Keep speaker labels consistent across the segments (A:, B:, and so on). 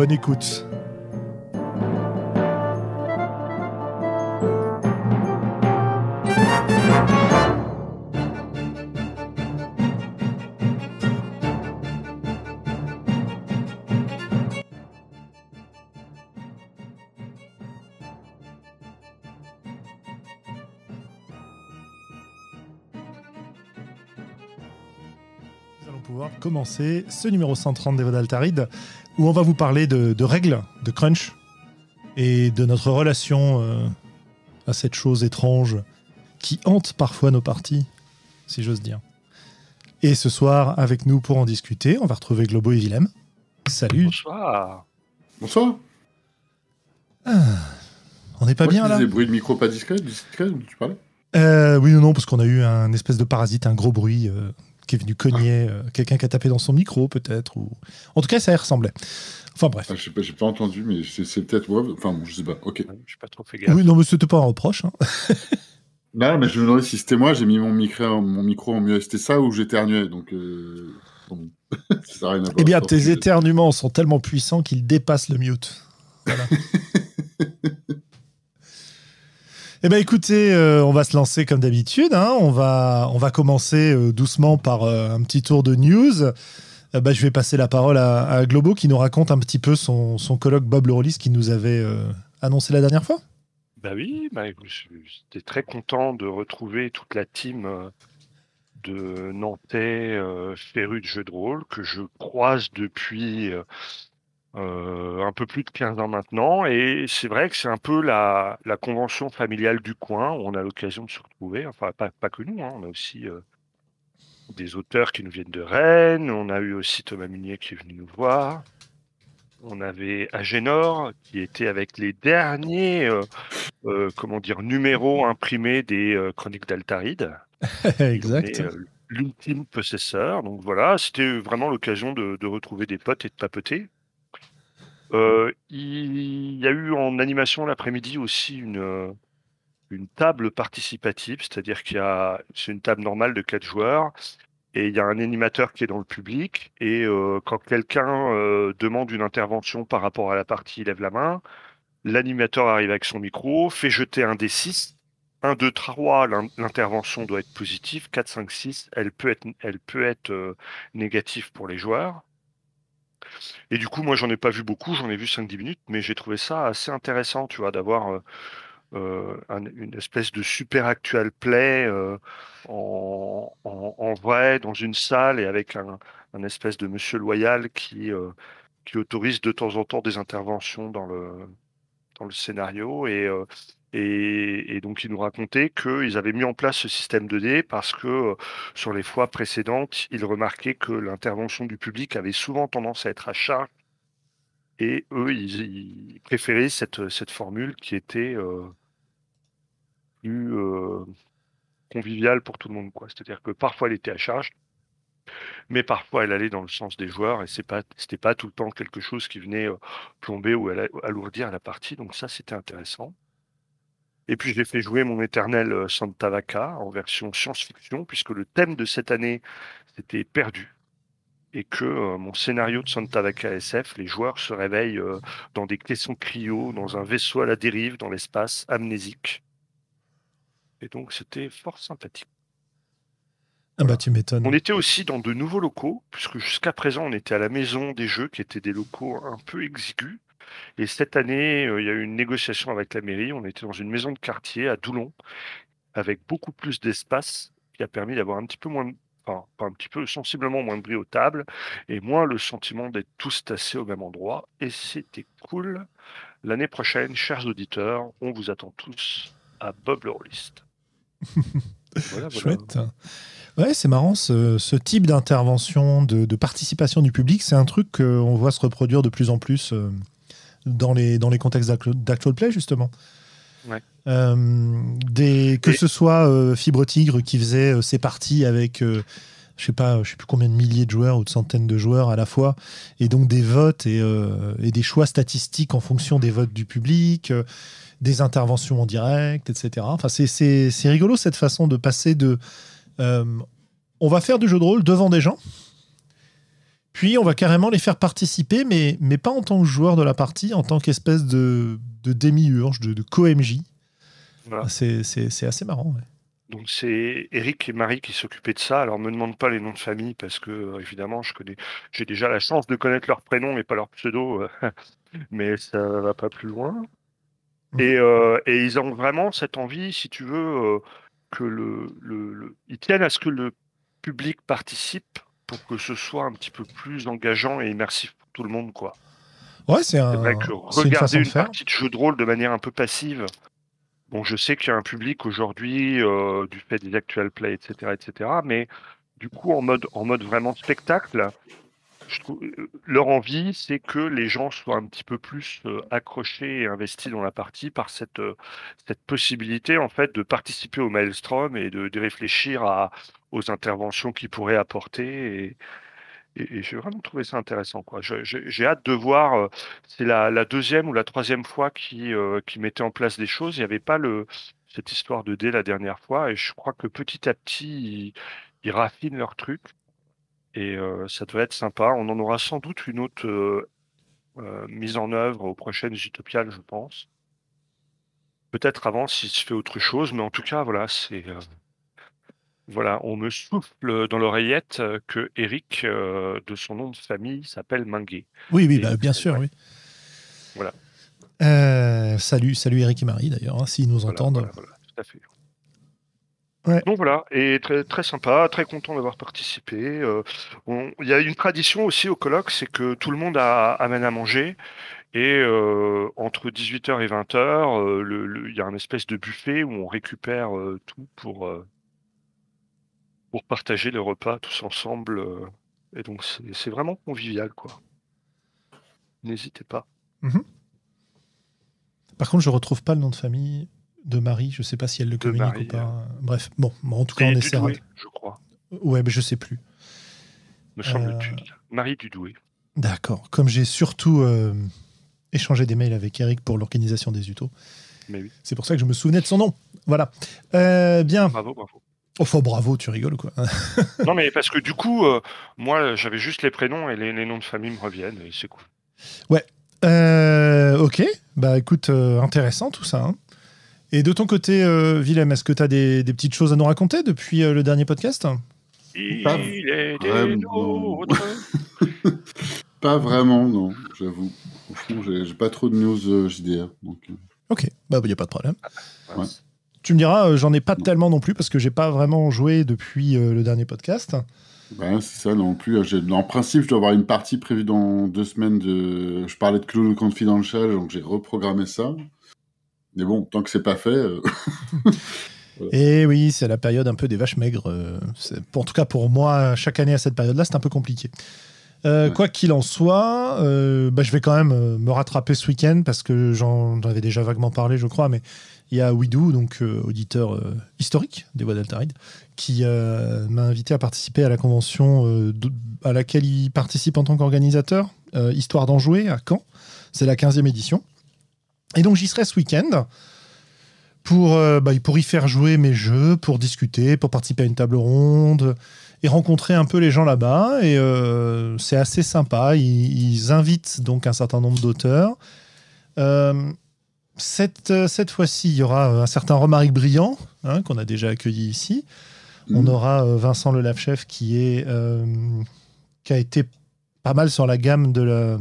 A: Bonne écoute. Nous allons pouvoir commencer ce numéro 130 des Voix d'Altaride où on va vous parler de, de règles, de crunch et de notre relation euh, à cette chose étrange qui hante parfois nos parties, si j'ose dire. Et ce soir, avec nous pour en discuter, on va retrouver Globo et Willem. Salut.
B: Bonsoir.
C: Bonsoir.
A: On n'est pas
C: Moi,
A: bien là
C: disais bruit de micro pas discret, discret dont tu parlais
A: Euh, Oui ou non, parce qu'on a eu un espèce de parasite, un gros bruit euh, qui est venu cogner, euh, quelqu'un qui a tapé dans son micro peut-être. Ou... En tout cas, ça y ressemblait. Enfin bref.
C: ah, Je sais pas, j'ai pas entendu, mais c'est peut-être moi. Enfin bon, je sais pas. Ok.
B: Je suis pas trop fait gaffe.
A: Oui, non, mais c'était pas un reproche. hein.
C: Non, mais je me demandais si c'était moi. J'ai mis mon micro, mon micro en mieux. C'était ça ou j'éternuais. Donc, euh... bon. ça n'a rien à voir.
A: Eh bien, tes éternuements sont tellement puissants qu'ils dépassent le mute. Voilà. eh bien, écoutez, euh, on va se lancer comme d'habitude. hein. On, va, on va commencer euh, doucement par euh, un petit tour de news. Bah, je vais passer la parole à, Globo qui nous raconte un petit peu son, son colloque Bob le Rollis qui nous avait annoncé la dernière fois.
B: Bah oui, bah, j'étais très content de retrouver toute la team de Nantais férus de jeux de rôle que je croise depuis euh, un peu plus de 15 ans maintenant. Et c'est vrai que c'est un peu la, la convention familiale du coin où on a l'occasion de se retrouver. Enfin, pas, pas que nous, hein, on a aussi euh, des auteurs qui nous viennent de Rennes. On a eu aussi Thomas Munier qui est venu nous voir. On avait Agénor qui était avec les derniers euh, comment dire, numéros imprimés des chroniques d'Altaride.
A: exact.
B: L'ultime possesseur. Donc voilà, c'était vraiment l'occasion de, de retrouver des potes et de papoter. Euh, il y a eu en animation l'après-midi aussi une, euh, une table participative, c'est-à-dire qu'il y a c'est une table normale de quatre joueurs et il y a un animateur qui est dans le public et euh, quand quelqu'un demande une intervention par rapport à la partie, il lève la main. L'animateur arrive avec son micro, fait jeter un des 6 1, 2, 3, l'in- l'intervention doit être positive. 4, 5, 6, elle peut être, elle peut être négative pour les joueurs. Et du coup, moi, j'en ai pas vu beaucoup, j'en ai vu 5-10 minutes, mais j'ai trouvé ça assez intéressant, tu vois, d'avoir euh, euh, un- une espèce de super actual play euh, en, vrai, dans une salle, et avec un, espèce de monsieur loyal qui, qui autorise de temps en temps des interventions dans le, dans le scénario. Et, et, donc, ils nous racontaient qu'ils avaient mis en place ce système de dés parce que euh, sur les fois précédentes, ils remarquaient que l'intervention du public avait souvent tendance à être à charge. Et eux, ils, préféraient cette, formule qui était euh, plus euh, conviviale pour tout le monde. C'est-à-dire que parfois, elle était à charge, mais parfois, elle allait dans le sens des joueurs et c'était pas tout le temps quelque chose qui venait plomber ou alourdir la partie. Donc ça, c'était intéressant. Et puis j'ai fait jouer mon éternel euh, Santa Vaca en version science-fiction, puisque le thème de cette année, c'était perdu. Et que euh, mon scénario de Santa Vaca SF, les joueurs se réveillent euh, dans des caissons cryo, dans un vaisseau à la dérive, dans l'espace, amnésique. Et donc c'était fort sympathique.
A: Ah bah tu m'étonnes.
B: On était aussi dans de nouveaux locaux, puisque jusqu'à présent on était à la maison des jeux, qui étaient des locaux un peu exigus. Et cette année, euh, il y a eu une négociation avec la mairie. On était dans une maison de quartier à Doulon, avec beaucoup plus d'espace, qui a permis d'avoir un petit peu moins enfin, un petit peu, sensiblement moins de bruit aux tables, et moins le sentiment d'être tous tassés au même endroit. Et c'était cool. L'année prochaine, chers auditeurs, on vous attend tous à Bob le Rollist. Voilà, voilà.
A: Chouette. Ouais, c'est marrant, ce, type d'intervention, de, de participation du public, c'est un truc qu'on voit se reproduire de plus en plus euh, dans, les, dans les contextes d'actu- d'actual play, justement.
B: Ouais.
A: Euh, des, que
B: Et-
A: ce soit euh, Fibre Tigre qui faisait euh, ses parties avec, je sais pas, je sais plus combien de milliers de joueurs ou de centaines de joueurs à la fois, et donc des votes et, euh, et des choix statistiques en fonction des votes du public, euh, des interventions en direct, etc. Enfin, c'est- rigolo cette façon de passer de euh, on va faire du jeu de rôle devant des gens, puis on va carrément les faire participer, mais, mais pas en tant que joueur de la partie, en tant qu'espèce de, de démiurge, de, de co-MJ.
B: Voilà.
A: C'est c'est- c'est assez marrant. ouais.
B: Donc c'est Eric et Marie qui s'occupaient de ça. Alors me demande pas les noms de famille parce que euh, évidemment je connais, j'ai déjà la chance de connaître leurs prénoms et pas leurs pseudos, euh, mais ça va pas plus loin.
A: Mhm.
B: Et, euh, et ils ont vraiment cette envie, si tu veux, euh, que le, le, le- ils tiennent à ce que le public participe pour que ce soit un petit peu plus engageant et immersif pour tout le monde, quoi.
A: Ouais, c'est un,
B: vrai que
A: une
B: regarder une, partie de jeu de rôle de manière un peu passive, bon, je sais qu'il y a un public aujourd'hui euh, du fait des actual play, etc., etc., mais du coup, en mode, en mode vraiment spectacle, je trouve, euh, leur envie, c'est que les gens soient un petit peu plus euh, accrochés et investis dans la partie par cette, euh, cette possibilité, en fait, de participer au maelstrom et de, de réfléchir à, aux interventions qu'ils pourraient apporter. Et, j'ai vraiment trouvé ça intéressant. Quoi. J'ai hâte de voir. euh, c'est la, deuxième ou la troisième fois qu'ils euh, qu'ils mettaient en place des choses. Il n'y avait pas le, cette histoire de dé la dernière fois. Et je crois que petit à petit, ils, raffinent leur truc. Et euh, ça doit être sympa. On en aura sans doute une autre euh, mise en œuvre aux prochaines Utopiales, je pense. Peut-être avant s'il se fait autre chose, mais en tout cas, voilà, c'est. Voilà, on me souffle dans l'oreillette que Eric, euh, de son nom de famille, s'appelle Minguet.
A: Oui, oui, bah, bien sûr,
B: ouais.
A: oui.
B: Voilà.
A: Euh, salut, salut Eric et Marie d'ailleurs, hein, s'ils nous
B: Voilà,
A: entendent.
B: voilà, voilà, tout à fait.
A: Ouais.
B: Donc voilà, et très, très sympa, très content d'avoir participé. Euh, Il y a une tradition aussi au colloque, c'est que tout le monde a, amène à manger. Et euh, entre 18h et 20h, euh, le- le- il y a un espèce de buffet où on récupère tout pour, pour partager le repas tous ensemble. euh, et donc c'est vraiment convivial, quoi. N'hésitez pas.
A: Par contre, je retrouve pas le nom de famille de Marie. Je sais pas si elle le communique
B: Marie,
A: ou pas. Bref, bon, en tout cas, on essaiera.
B: Dudoué, je crois,
A: Ouais, mais je sais plus.
B: me
A: Euh,
B: semble-t-il. Marie Dudoué.
A: D'accord. Comme j'ai surtout euh, échangé des mails avec Eric pour l'organisation des UTO,
B: oui,
A: c'est pour ça que je me souvenais de son nom. Voilà. Euh, bien.
B: bravo, bravo.
A: Enfin, bravo, tu rigoles quoi.
B: Non, mais parce que du coup, euh, moi, j'avais juste les prénoms et les, les noms de famille me reviennent et c'est cool.
A: Euh, ok. Bah écoute, euh, intéressant tout ça. hein. Et de ton côté, euh, Willem, est-ce que tu as des, des petites choses à nous raconter depuis euh, le dernier podcast?
B: Il
C: Pas
B: est des
C: vraiment.
B: nôtres.
C: Pas vraiment, non, j'avoue. Au fond, j'ai pas trop de news JDR. Donc,
A: Ok, bah il n'y a pas de problème.
C: Ouais.
A: Tu me diras, euh, j'en ai pas tellement non plus parce que j'ai pas vraiment joué depuis euh, le dernier podcast.
C: bah, c'est ça non plus. En principe, je dois avoir une partie prévue dans deux semaines. De... Je parlais de Cthulhu Confidential, donc j'ai reprogrammé ça. Mais bon, tant que c'est pas fait, euh,
A: Et oui, c'est la période un peu des vaches maigres. en tout cas pour moi, chaque année à cette période-là, c'est un peu compliqué. Euh,
C: Ouais.
A: Quoi qu'il en soit, euh, bah, je vais quand même me rattraper ce week-end parce que j'en avais déjà vaguement parlé, je crois, mais il y a Widou, donc euh, auditeur euh, historique des Voix d'Altaride, qui euh, m'a invité à participer à la convention à laquelle il participe en tant qu'organisateur, Histoire d'en jouer à Caen. C'est la 15e édition. Et donc j'y serai ce week-end pour, bah, pour y faire jouer mes jeux, pour discuter, pour participer à une table ronde et rencontrer un peu les gens là-bas. Et c'est assez sympa. Ils, invitent donc un certain nombre d'auteurs. Cette, euh, cette fois-ci, il y aura un certain Romaric Briand, hein, qu'on a déjà accueilli ici. On
C: Mhm.
A: aura euh, Vincent Lelavchef qui, est, euh, qui a été pas mal sur la gamme de la,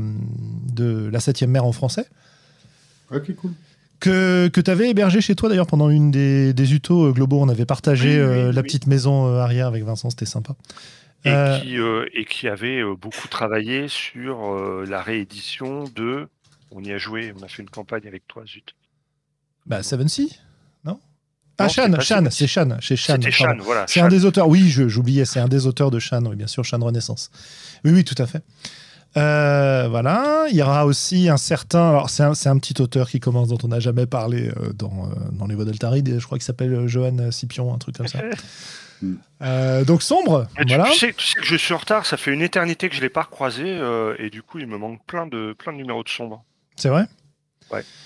A: de la 7e mer en français
C: ok, cool.
A: que, que tu avais hébergé chez toi d'ailleurs pendant une des, des utos euh, globaux. On avait partagé
B: Oui, oui,
A: euh,
B: oui,
A: la
B: oui.
A: petite maison euh, arrière avec Vincent, c'était sympa.
B: Et,
A: Euh,
B: qui, euh, et qui avait euh, beaucoup travaillé sur euh, la réédition de. On y a joué, on a fait une campagne avec toi, zut.
A: bah, Seven Sea Ah,
B: Non,
A: Shan, Shan, c'est Shan, chez Shan.
B: C'était
A: pardon.
B: Shan, voilà.
A: C'est un des auteurs, oui, j'oubliais, c'est un des auteurs de Shan, oui, bien sûr, Shan Renaissance. Oui, oui, tout à fait. Euh, voilà, il y aura aussi un certain. Alors, c'est un, c'est un petit auteur qui commence, dont on n'a jamais parlé euh, dans, euh, dans les voix d'Altaride, je crois qu'il s'appelle Johan Scipion, un truc comme ça. Donc, sombre,
B: tu,
A: voilà.
B: tu sais, tu sais que je suis en retard, ça fait une éternité que je l'ai pas recroisé euh, et du coup il me manque plein de plein de numéros de sombre.
A: C'est vrai?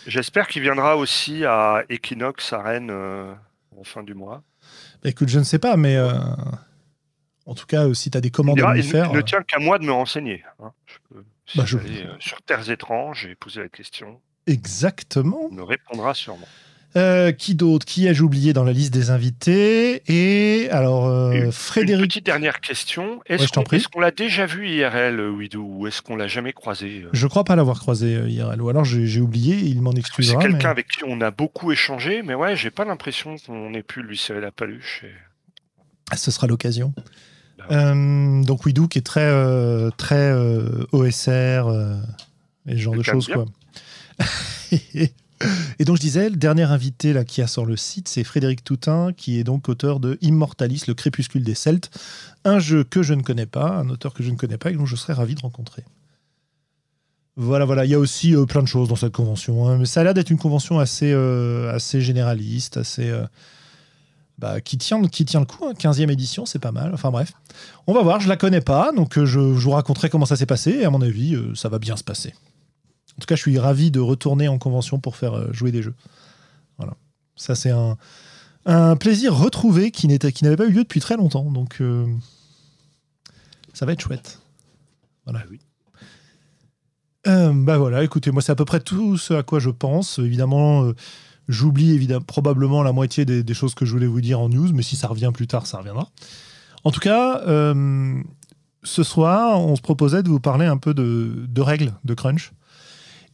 B: J'espère qu'il viendra aussi à Equinox à Rennes euh, en fin du mois.
A: Bah, Écoute, je ne sais pas, mais euh, en tout cas, euh, si tu as des
B: Il,
A: commandes à lui
B: il-
A: faire.
B: il ne tient qu'à moi de me renseigner. hein. Je peux, si
A: Bah, je-
B: sur Terres étranges et poser la question,
A: Exactement.
B: il me répondra sûrement.
A: Euh, qui d'autre? Qui ai-je oublié dans la liste des invités? Et alors, euh,
B: Et Une
A: Frédéric.
B: petite dernière question. Est-ce qu'on l'a déjà vu IRL, euh, Widou, ou est-ce qu'on l'a jamais croisé euh?
A: Je crois pas l'avoir croisé euh, IRL, ou alors j'ai oublié, il m'en
B: C'est
A: excusera.
B: quelqu'un
A: mais-
B: avec qui on a beaucoup échangé, mais ouais, j'ai pas l'impression qu'on ait pu lui serrer la paluche. et-
A: Ah, Ce sera l'occasion.
B: Bah
A: Euh, donc Widou qui est très, euh, très euh, OSR euh, et ce genre de
B: Quelqu'un
A: choses. Quoi. et donc je disais, le dernier invité là, qui a sur le site, c'est Frédéric Toutin, qui est donc auteur de Immortalis, le crépuscule des Celtes, un jeu que je ne connais pas, un auteur que je ne connais pas et dont je serais ravi de rencontrer. Voilà, voilà. Il y a aussi euh, plein de choses dans cette convention. hein, mais ça a l'air d'être une convention assez, euh, assez généraliste, assez, euh, bah, qui, tient, qui tient le coup. hein. 15e édition, c'est pas mal. Enfin bref. On va voir, je la connais pas, donc je, je vous raconterai comment ça s'est passé. Et à mon avis, ça va bien se passer. En tout cas, je suis ravi de retourner en convention pour faire euh, jouer des jeux. Voilà. Ça, c'est un, un plaisir retrouvé qui n'avait pas eu lieu depuis très longtemps. Donc, euh, ça va être chouette. Voilà.
B: Ah oui.
A: Euh, bah voilà, écoutez, moi c'est à peu près tout ce à quoi je pense. Évidemment, euh, j'oublie évidemment probablement la moitié des, des choses que je voulais vous dire en news, mais si ça revient plus tard, ça reviendra. En tout cas, ce soir, on se proposait de vous parler un peu de, de règles de crunch.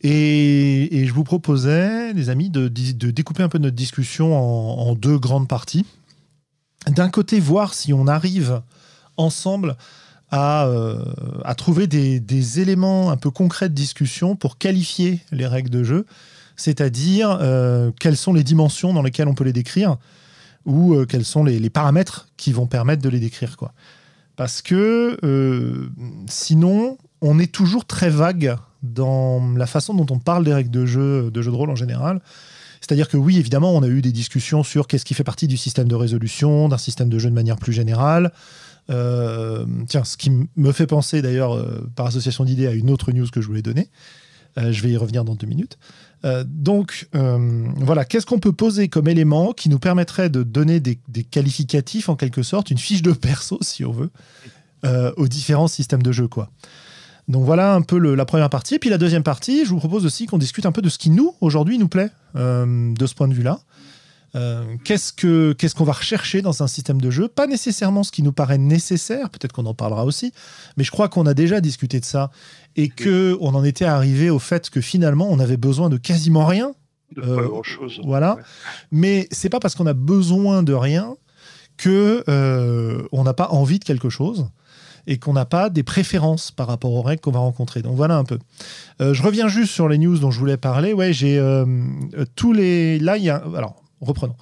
A: Et, je vous proposais, les amis, de, découper un peu notre discussion en, deux grandes parties. D'un côté, voir si on arrive ensemble à, euh, trouver des, éléments un peu concrets de discussion pour qualifier les règles de jeu, c'est-à-dire euh, quelles sont les dimensions dans lesquelles on peut les décrire ou euh, quels sont les, les paramètres qui vont permettre de les décrire. Quoi. Parce que sinon, on est toujours très vague dans la façon dont on parle des règles de jeu, de jeu de rôle en général. C'est-à-dire que oui, évidemment, on a eu des discussions sur qu'est-ce qui fait partie du système de résolution, d'un système de jeu de manière plus générale. Euh, tiens, ce qui me fait penser d'ailleurs, euh, par association d'idées, à une autre news que je voulais donner. Euh, je vais y revenir dans deux minutes. Donc, voilà, qu'est-ce qu'on peut poser comme élément qui nous permettrait de donner des, des qualificatifs, en quelque sorte, une fiche de perso, si on veut, aux différents systèmes de jeu, quoi? Donc voilà un peu le- la première partie. Et puis la deuxième partie, je vous propose aussi qu'on discute un peu de ce qui nous, aujourd'hui, nous plaît, euh, de ce point de vue-là. Euh, qu'est-ce que qu'est-ce qu'on va rechercher dans un système de jeu? Pas nécessairement ce qui nous paraît nécessaire, peut-être qu'on en parlera aussi, mais je crois qu'on a déjà discuté de ça et que on en était arrivé au fait que finalement on avait besoin de quasiment rien.
B: De
A: Euh,
B: pas grand-chose.
A: Voilà.
B: Ouais.
A: Mais c'est pas parce qu'on a besoin de rien que euh, on n'a pas envie de quelque chose et qu'on n'a pas des préférences par rapport aux règles qu'on va rencontrer. Donc voilà un peu. Euh, je reviens juste sur les news dont je voulais parler. Ouais, j'ai euh, euh, tous les. Là, il y a. Alors, reprenons.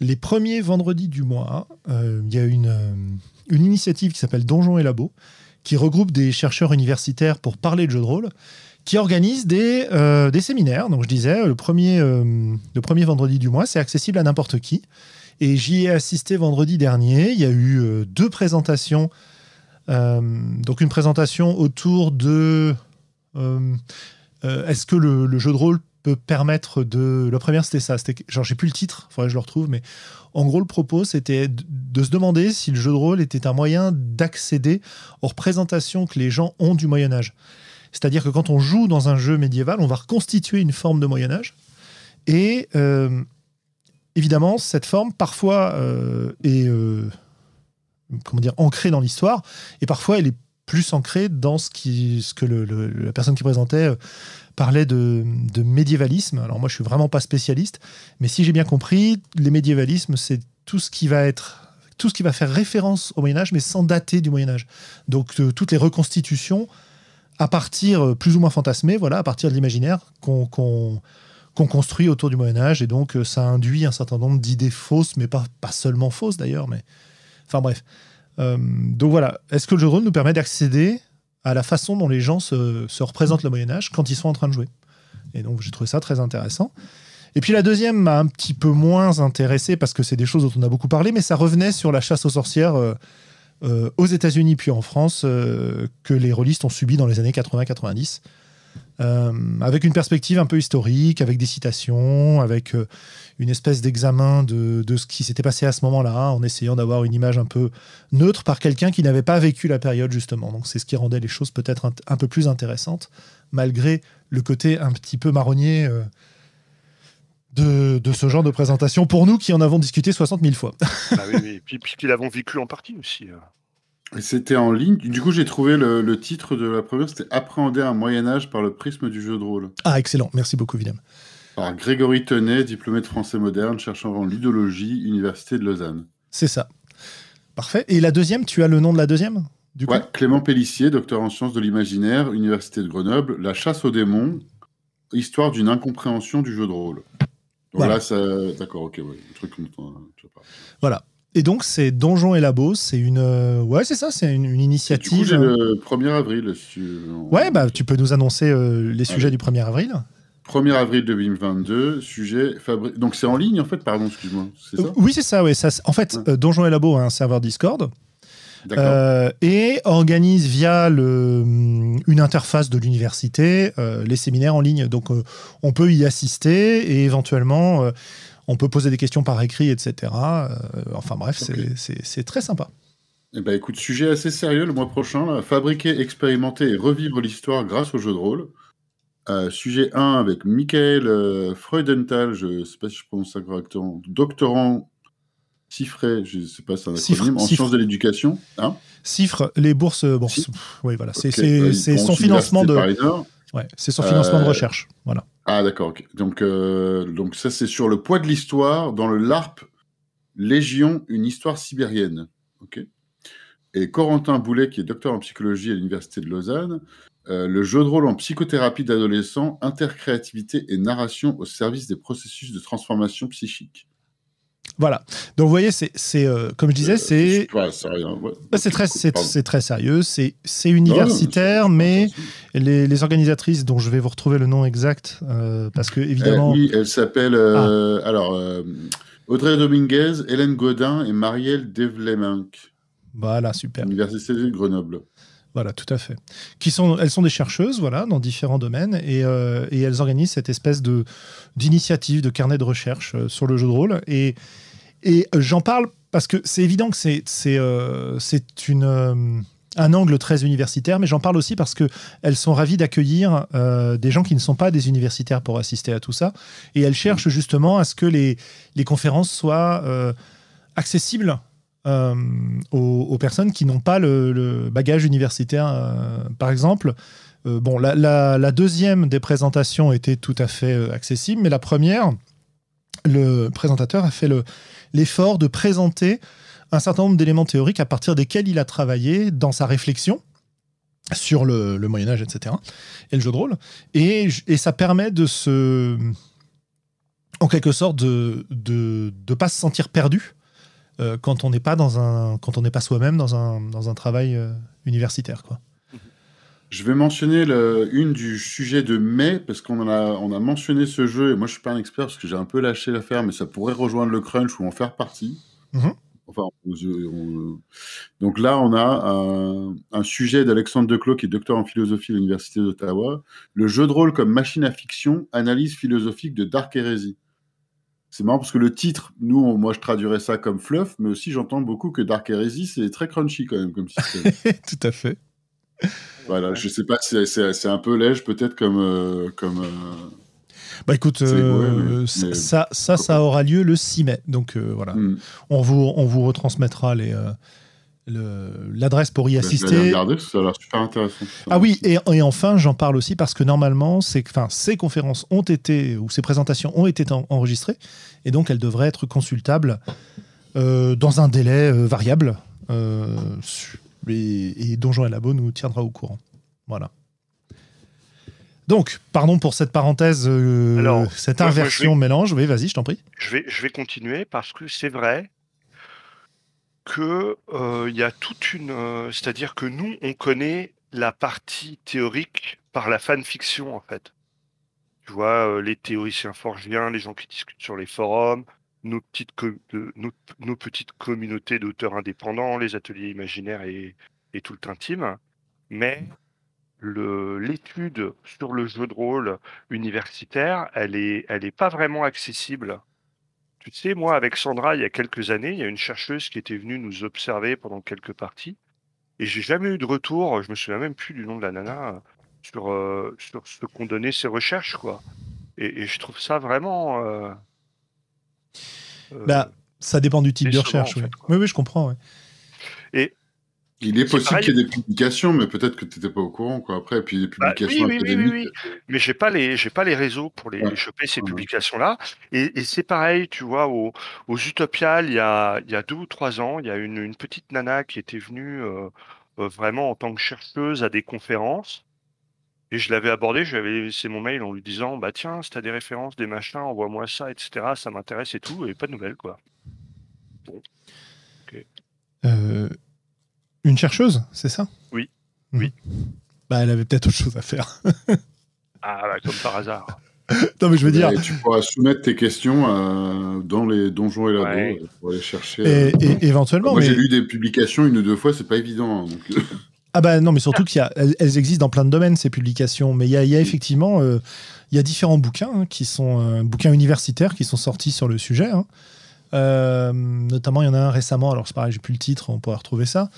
A: Les premiers vendredis du mois, il y a une, une initiative qui s'appelle Donjons et Labo, qui regroupe des chercheurs universitaires pour parler de jeux de rôle, qui organise des, des séminaires. Donc je disais, le premier, le premier vendredi du mois, c'est accessible à n'importe qui. Et j'y ai assisté vendredi dernier. Il y a eu deux présentations. Euh, donc une présentation autour de euh, euh, est-ce que le, jeu de rôle peut permettre de. La première, c'était ça. C'était, genre, j'ai plus le titre, faudrait que je le retrouve, mais en gros, le propos, c'était de, se demander si le jeu de rôle était un moyen d'accéder aux représentations que les gens ont du Moyen-Âge. C'est-à-dire que quand on joue dans un jeu médiéval, on va reconstituer une forme de Moyen-Âge. Et euh, évidemment, cette forme, parfois, est comment dire, ancrée dans l'histoire, et parfois, elle est plus ancrée dans ce, ce que la personne qui présentait euh, parlait de, médiévalisme. Alors moi, je suis vraiment pas spécialiste, mais si j'ai bien compris, les médiévalismes, c'est tout ce qui va être tout ce qui va faire référence au Moyen Âge, mais sans dater du Moyen Âge. Donc euh, toutes les reconstitutions à partir euh, plus ou moins fantasmées, voilà, à partir de l'imaginaire qu'on construit autour du Moyen Âge, et donc ça induit un certain nombre d'idées fausses, mais pas, pas seulement fausses d'ailleurs, mais... Enfin bref. Euh, donc voilà, est-ce que le jeu de rôle nous permet d'accéder à la façon dont les gens se, se représentent le Moyen Âge quand ils sont en train de jouer? Et donc j'ai trouvé ça très intéressant. Et puis la deuxième m'a un petit peu moins intéressé parce que c'est des choses dont on a beaucoup parlé, mais ça revenait sur la chasse aux sorcières euh, euh, aux États-Unis puis en France que les rôlistes ont subi dans les années 80-90. Euh, avec une perspective un peu historique, avec des citations, avec euh, une espèce d'examen de, ce qui s'était passé à ce moment-là, en essayant d'avoir une image un peu neutre par quelqu'un qui n'avait pas vécu la période, justement. Donc c'est ce qui rendait les choses peut-être un, peu plus intéressantes, malgré le côté un petit peu marronnier euh, de, ce genre de présentation, pour nous qui en avons discuté 60 000 fois.
B: Ah oui, oui. Puis, puis qui l'avons vécu en partie aussi.
C: C'était en ligne. Du coup, j'ai trouvé le, le titre de la première, c'était Appréhender un Moyen-Âge par le prisme du jeu de rôle.
A: Ah, excellent. Merci beaucoup, Willem.
C: Par Grégory Tenet, diplômé de français moderne, cherchant en ludologie, Université de Lausanne.
A: C'est ça. Parfait. Et la deuxième, tu as le nom de la deuxième du coup?
C: Ouais, Clément Pellissier, docteur en sciences de l'imaginaire, Université de Grenoble, La chasse aux démons, histoire d'une incompréhension du jeu de rôle. Donc
A: Voilà.
C: là, ça... d'accord, ok, ouais, le truc dont on-.
A: Voilà. Et donc, c'est Donjon et Labo. C'est une. euh, Ouais, c'est ça. C'est une, une
C: Et Du coup,
A: initiative.
C: j'ai le 1er avril. si tu-
A: Ouais, bah, tu peux nous annoncer euh, les sujets du 1er avril.
C: 1er avril 2022, sujet fabri... Donc c'est en ligne en fait, pardon, excuse-moi.
A: Euh, oui, c'est ça. C'est- en fait,
C: Ouais.
A: euh, Donjon et Labo a un serveur Discord
C: D'accord.
A: euh, et organise via le, hum, une interface de l'université euh, les séminaires en ligne. Donc, euh, on peut y assister et éventuellement, euh, on peut poser des questions par écrit, etc. Euh, enfin, bref, c'est- très sympa.
C: Eh ben, écoute, sujet assez sérieux le mois prochain. Là. Fabriquer, expérimenter et revivre l'histoire grâce au jeu de rôle. Euh, sujet 1 avec Michael euh, Freudenthal, je ne sais pas si je prononce ça correctement, doctorant Cifré, je ne sais pas si c'est un acronyme, en sciences de l'éducation. Hein?
A: Cifre, les bourses. Pff, oui, voilà. C'est
C: bon,
A: son financement de. Ouais, c'est son financement de
C: Euh,
A: recherche. Voilà.
C: Ah d'accord. Donc, euh, donc ça c'est sur le poids de l'histoire dans le LARP Légion, une histoire sibérienne. Ok. Et Corentin Boulet, qui est docteur en psychologie à l'Université de Lausanne, euh, le jeu de rôle en psychothérapie d'adolescents, intercréativité et narration au service des processus de transformation psychique.
A: Voilà. Donc, vous voyez, c'est, euh, comme je disais,
C: Euh,
A: c'est,
C: ouais.
A: bah, c'est très, c'est, très sérieux. C'est, c'est
C: Non, non,
A: universitaire, mais les, les organisatrices, dont je vais vous retrouver le nom exact, euh, parce que
C: Euh,
A: évidemment,
C: oui, elle s'appelle euh,
A: Ah.
C: alors euh, Audrey Dominguez, Hélène Godin et Marielle Devlemenck,
A: voilà, super.
C: Université de Grenoble.
A: Voilà, tout à fait. Elles sont des chercheuses, voilà, dans différents domaines, et, euh, et elles organisent cette espèce de d'initiative, de carnet de recherche euh, sur le jeu de rôle. Et, euh, j'en parle parce que c'est évident que c'est c'est une un angle très universitaire, mais j'en parle aussi parce que elles sont ravies d'accueillir des gens qui ne sont pas des universitaires pour assister à tout ça, et elles cherchent justement à ce que les les conférences soient accessibles euh, aux, personnes qui n'ont pas le, bagage universitaire. euh, par exemple, euh, bon, la, deuxième des présentations était tout à fait accessible, mais la première, le présentateur a fait le- l'effort de présenter un certain nombre d'éléments théoriques à partir desquels il a travaillé dans sa réflexion sur le, Moyen Âge, etc., et le jeu de rôle. Et, ça permet de se... En quelque sorte, de ne pas se sentir perdu euh, quand on n'est pas dans un quand on n'est pas soi-même dans un, dans un travail euh, universitaire quoi.
C: Je vais mentionner le- une du sujet de mai, parce qu'on a, on a mentionné ce jeu, et moi je suis pas un expert parce que j'ai un peu lâché l'affaire, mais ça pourrait rejoindre le crunch ou en faire partie.
A: Mhm.
C: Enfin, on- on- donc là, on a un, un sujet d'Alexandre Declos, qui est docteur en philosophie à l'Université d'Ottawa, le jeu de rôle comme machine à fiction, analyse philosophique de Dark Heresy. C'est marrant parce que le titre, nous, on- moi je traduirais ça comme fluff, mais aussi j'entends beaucoup que Dark Heresy, c'est très crunchy quand même comme système.
A: Tout à fait.
C: Voilà, je sais pas, c'est- un peu léger peut-être comme comme euh,
A: Bah écoute, euh,
C: ouais, mais-
A: ça,
C: mais-
A: ça, ça, ça aura lieu le 6 mai. Donc euh, voilà,
C: hmm,
A: on vous, on vous retransmettra les, euh, le- l'adresse pour y
C: je vais aller
A: assister.
C: regarder, parce que ça a l'air super intéressant.
A: Ah oui, et, et enfin, j'en parle aussi parce que normalement, c'est- enfin, ces conférences ont été, ou ces présentations ont été en- enregistrées, et donc elles devraient être consultables euh, dans un délai euh, variable. euh, et, et Donjon et Labo nous tiendra au courant. Voilà. Donc, pardon pour cette parenthèse, euh, cette inversion mélange. Oui, vas-y, je t'en prie.
B: Je vais, je vais continuer parce que c'est vrai que euh, il y a toute une, euh, c'est-à-dire que nous, on connaît la partie théorique par la fanfiction en fait. Tu vois, les théoriciens forgiens, les gens qui discutent sur les forums, nos petites, nos, petites communautés d'auteurs indépendants, les ateliers imaginaires et, tout le intime. Mais l'étude sur le jeu de rôle universitaire, elle est, elle est pas vraiment accessible. Tu sais, moi, avec Sandra, il y a quelques années, il y a une chercheuse qui était venue nous observer pendant quelques parties, et j'ai jamais eu de retour. Je me souviens même plus du nom de la nana sur euh, sur ce qu'ont donné ses recherches, quoi. Et, je trouve ça vraiment. Euh,
A: bah, ça dépend du type de recherche. oui. oui. oui, je comprends. Ouais.
B: Et
C: il est, possible qu'il y ait des publications, mais peut-être que tu n'étais pas au courant, quoi. Après, et puis des bah, publications
B: oui, oui, Oui, oui, Mais j'ai pas les, j'ai pas les réseaux pour les, choper ces publications-là. Et, c'est pareil, tu vois, aux, aux Utopia, il y a, il y a deux ou trois ans, il y a une, une petite nana qui était venue euh, euh, vraiment en tant que chercheuse à des conférences. Et je l'avais abordé, je lui avais laissé mon mail en lui disant, bah tiens, si as des références, des machins, envoie-moi ça, etc. Ça m'intéresse et tout, et pas de nouvelles, quoi. Bon.
A: Euh, une chercheuse, c'est ça?
B: Oui. Mhm. Oui.
A: Bah, elle avait peut-être autre chose à faire.
B: ah, bah, comme par hasard.
A: non, mais je veux dire.
C: tu pourras soumettre tes questions euh, dans les donjons et la ouais. pour aller chercher.
A: Et, euh, éventuellement.
C: Moi, j'ai lu des publications une ou deux fois, c'est pas évident. Hein, euh.
A: ah, bah non, mais surtout qu'elles elles existent dans plein de domaines, ces publications. Mais il y a, y a, effectivement. il y a différents bouquins hein, qui sont bouquins universitaires qui sont sortis sur le sujet. Hein. notamment, il y en a un récemment, alors c'est pareil, j'ai plus le titre, on pourrait retrouver ça.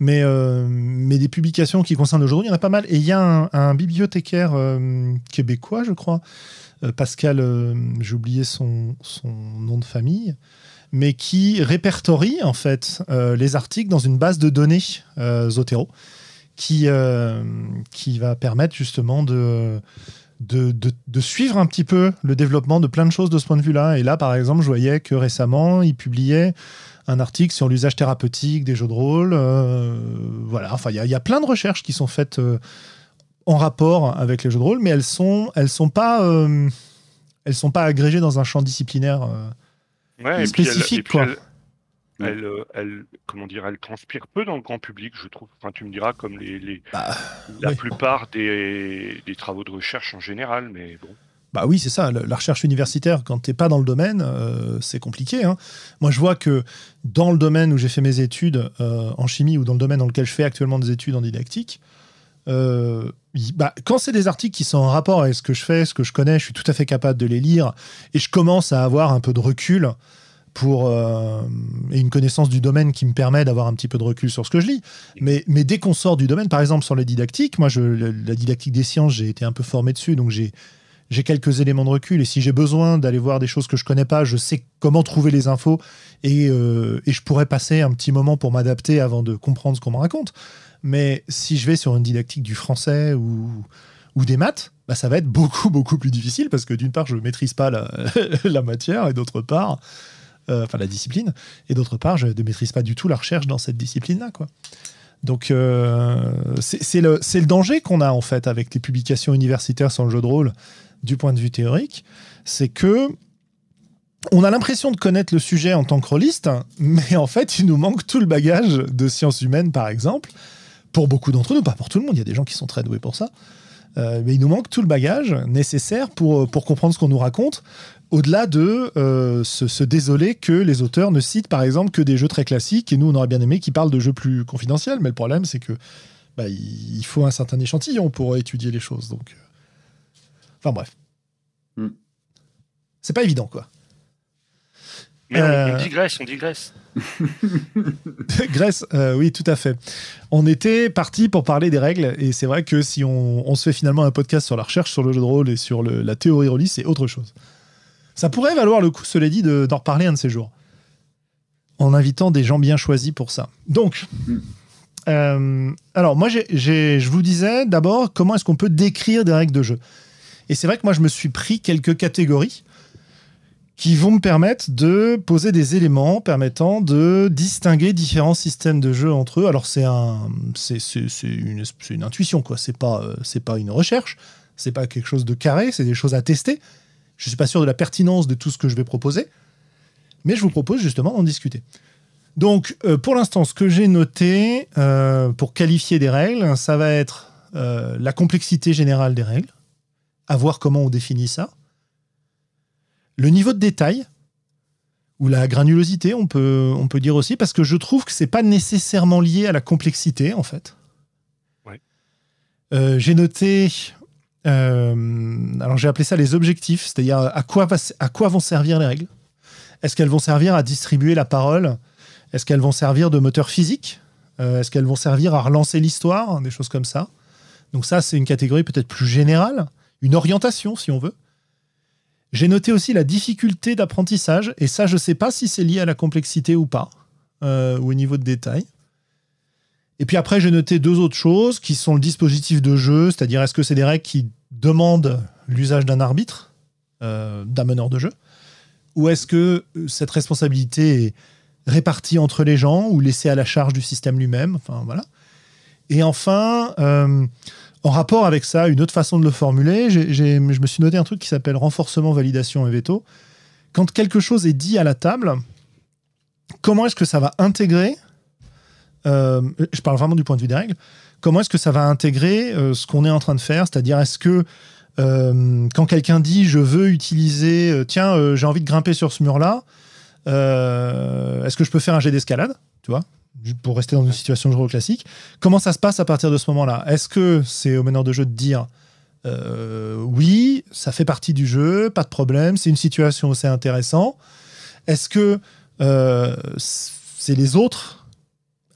A: Mais, euh, mais des publications qui concernent aujourd'hui, il y en a pas mal. Et il y a un, bibliothécaire euh, québécois, je crois, euh, Pascal, j'ai oublié son, nom de famille, mais qui répertorie en fait les articles dans une base de données Zotero, qui, qui va permettre justement de, de, suivre un petit peu le développement de plein de choses de ce point de vue-là. Et là, par exemple, je voyais que récemment, il publiait un article sur l'usage thérapeutique des jeux de rôle. Euh, voilà, enfin, il y, a plein de recherches qui sont faites euh, en rapport avec les jeux de rôle, mais elles sont, elles sont pas, euh, elles sont pas agrégées dans un champ disciplinaire spécifique, quoi.
B: Elle, elle, comment dire, elle transpire peu dans le grand public, je trouve. Enfin, tu me diras comme les, les bah, la plupart des, des, travaux de recherche en général, mais bon.
A: Bah oui, c'est ça. La recherche universitaire, quand tu n'es pas dans le domaine, euh, c'est compliqué. Hein. Moi, je vois que dans le domaine où j'ai fait mes études euh, en chimie ou dans le domaine dans lequel je fais actuellement des études en didactique, euh, bah, quand c'est des articles qui sont en rapport avec ce que je fais, ce que je connais, je suis tout à fait capable de les lire et je commence à avoir un peu de recul pour et une connaissance du domaine qui me permet d'avoir un petit peu de recul sur ce que je lis. Mais, dès qu'on sort du domaine, par exemple sur la didactique, moi la didactique des sciences, j'ai été un peu formé dessus, donc j'ai j'ai quelques éléments de recul et si j'ai besoin d'aller voir des choses que je connais pas, je sais comment trouver les infos et, euh, et je pourrais passer un petit moment pour m'adapter avant de comprendre ce qu'on me raconte. Mais si je vais sur une didactique du français ou, ou des maths, bah ça va être beaucoup beaucoup plus difficile parce que d'une part je maîtrise pas la, la matière et d'autre part, euh, enfin la discipline, et d'autre part je ne maîtrise pas du tout la recherche dans cette discipline-là. quoi. Donc euh, c'est le, le danger qu'on a en fait avec les publications universitaires sur le jeu de rôle, du point de vue théorique, c'est que on a l'impression de connaître le sujet en tant que rôliste, mais en fait, il nous manque tout le bagage de sciences humaines, par exemple. Pour beaucoup d'entre nous, pas pour tout le monde, il y a des gens qui sont très doués pour ça. Euh, mais il nous manque tout le bagage nécessaire pour, pour comprendre ce qu'on nous raconte, au-delà de euh, se, désoler que les auteurs ne citent par exemple que des jeux très classiques, et nous on aurait bien aimé qu'ils parlent de jeux plus confidentiels, mais le problème c'est que bah, il faut un certain échantillon pour étudier les choses. Donc, euh, Enfin bref. Hmm. C'est pas évident, quoi.
B: Mais on, euh, digresse, on digresse.
A: Grèce, euh, oui, tout à fait. On était parti pour parler des règles, et c'est vrai que si on, se fait finalement un podcast sur la recherche sur le jeu de rôle et sur la théorie rôliste, c'est autre chose. Ça pourrait valoir le coup, cela dit, d'en reparler un de ces jours. En invitant des gens bien choisis pour ça. Donc, hmm. euh, alors moi, je vous disais d'abord comment est-ce qu'on peut décrire des règles de jeu. Et c'est vrai que moi, je me suis pris quelques catégories qui vont me permettre de poser des éléments permettant de distinguer différents systèmes de jeu entre eux. Alors c'est un, c'est, une, intuition quoi. C'est pas, euh, c'est pas une recherche, C'est pas quelque chose de carré, c'est des choses à tester. Je suis pas sûr de la pertinence de tout ce que je vais proposer, mais je vous propose justement d'en discuter. Donc, euh, pour l'instant, ce que j'ai noté euh, pour qualifier des règles, ça va être la complexité générale des règles, à voir comment on définit ça, le niveau de détail, ou la granulosité, on peut, on peut dire aussi, parce que je trouve que c'est pas nécessairement lié à la complexité, en fait.
B: Ouais.
A: j'ai noté alors j'ai appelé ça les objectifs, c'est-à-dire à quoi, va, à quoi vont servir les règles. Est-ce qu'elles vont servir à distribuer la parole? Est-ce qu'elles vont servir de moteur physique? Euh, Est-ce qu'elles vont servir à relancer l'histoire? Des choses comme ça. Donc ça, c'est une catégorie peut-être plus générale, une orientation si on veut. J'ai noté aussi la difficulté d'apprentissage, et ça, je ne sais pas si c'est lié à la complexité ou pas, euh, ou au niveau de détail. Et puis après, j'ai noté deux autres choses, qui sont le dispositif de jeu, c'est-à-dire est-ce que c'est des règles qui demandent l'usage d'un arbitre, euh, d'un meneur de jeu, ou est-ce que cette responsabilité est répartis entre les gens ou laissés à la charge du système lui-même. Enfin, voilà. Et enfin, euh, en rapport avec ça, une autre façon de le formuler, je me suis noté un truc qui s'appelle renforcement, validation et veto. Quand quelque chose est dit à la table, comment est-ce que ça va intégrer, euh, je parle vraiment du point de vue des règles, comment est-ce que ça va intégrer euh, ce qu'on est en train de faire? C'est-à-dire, est-ce que quand quelqu'un dit je veux utiliser, tiens, j'ai envie de grimper sur ce mur-là, euh, est-ce que je peux faire un jet d'escalade? Pour rester dans une situation de jeu classique. Comment ça se passe à partir de ce moment-là? Est-ce que c'est au meneur de jeu de dire euh, oui, ça fait partie du jeu, pas de problème, c'est une situation où c'est intéressant? Est-ce que euh, c'est les autres,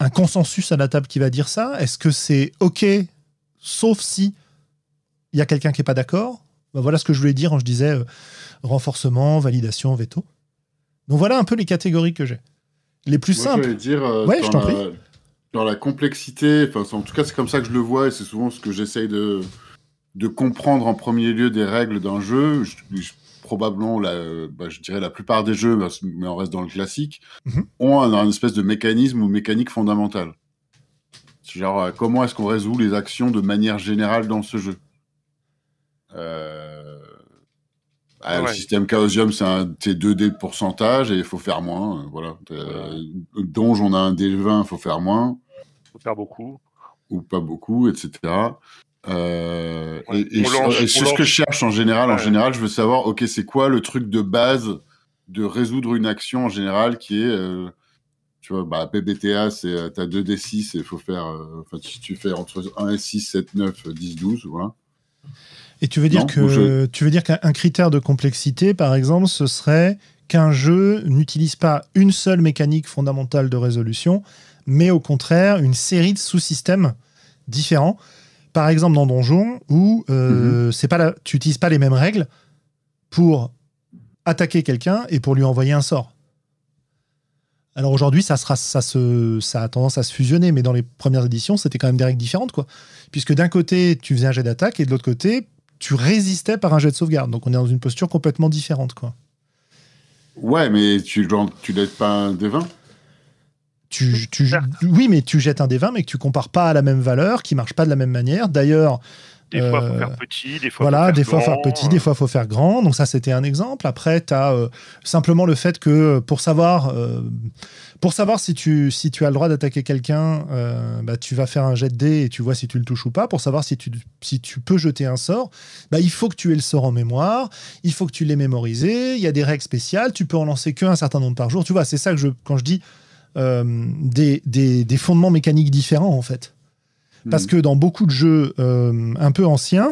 A: un consensus à la table qui va dire ça? Est-ce que c'est OK, sauf si il y a quelqu'un qui n'est pas d'accord? Ben Voilà ce que je voulais dire quand je disais renforcement, validation, veto. Donc voilà un peu les catégories que j'ai. Les plus Moi, simples.
C: dire, euh,
A: ouais, je t'en prie.
C: Dans la complexité, en tout cas, c'est comme ça que je le vois et c'est souvent ce que j'essaye de, de comprendre en premier lieu des règles d'un jeu. probablement, la, bah, je dirais la plupart des jeux, mais on reste dans le classique, mhm. ont un, espèce de mécanisme ou mécanique fondamentale. Genre, euh, comment est-ce qu'on résout les actions de manière générale dans ce jeu? Euh, ah, le système Chaosium, c'est un T2D de pourcentage et il faut faire moins. Euh, voilà. Euh, Donge, on a un D20, il faut faire moins.
B: Il faut faire beaucoup.
C: Ou pas beaucoup, etc. Euh, et, c'est ce que je cherche en général. En général, je veux savoir, ok, c'est quoi le truc de base de résoudre une action en général qui est, tu vois, bah, PBTA, c'est t'as 2D6 et il faut faire, enfin, si tu fais entre 1 et 6, 7, 9, 10, 12, voilà.
A: Et tu veux dire que tu veux dire qu'un critère de complexité, par exemple, ce serait qu'un jeu n'utilise pas une seule mécanique fondamentale de résolution, mais au contraire une série de sous-systèmes différents. Par exemple, dans Donjon, où euh, mhm. c'est pas tu n'utilises pas les mêmes règles pour attaquer quelqu'un et pour lui envoyer un sort. Alors aujourd'hui, ça, sera, ça, se, ça a tendance à se fusionner, mais dans les premières éditions, c'était quand même des règles différentes, quoi. Puisque d'un côté, tu faisais un jet d'attaque et de l'autre côté, tu résistais par un jet de sauvegarde. Donc on est dans une posture complètement différente, quoi.
C: Ouais, mais tu, tu jettes pas un D20
A: tu, tu, oui, mais tu jettes un D20, mais que tu compares pas à la même valeur, qui marche pas de la même manière. D'ailleurs,
B: des fois, il faut faire petit, des fois,
A: voilà,
B: faut
A: des fois, faire petit, des fois, faut faire grand. Donc ça, c'était un exemple. Après, tu as euh, simplement le fait que pour savoir, euh, pour savoir si tu, si tu as le droit d'attaquer quelqu'un, euh, bah, tu vas faire un jet de dés et tu vois si tu le touches ou pas. Pour savoir si tu, si tu peux jeter un sort, bah, il faut que tu aies le sort en mémoire, il faut que tu l'aies mémorisé. Il y a des règles spéciales. Tu peux en lancer qu'un certain nombre par jour. Tu vois, c'est ça que je, quand je dis des, des, des fondements mécaniques différents, en fait. Parce mm. que dans beaucoup de jeux euh, un peu anciens,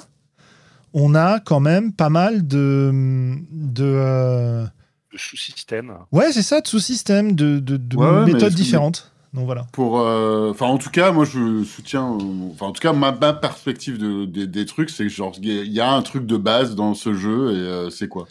A: on a quand même pas mal de. de
B: euh, sous-systèmes.
A: Ouais, c'est ça, de sous-systèmes, de, de, méthodes différentes. Donc voilà.
C: Pour, euh, enfin, en tout cas, moi, je soutiens. Enfin, en tout cas, ma, perspective de, des trucs, c'est que genre, il y a un truc de base dans ce jeu et c'est quoi?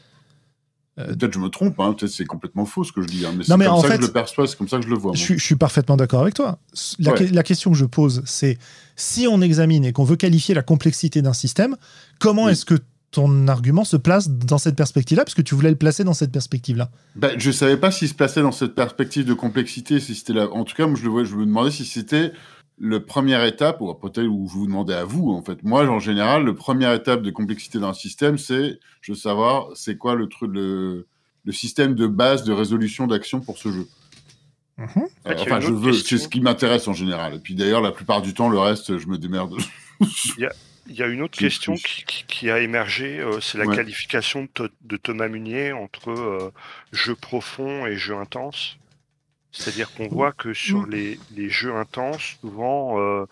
C: Peut-être je me trompe, hein, peut-être c'est complètement faux ce que je dis, hein, mais c'est comme ça que je le perçois, c'est comme ça que je le vois.
A: Je, suis parfaitement d'accord avec toi. La, question que je pose, c'est si on examine et qu'on veut qualifier la complexité d'un système, comment est-ce que ton argument se place dans cette perspective-là, parce que tu voulais le placer dans cette perspective-là?
C: Ben, Je ne savais pas s'il se plaçait dans cette perspective de complexité, si c'était là. En tout cas, moi, je, le vois, je me demandais si c'était le première étape, ou peut-être où je vous demandais à vous, en fait. Moi, en général, le première étape de complexité d'un système, c'est je veux savoir c'est quoi le truc, le, le système de base de résolution d'action pour ce jeu.
A: Mhm.
C: Euh,
B: En fait, il y a
C: enfin, je veux,
B: question.
C: c'est ce qui m'intéresse en général. Et puis d'ailleurs, la plupart du temps, le reste, je me démerde.
B: Il y a une autre
C: Plus,
B: question
C: plus.
B: qui, qui- qui a émergé, euh, c'est la
C: Ouais.
B: qualification de Thomas Munier entre euh, jeu profond et jeu intense. C'est-à-dire qu'on voit que sur
A: Mm.
B: les, les jeux intenses, souvent, euh,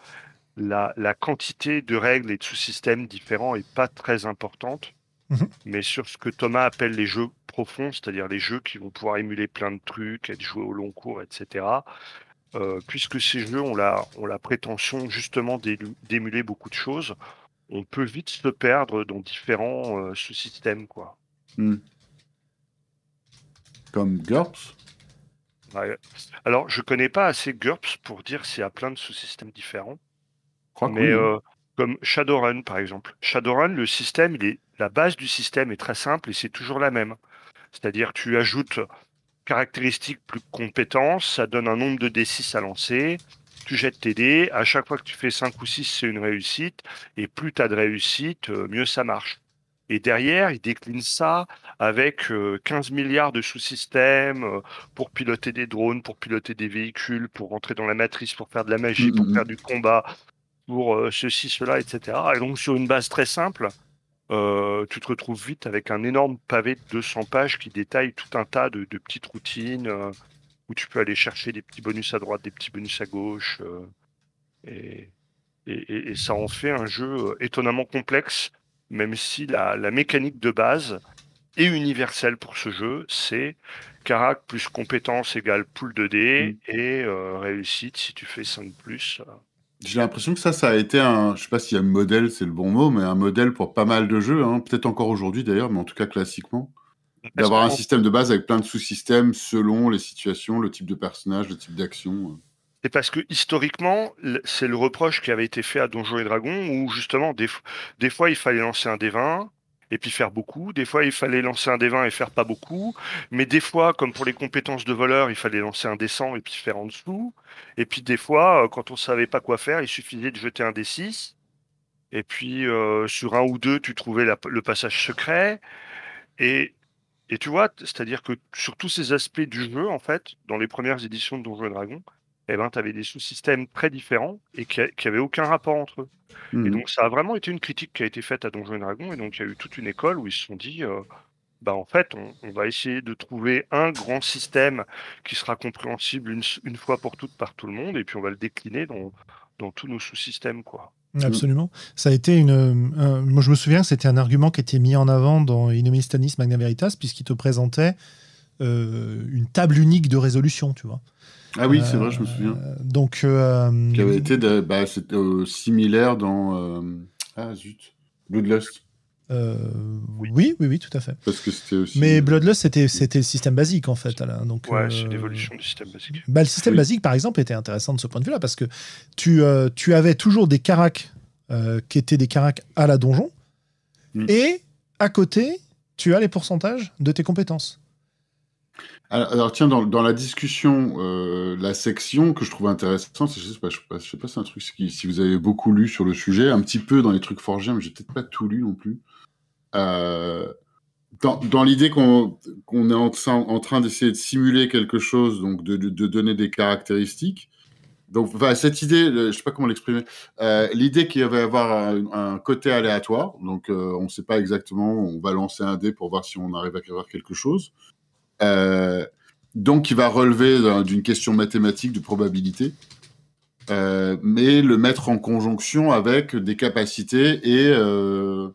B: la, la quantité de règles et de sous-systèmes différents est pas très importante.
A: Mhm.
B: Mais sur ce que Thomas appelle les jeux profonds, c'est-à-dire les jeux qui vont pouvoir émuler plein de trucs, être joués au long cours, etc., euh, puisque ces jeux ont la, ont la prétention justement d'émuler beaucoup de choses, on peut vite se perdre dans différents euh, sous-systèmes. quoi.
C: Hmm. Comme GURPS.
B: Ouais. Alors, je connais pas assez GURPS pour dire s'il y a plein de sous-systèmes différents.
C: Crois
B: Mais euh, comme Shadowrun, par exemple. Shadowrun, le système, il est, la base du système est très simple et c'est toujours la même. C'est-à-dire, tu ajoutes caractéristiques plus compétences, ça donne un nombre de D6 à lancer, tu jettes tes dés, à chaque fois que tu fais 5 ou 6, c'est une réussite, et plus tu as de réussite, euh, mieux ça marche. Et derrière, il décline ça avec euh, 15 milliards de sous-systèmes euh, pour piloter des drones, pour piloter des véhicules, pour rentrer dans la matrice, pour faire de la magie, pour faire du combat, pour euh, ceci, cela, etc. Et donc sur une base très simple, euh, tu te retrouves vite avec un énorme pavé de 200 pages qui détaille tout un tas de, de petites routines euh, où tu peux aller chercher des petits bonus à droite, des petits bonus à gauche. euh, et, et- et- et ça en fait un jeu euh, étonnamment complexe, même si la, la mécanique de base est universelle pour ce jeu. C'est carac plus compétence égale pool de dés et euh, réussite si tu fais 5 plus. euh,
C: J'ai l'impression que ça, ça a été un, je sais pas si un modèle, c'est le bon mot, mais un modèle pour pas mal de jeux, hein. peut-être encore aujourd'hui d'ailleurs, mais en tout cas classiquement, d'avoir un système de base avec plein de sous-systèmes selon les situations, le type de personnage, le type d'action.
B: C'est parce que historiquement, c'est le reproche qui avait été fait à Donjons et Dragons, où justement, des, des fois, il fallait lancer un D20 et puis faire beaucoup. Des fois, il fallait lancer un D20 et faire pas beaucoup. Mais des fois, comme pour les compétences de voleur, il fallait lancer un D100 et puis faire en dessous. Et puis des fois, euh, quand on savait pas quoi faire, il suffisait de jeter un D6. Et puis, euh, sur un ou deux, tu trouvais le passage secret. Et, et tu vois, c'est-à-dire que sur tous ces aspects du jeu, en fait, dans les premières éditions de Donjons et Dragons, eh ben, tu avais des sous-systèmes très différents et qui n'avaient aucun rapport entre eux. Et
C: Mhm.
B: donc, ça a vraiment été une critique qui a été faite à Donjons et Dragons. Et donc, il y a eu toute une école où ils se sont dit, euh, bah, en fait, on, on va essayer de trouver un grand système qui sera compréhensible une, une fois pour toutes par tout le monde. Et puis, on va le décliner dans, dans tous nos sous-systèmes. quoi.
A: Absolument. Ça a été une. un- moi, je me souviens que c'était un argument qui était mis en avant dans Innomis Stanis Magna Veritas, puisqu'il te présentait euh, une table unique de résolution, tu vois.
C: Ah oui, c'est vrai, je me souviens.
A: Euh, donc. euh,
C: Qui avait été de- bah, c'était, euh, similaire dans euh, ah zut Bloodlust
A: euh, oui, oui, oui, tout à fait.
C: parce que c'était aussi
A: Mais Bloodlust, c'était c'était le système basique, en fait. Alain. Donc,
B: Ouais,
A: euh,
B: c'est l'évolution du système basique.
A: Bah, le système
C: Oui.
A: basique, par exemple, était intéressant de ce point de vue-là, parce que tu, euh, tu avais toujours des caracs euh, qui étaient des caracs à la donjon,
C: Mm.
A: et à côté, tu as les pourcentages de tes compétences.
C: Alors, tiens, dans, la discussion, euh, la section que je trouve intéressante, je sais sais pas, c'est un truc si vous avez beaucoup lu sur le sujet, un petit peu dans les trucs forgés, mais j'ai peut-être pas tout lu non plus. Euh, dans l'idée qu'on est en, train- d'essayer de simuler quelque chose, donc de, donner des caractéristiques. Donc, cette idée, je sais pas comment l'exprimer. Euh, l'idée qu'il va y avoir un, un côté aléatoire, donc on ne sait pas exactement, on va lancer un dé pour voir si on arrive à avoir quelque chose. Euh, donc, il va relever d'un- d'une question mathématique de probabilité, euh, mais le mettre en conjonction avec des capacités et euh,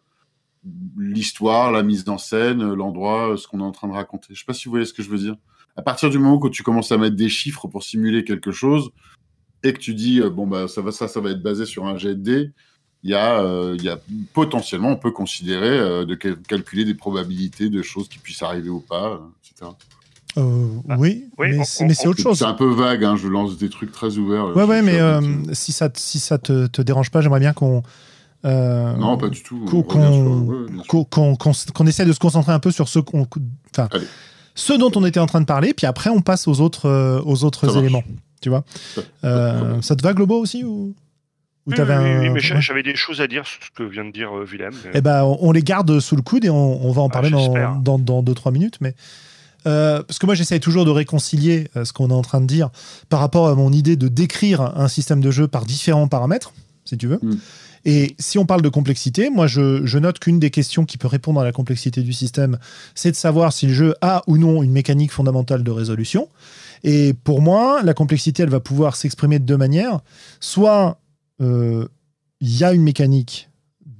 C: l'histoire, la mise en scène, l'endroit, ce qu'on est en train de raconter. Je sais pas si vous voyez ce que je veux dire. À partir du moment où tu commences à mettre des chiffres pour simuler quelque chose et que tu dis euh, bon bah ça va ça ça va être basé sur un jet de il y a euh, il y potentiellement on peut considérer euh, de cal- calculer des probabilités de choses qui puissent arriver ou pas, euh.
A: Euh,
B: Ah,
A: oui,
B: oui,
A: mais c'est autre chose.
C: C'est un peu vague, hein, je lance des trucs très ouverts. euh,
A: Ouais, ouais, mais euh, si ça, te- si ça te, te dérange pas, j'aimerais bien qu'on. euh,
C: non, pas du tout.
A: qu'on- s- qu'on essaie de se concentrer un peu sur ce qu'on, enfin, ce dont on était en train de parler, puis après on passe aux autres, euh, aux autres
C: Ça marche.
A: éléments. Tu vois euh, Ça te va, Globo aussi ou,
B: oui, mais j'avais des choses à dire sur ce que vient de dire Willem.
A: Eh ben, on, les garde sous le coude et on, va en ah, parler dans, dans, 2-3 minutes. Mais parce que moi, j'essaye toujours de réconcilier ce qu'on est en train de dire par rapport à mon idée de décrire un système de jeu par différents paramètres, si tu veux. Hmm. Et si on parle de complexité, moi je, note qu'une des questions qui peut répondre à la complexité du système, c'est de savoir si le jeu a ou non une mécanique fondamentale de résolution. Et pour moi, la complexité, elle va pouvoir s'exprimer de deux manières. Soit euh, il y a une mécanique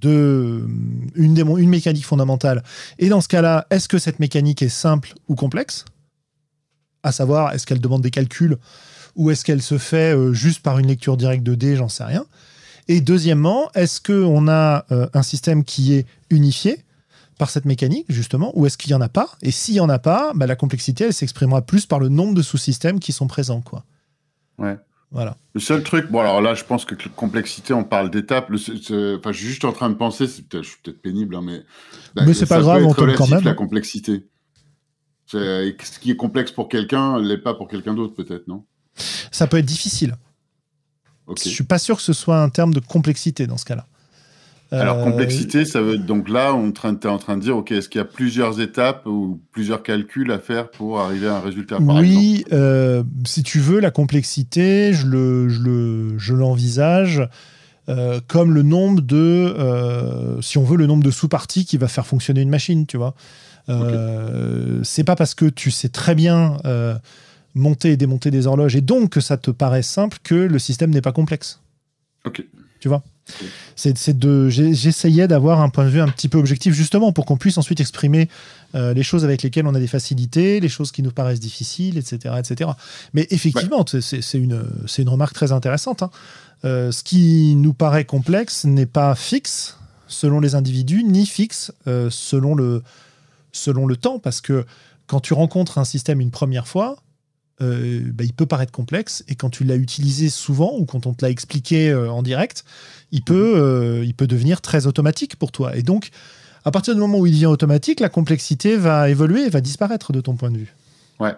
A: une, une mécanique fondamentale, et dans ce cas-là, est-ce que cette mécanique est simple ou complexe? À savoir, est-ce qu'elle demande des calculs ou est-ce qu'elle se fait euh, juste par une lecture directe de dés J'en sais rien? Et deuxièmement, est-ce qu'on a euh, un système qui est unifié par cette mécanique, justement, ou est-ce qu'il n'y en a pas? Et s'il n'y en a pas, bah, la complexité, elle s'exprimera plus par le nombre de sous-systèmes qui sont présents. Quoi.
C: Ouais.
A: Voilà.
C: Le seul truc, bon alors là, je pense que complexité, on parle d'étapes. Enfin, je suis juste en train de penser, c'est peut-être, je suis peut-être pénible, hein, mais.
A: Mais c'est pas grave, on tombe quand même.
C: La complexité. Ce qui est complexe pour quelqu'un l'est pas pour quelqu'un d'autre, peut-être, non?
A: Ça peut être difficile. Je suis pas sûr que ce soit un terme de complexité dans ce cas-là.
C: Alors, euh, complexité, ça veut donc là, on est en train de dire, OK, est-ce qu'il y a plusieurs étapes ou plusieurs calculs à faire pour arriver à un résultat
A: Oui, euh, si tu veux, la complexité, je, le, je, l'envisage euh, comme le nombre de, si on veut, le nombre de sous-parties qui va faire fonctionner une machine, tu vois. C'est pas parce que tu sais très bien monter et démonter des horloges, et donc que ça te paraît simple que le système n'est pas complexe.
C: Ok.
A: Tu vois. C'est de j'essayais d'avoir un point de vue un petit peu objectif justement pour qu'on puisse ensuite exprimer euh, les choses avec lesquelles on a des facilités les choses qui nous paraissent difficiles etc etc mais effectivement c'est une c'est une remarque très intéressante hein. euh, ce qui nous paraît complexe n'est pas fixe selon les individus ni fixe euh, selon le selon le temps parce que quand tu rencontres un système une première fois euh, bah, il peut paraître complexe et quand tu l'as utilisé souvent ou quand on te l'a expliqué euh, en direct, il peut, euh, il peut devenir très automatique pour toi. Et donc, à partir du moment où il devient automatique, la complexité va évoluer et va disparaître de ton point de vue.
C: Ouais.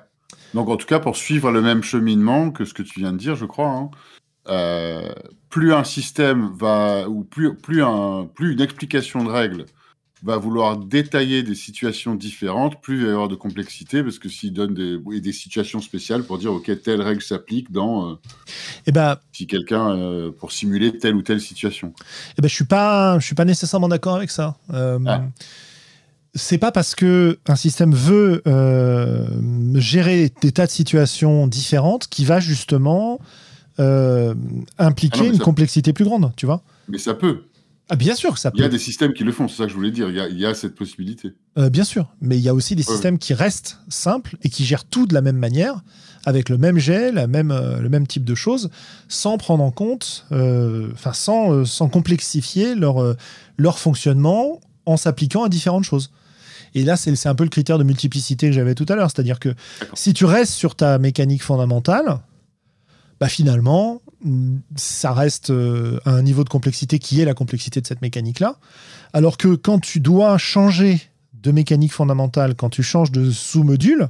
C: Donc, en tout cas, pour suivre le même cheminement que ce que tu viens de dire, je crois, hein, plus un système va, ou plus, plus, un, plus une explication de règles va vouloir détailler des situations différentes, plus il va y avoir de complexité, parce que s'il donne des, des situations spéciales pour dire, OK, telle règle s'applique dans... Euh,
A: eh ben,
C: si quelqu'un, euh, pour simuler telle ou telle situation.
A: Eh ben, je suis pas, je suis pas nécessairement d'accord avec ça. Euh, ah. C'est pas parce que un système veut euh, gérer des tas de situations différentes qui va justement impliquer ah une complexité plus grande, tu vois.
C: Mais ça peut.
A: Ah, bien sûr ça
C: peut. Il y a des systèmes qui le font, c'est ça que je voulais dire. Il y a, cette possibilité.
A: Euh, bien sûr, mais il y a aussi des systèmes qui restent simples et qui gèrent tout de la même manière, avec le même jet, la même, euh, le même type de choses, sans prendre en compte, euh, enfin sans, sans complexifier leur, leur fonctionnement en s'appliquant à différentes choses. Et là, c'est un peu le critère de multiplicité que j'avais tout à l'heure. C'est-à-dire que si tu restes sur ta mécanique fondamentale, bah finalement, ça reste euh, à un niveau de complexité qui est la complexité de cette mécanique-là. Alors que quand tu dois changer de mécanique fondamentale, quand tu changes de sous-module,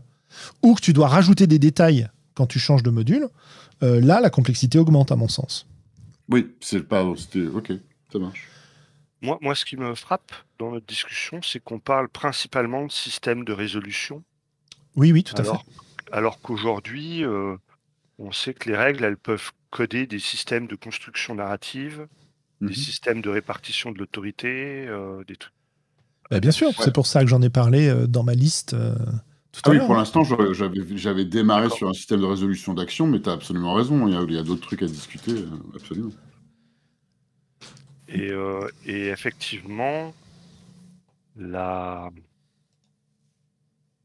A: ou que tu dois rajouter des détails quand tu changes de module, euh, là, la complexité augmente, à mon sens.
C: Oui, c'est pas. Ok, ça marche.
B: Moi, moi, ce qui me frappe dans notre discussion, c'est qu'on parle principalement de système de résolution.
A: Oui, oui, tout à fait.
B: Alors qu'aujourd'hui, euh, on sait que les règles, elles peuvent coder des systèmes de construction narrative, des mhm. systèmes de répartition de l'autorité, euh, des trucs.
A: Bah, bien sûr, c'est pour ça que j'en ai parlé euh, dans ma liste. Euh, tout
C: ah
A: oui,
C: pour l'instant, j'avais démarré sur un système de résolution d'action, mais tu as absolument raison, il y a, d'autres trucs à discuter, absolument.
B: Et, et effectivement, la,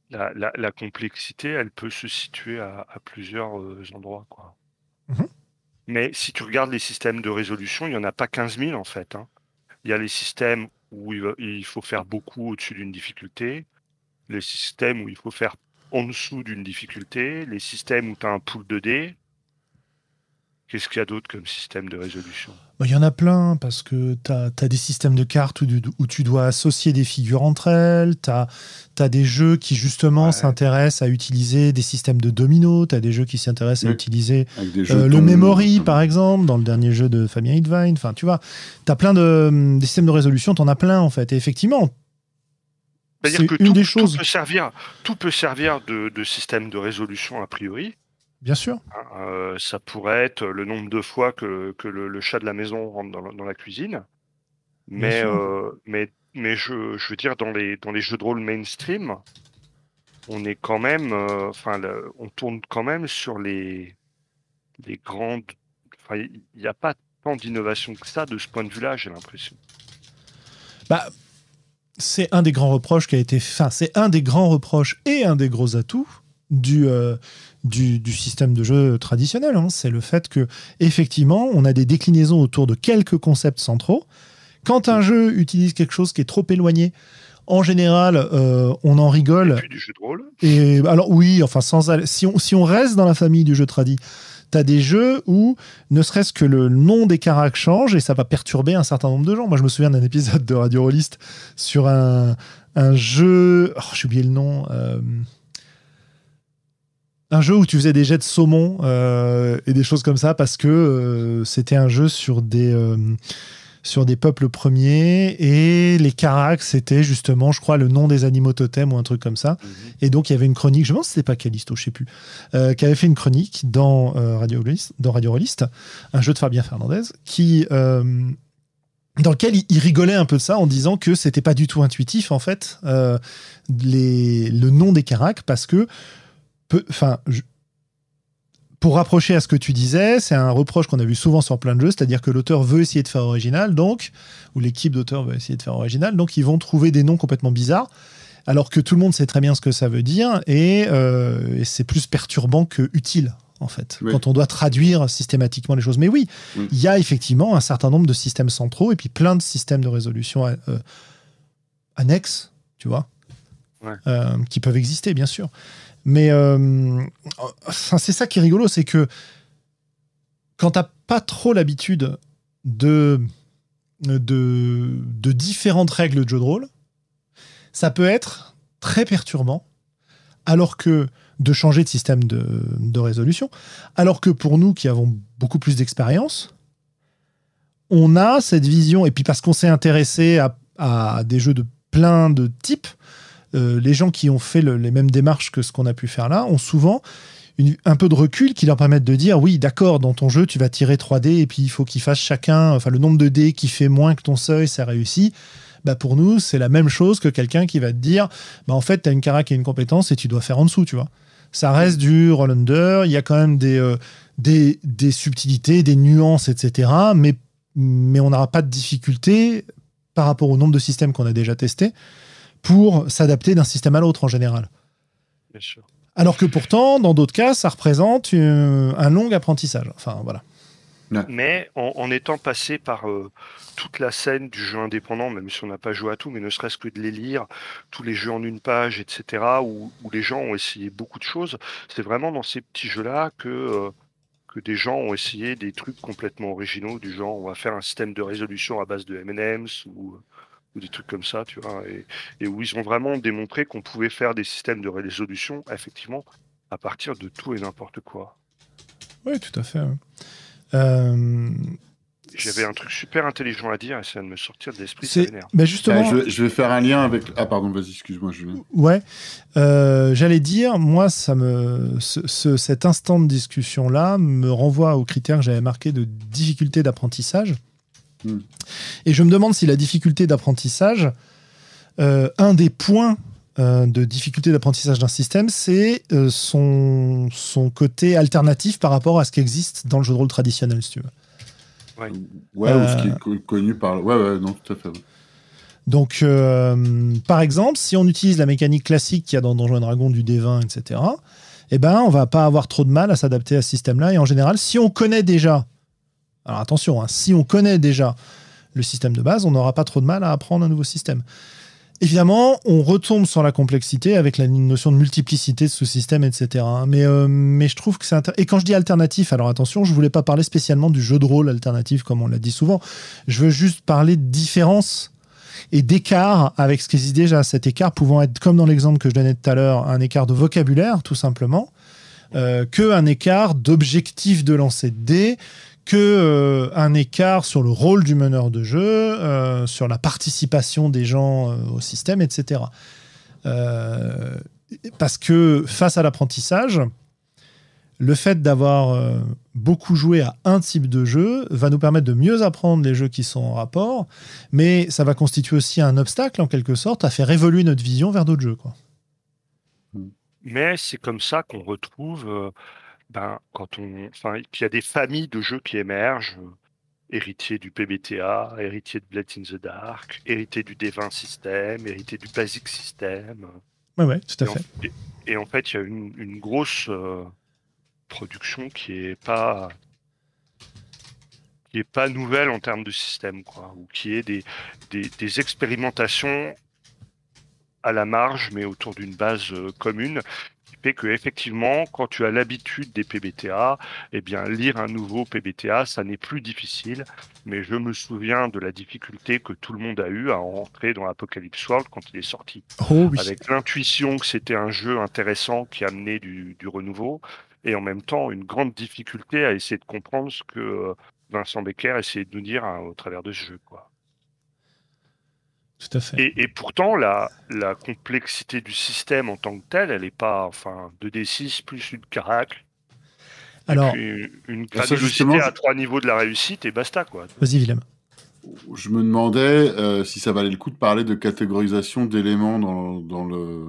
B: la, complexité, elle peut se situer à, plusieurs endroits. Quoi. Mhm. Mais si tu regardes les systèmes de résolution, il n'y en a pas 15 000 en fait. Hein. Il y a les systèmes où il, faut faire beaucoup au-dessus d'une difficulté, les systèmes où il faut faire en dessous d'une difficulté, les systèmes où tu as un pool de dés. Qu'est-ce qu'il y a d'autre comme système de résolution?
A: Bah, Il y en a plein, parce que tu as, des systèmes de cartes où, où, tu dois associer des figures entre elles, tu as, des jeux qui justement s'intéressent à utiliser des systèmes de domino, tu as des jeux qui s'intéressent à utiliser euh, le memory, par exemple, dans le dernier jeu de Fabien Hidvine, enfin tu vois, tu as plein de des systèmes de résolution, tu en as plein en fait, et effectivement,
B: c'est une tout, des choses. Tout peut servir, tout peut servir de, de système de résolution a priori,
A: Bien sûr.
B: Euh, ça pourrait être le nombre de fois que, que le, chat de la maison rentre dans, dans la cuisine. Mais, euh, mais, mais je, je, veux dire, dans les, dans les jeux de rôle mainstream, on est quand même. Euh, enfin, on tourne quand même sur les, les grandes. Enfin, il n'y a pas tant d'innovation que ça de ce point de vue-là, j'ai l'impression.
A: Bah, c'est un des grands reproches qui a été. Enfin, c'est un des grands reproches et un des gros atouts du, du, système de jeu traditionnel. Hein. C'est le fait que, effectivement, on a des déclinaisons autour de quelques concepts centraux. Quand un jeu utilise quelque chose qui est trop éloigné, en général, euh, on en rigole.
B: Et du jeu de rôle.
A: Et alors oui, enfin sans si on si on reste dans la famille du jeu tradi, tu as des jeux où ne serait-ce que le nom des caractères change et ça va perturber un certain nombre de gens. Moi, je me souviens d'un épisode de Radio Rollist sur un, un jeu, oh, j'ai oublié le nom. Euh, un jeu où tu faisais des jets de saumon euh, et des choses comme ça parce que euh, c'était un jeu sur des euh, sur des peuples premiers et les Caracs c'était justement je crois le nom des animaux totems ou un truc comme ça mhm. et donc il y avait une chronique je pense c'était pas Callisto je sais plus qui avait fait une chronique dans Radio dans Radio Rollist un jeu de Fabien Fernandez qui dans lequel il, rigolait un peu de ça en disant que c'était pas du tout intuitif en fait les, le nom des Caracs parce que enfin, pour rapprocher à ce que tu disais, c'est un reproche qu'on a vu souvent sur plein de jeux, c'est-à-dire que l'auteur veut essayer de faire original, donc, ou l'équipe d'auteurs veut essayer de faire original, donc ils vont trouver des noms complètement bizarres, alors que tout le monde sait très bien ce que ça veut dire, et, euh, c'est plus perturbant que utile. En fait, quand on doit traduire systématiquement les choses. Mais oui, il y a effectivement un certain nombre de systèmes centraux et puis plein de systèmes de résolution euh, annexes, tu vois, euh, qui peuvent exister, bien sûr. Mais euh, c'est ça qui est rigolo, c'est que quand t'as pas trop l'habitude de, de, de, différentes règles de jeu de rôle, ça peut être très perturbant, alors que de changer de système de, de résolution, alors que pour nous qui avons beaucoup plus d'expérience, on a cette vision, et puis parce qu'on s'est intéressé à, à, des jeux de plein de types, euh, les gens qui ont fait les mêmes démarches que ce qu'on a pu faire là ont souvent un peu de recul qui leur permettent de dire oui, d'accord, dans ton jeu, tu vas tirer 3 dés et puis il faut qu'ils fassent chacun, enfin le nombre de dés qui fait moins que ton seuil, ça réussit. Bah pour nous, c'est la même chose que quelqu'un qui va te dire bah en fait, tu as une carac et une compétence et tu dois faire en dessous, tu vois. Ça reste du roll under, il y a quand même des, euh, des, subtilités, des nuances, etc. Mais, mais on n'aura pas de difficulté par rapport au nombre de systèmes qu'on a déjà testés pour s'adapter d'un système à l'autre en général.
B: Bien sûr.
A: Alors que pourtant, dans d'autres cas, ça représente euh, un long apprentissage. Enfin, voilà.
B: Mais en, étant passé par euh, toute la scène du jeu indépendant, même si on n'a pas joué à tout, mais ne serait-ce que de les lire, tous les jeux en une page, etc., où, les gens ont essayé beaucoup de choses, c'est vraiment dans ces petits jeux-là que, euh, que des gens ont essayé des trucs complètement originaux, du genre on va faire un système de résolution à base de M&M's ou ou des trucs comme ça, tu vois, et, où ils ont vraiment démontré qu'on pouvait faire des systèmes de résolution, effectivement, à partir de tout et n'importe quoi.
A: Oui, tout à fait. Euh,
B: J'avais un truc super intelligent à dire et ça vient de me sortir de l'esprit,
A: justement...
C: Bah, je, vais faire un lien avec... Ah pardon, vas-y, excuse-moi. Je...
A: Ouais, euh, j'allais dire, moi, ça me... Ce, cet instant de discussion-là me renvoie aux critères que j'avais marqués de difficulté d'apprentissage. Et je me demande si la difficulté d'apprentissage, euh, un des points euh, de difficulté d'apprentissage d'un système, c'est euh, son, son côté alternatif par rapport à ce qui existe dans le jeu de rôle traditionnel, si tu veux.
C: Ouais, ouais ou ce qui est connu par. Ouais, ouais, non, tout à fait.
A: Donc, par exemple, si on utilise la mécanique classique qu'il y a dans Donjons Dragon du D20, etc., eh ben, on va pas avoir trop de mal à s'adapter à ce système-là. Et en général, si on connaît déjà alors attention, hein, si on connaît déjà le système de base, on n'aura pas trop de mal à apprendre un nouveau système. Évidemment, on retombe sur la complexité avec la notion de multiplicité de sous-systèmes, etc. Mais, euh, mais je trouve que c'est intéressant. Et quand je dis alternatif, alors attention, je voulais pas parler spécialement du jeu de rôle alternatif, comme on l'a dit souvent. Je veux juste parler de différence et d'écart avec ce qui existe déjà. Cet écart pouvant être, comme dans l'exemple que je donnais tout à l'heure, un écart de vocabulaire, tout simplement, euh, que un écart d'objectif de lancer de dés, que euh, un écart sur le rôle du meneur de jeu, euh, sur la participation des gens euh, au système, etc. Parce que face à l'apprentissage, le fait d'avoir beaucoup joué à un type de jeu va nous permettre de mieux apprendre les jeux qui sont en rapport, mais ça va constituer aussi un obstacle en quelque sorte à faire évoluer notre vision vers d'autres jeux.
B: Mais c'est comme ça qu'on retrouve, ben, quand on, enfin, qu'il y a des familles de jeux qui émergent, euh, héritiers du PBTA, héritiers de Blades in the Dark, héritiers du D20 System, héritiers du Basic System.
A: Ouais, ouais, tout à
B: Et en,
A: fait.
B: et- et en fait, il y a une, une grosse euh, production qui est pas qui est pas nouvelle en termes de système, quoi, ou qui est des, des, des expérimentations à la marge, mais autour d'une base euh, commune, fait que effectivement, quand tu as l'habitude des PBTA, eh bien, lire un nouveau PBTA, ça n'est plus difficile. Mais je me souviens de la difficulté que tout le monde a eu à entrer dans Apocalypse World quand il est sorti
A: Oh oui.
B: avec l'intuition que c'était un jeu intéressant qui amenait du, du renouveau, et en même temps une grande difficulté à essayer de comprendre ce que euh, Vincent Becker essayait de nous dire hein, au travers de ce jeu. Quoi.
A: Tout à fait.
B: Et, et pourtant, la, la complexité du système en tant que tel, elle n'est pas, enfin, 2D6 plus une caracle,
A: Alors,
B: puis une
C: ça,
B: granulosité
C: justement,
B: à trois niveaux de la réussite, et basta, quoi.
A: vas-y, Willem.
C: Je me demandais euh, si ça valait le coup de parler de catégorisation d'éléments dans, dans, le,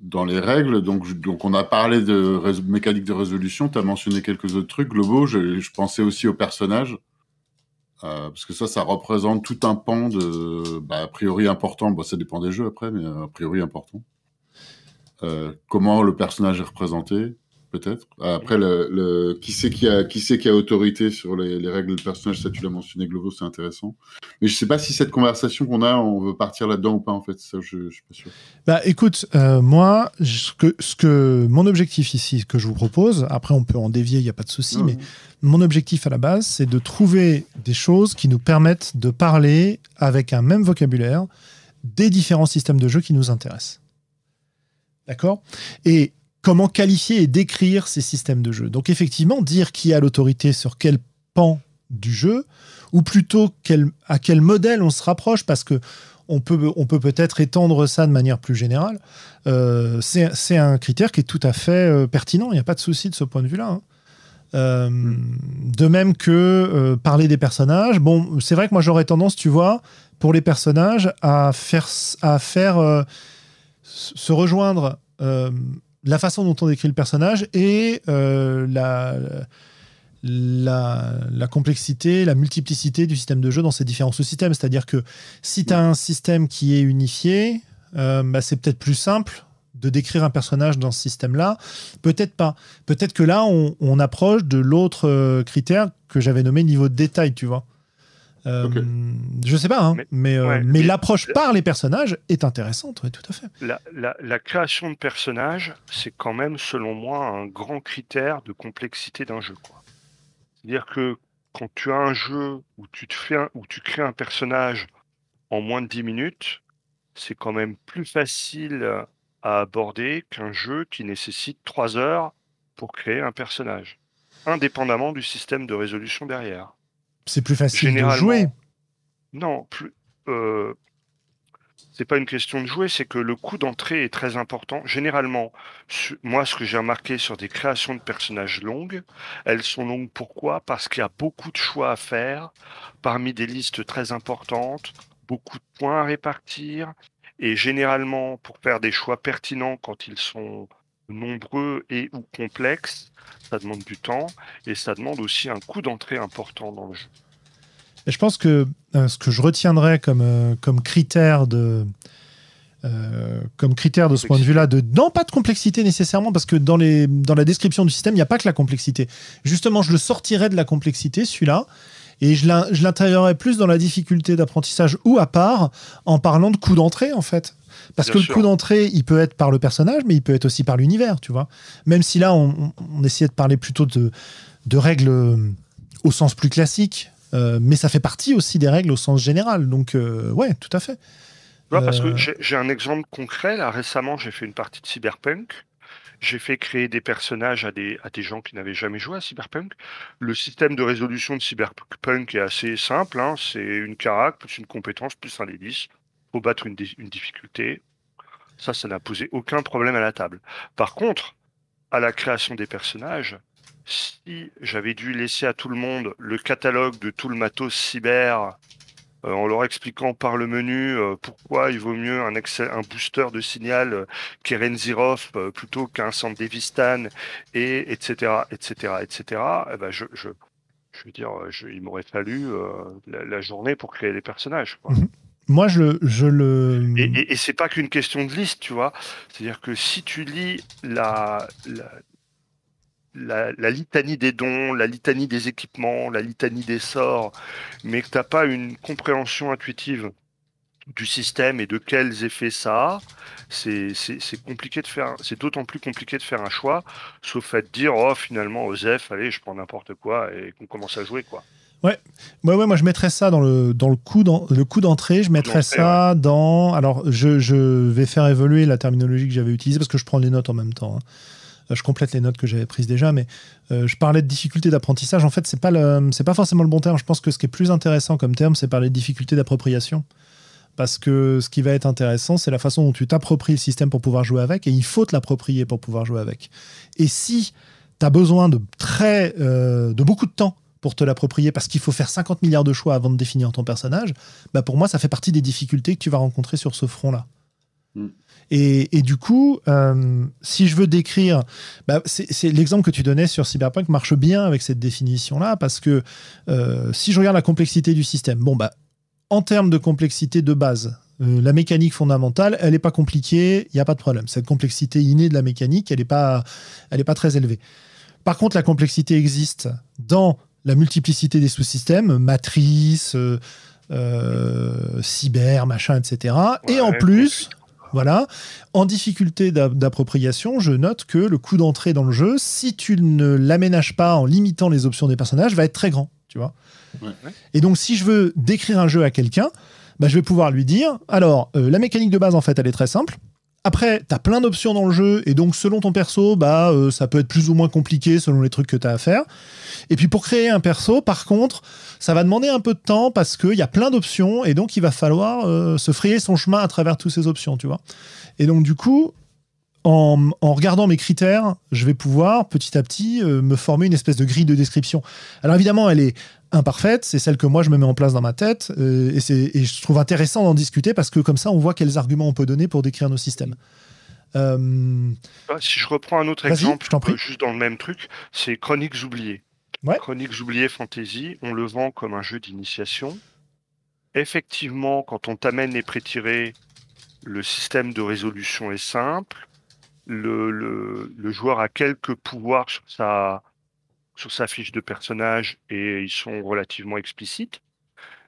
C: dans les règles. Donc, je- donc on a parlé de mécanique de résolution, tu as mentionné quelques autres trucs globaux. Je, je pensais aussi aux personnages. Euh, parce que ça, ça représente tout un pan de, bah, a priori important. Bon, ça dépend des jeux après, mais a priori important. Euh, comment le personnage est représenté, peut-être. Après, le, le, qui c'est qui a, qui c'est qui a autorité sur les, les règles de personnage, ça tu l'as mentionné, Globo, c'est intéressant. Mais je sais pas si cette conversation qu'on a, on veut partir là-dedans ou pas, en fait. Ça, je, je suis pas sûr.
A: Bah écoute, euh, moi, ce que, ce que mon objectif ici, ce que je vous propose, après on peut en dévier, il n'y a pas de souci, mais mon objectif à la base, c'est de trouver des choses qui nous permettent de parler avec un même vocabulaire des différents systèmes de jeu qui nous intéressent. D'accord? Et comment qualifier et décrire ces systèmes de jeu. Donc effectivement, dire qui a l'autorité sur quel pan du jeu, ou plutôt quel, à quel modèle on se rapproche, parce que on peut on peut peut-être étendre ça de manière plus générale. Euh, c'est un critère qui est tout à fait euh, pertinent. Il n'y a pas de souci de ce point de vue-là. hein. Euh, de même que euh, parler des personnages. Bon, c'est vrai que moi j'aurais tendance, tu vois, pour les personnages, à faire, à faire euh, se rejoindre la façon dont on décrit le personnage et euh, la, la, complexité, la multiplicité du système de jeu dans ces différents sous-systèmes. C'est-à-dire que si tu as un système qui est unifié, euh, bah, c'est peut-être plus simple de décrire un personnage dans ce système-là. Peut-être pas. Peut-être que là, on, on approche de l'autre euh, critère que j'avais nommé niveau de détail, tu vois. Euh. Je sais pas, hein, mais,
B: Mais-
A: euh,
B: ouais,
A: mais l'approche par les personnages est intéressante, tout à fait.
B: La, la- la création de personnages, c'est quand même, selon moi, un grand critère de complexité d'un jeu. C'est-à-dire que quand tu as un jeu où tu, te fais un- où tu crées un personnage en moins de 10 minutes, c'est quand même plus facile à aborder qu'un jeu qui nécessite 3 heures pour créer un personnage, indépendamment du système de résolution derrière.
A: C'est plus facile de jouer.
B: Non, plus. euh, c'est pas une question de jouer, c'est que le coût d'entrée est très important. Généralement, moi, ce que j'ai remarqué sur des créations de personnages longues, elles sont longues pourquoi? Parce qu'il y a beaucoup de choix à faire, parmi des listes très importantes, beaucoup de points à répartir, et généralement, pour faire des choix pertinents quand ils sont nombreux et ou complexes, ça demande du temps, et ça demande aussi un coût d'entrée important dans le jeu.
A: Et je pense que euh, ce que je retiendrai comme, euh, comme critère de. euh, comme critère de ce point de vue-là, de non pas de complexité nécessairement, parce que dans, les, dans la description du système, il n'y a pas que la complexité. Justement, je le sortirais de la complexité, celui-là, Et je l'intégrerais plus dans la difficulté d'apprentissage ou à part en parlant de coup d'entrée, en fait. Parce que le coup d'entrée, il peut être par le personnage, mais il peut être aussi par l'univers, tu vois. Même si là, on, essayait de parler plutôt de, de règles euh, au sens plus classique, euh, mais ça fait partie aussi des règles au sens général. Donc, euh, ouais, tout à fait.
B: parce que j'ai un exemple concret. Là, récemment, j'ai fait une partie de Cyberpunk. J'ai fait créer des personnages à des, à des gens qui n'avaient jamais joué à Cyberpunk. Le système de résolution de Cyberpunk est assez simple. Hein. C'est une carac plus une compétence plus un 10 faut battre une difficulté. Ça, ça n'a posé aucun problème à la table. Par contre, à la création des personnages, si j'avais dû laisser à tout le monde le catalogue de tout le matos cyber euh, en leur expliquant par le menu euh, pourquoi il vaut mieux un, un booster de signal euh, Keren Zirov plutôt qu'un centre Devistan et etc etc etc eh ben je, je, je veux dire il m'aurait fallu la, journée pour créer les personnages quoi. Mhm.
A: Moi, je, je le.
B: Et, et, c'est pas qu'une question de liste, tu vois. C'est-à-dire que si tu lis la, la, la, litanie des dons, la litanie des équipements, la litanie des sorts, mais que tu n'as pas une compréhension intuitive du système et de quels effets ça a, c'est compliqué de faire, c'est d'autant plus compliqué de faire un choix, sauf à te dire, oh, finalement, Osef, allez, je prends n'importe quoi et qu'on commence à jouer, quoi.
A: Ouais. ouais, ouais, moi je mettrais ça dans le, dans le coup d'entrée. Je mettrais ça dans. Alors, je, je, vais faire évoluer la terminologie que j'avais utilisée parce que je prends les notes en même temps. Hein. Je complète les notes que j'avais prises déjà, mais euh, je parlais de difficulté d'apprentissage. En fait, c'est pas c'est pas forcément le bon terme. Je pense que ce qui est plus intéressant comme terme, c'est parler de difficulté d'appropriation. Parce que ce qui va être intéressant, c'est la façon dont tu t'appropries le système pour pouvoir jouer avec, et il faut te l'approprier pour pouvoir jouer avec. Et si tu as besoin de très, euh, de beaucoup de temps pour te l'approprier parce qu'il faut faire 50 milliards de choix avant de définir ton personnage, bah pour moi, ça fait partie des difficultés que tu vas rencontrer sur ce front-là. Mm. Et, du coup, euh, si je veux décrire, bah c'est l'exemple que tu donnais sur Cyberpunk marche bien avec cette définition-là parce que euh, si je regarde la complexité du système, bon bah en termes de complexité de base, euh, la mécanique fondamentale, elle n'est pas compliquée, il n'y a pas de problème. Cette complexité innée de la mécanique, elle n'est pas, elle est pas très élevée. Par contre, la complexité existe dans la multiplicité des sous-systèmes, matrice, euh, cyber, machin, etc. et en plus, voilà, en difficulté d'appropriation, je note que le coût d'entrée dans le jeu, si tu ne l'aménages pas en limitant les options des personnages, va être très grand, tu vois. Et donc, si je veux décrire un jeu à quelqu'un, bah, je vais pouvoir lui dire, alors, euh, la mécanique de base, en fait, elle est très simple. Après, tu as plein d'options dans le jeu, et donc selon ton perso, bah, euh, ça peut être plus ou moins compliqué selon les trucs que tu as à faire. Et puis pour créer un perso, par contre, ça va demander un peu de temps parce qu'il y a plein d'options, et donc il va falloir euh, se frayer son chemin à travers toutes ces options, tu vois. Et donc du coup, en, regardant mes critères, je vais pouvoir petit à petit euh, me former une espèce de grille de description. Alors évidemment, elle est imparfaite, c'est celle que moi je me mets en place dans ma tête, euh, et, et, je trouve intéressant d'en discuter parce que comme ça on voit quels arguments on peut donner pour décrire nos systèmes.
B: Euh, ah, si je reprends un autre exemple, euh, juste dans le même truc, c'est Chroniques oubliées. Chroniques oubliées Fantasy, on le vend comme un jeu d'initiation. Effectivement, quand on t'amène les pré-tirés, le système de résolution est simple. Le, le, le joueur a quelques pouvoirs sur sa, sur sa fiche de personnage et ils sont relativement explicites.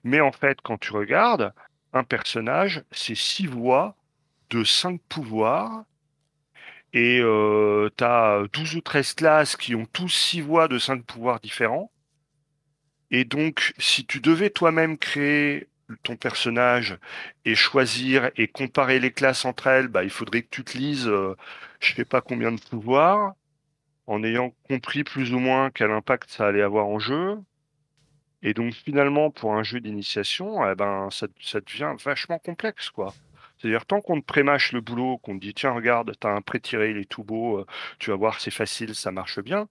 B: Mais en fait, quand tu regardes, un personnage, c'est six voix de cinq pouvoirs. Et tu as 12 ou 13 classes qui ont tous six voix de cinq pouvoirs différents. Et donc, si tu devais toi-même créer ton personnage et choisir et comparer les classes entre elles, bah, il faudrait que tu te lises euh, je sais pas combien de pouvoirs en ayant compris plus ou moins quel impact ça allait avoir en jeu. Et donc finalement, pour un jeu d'initiation, eh ben, ça, devient vachement complexe, quoi. C'est-à-dire, tant qu'on te prémâche le boulot, qu'on te dit, tiens, regarde, t'as un pré-tiré, il est tout beau, euh, tu vas voir, c'est facile, ça marche bien.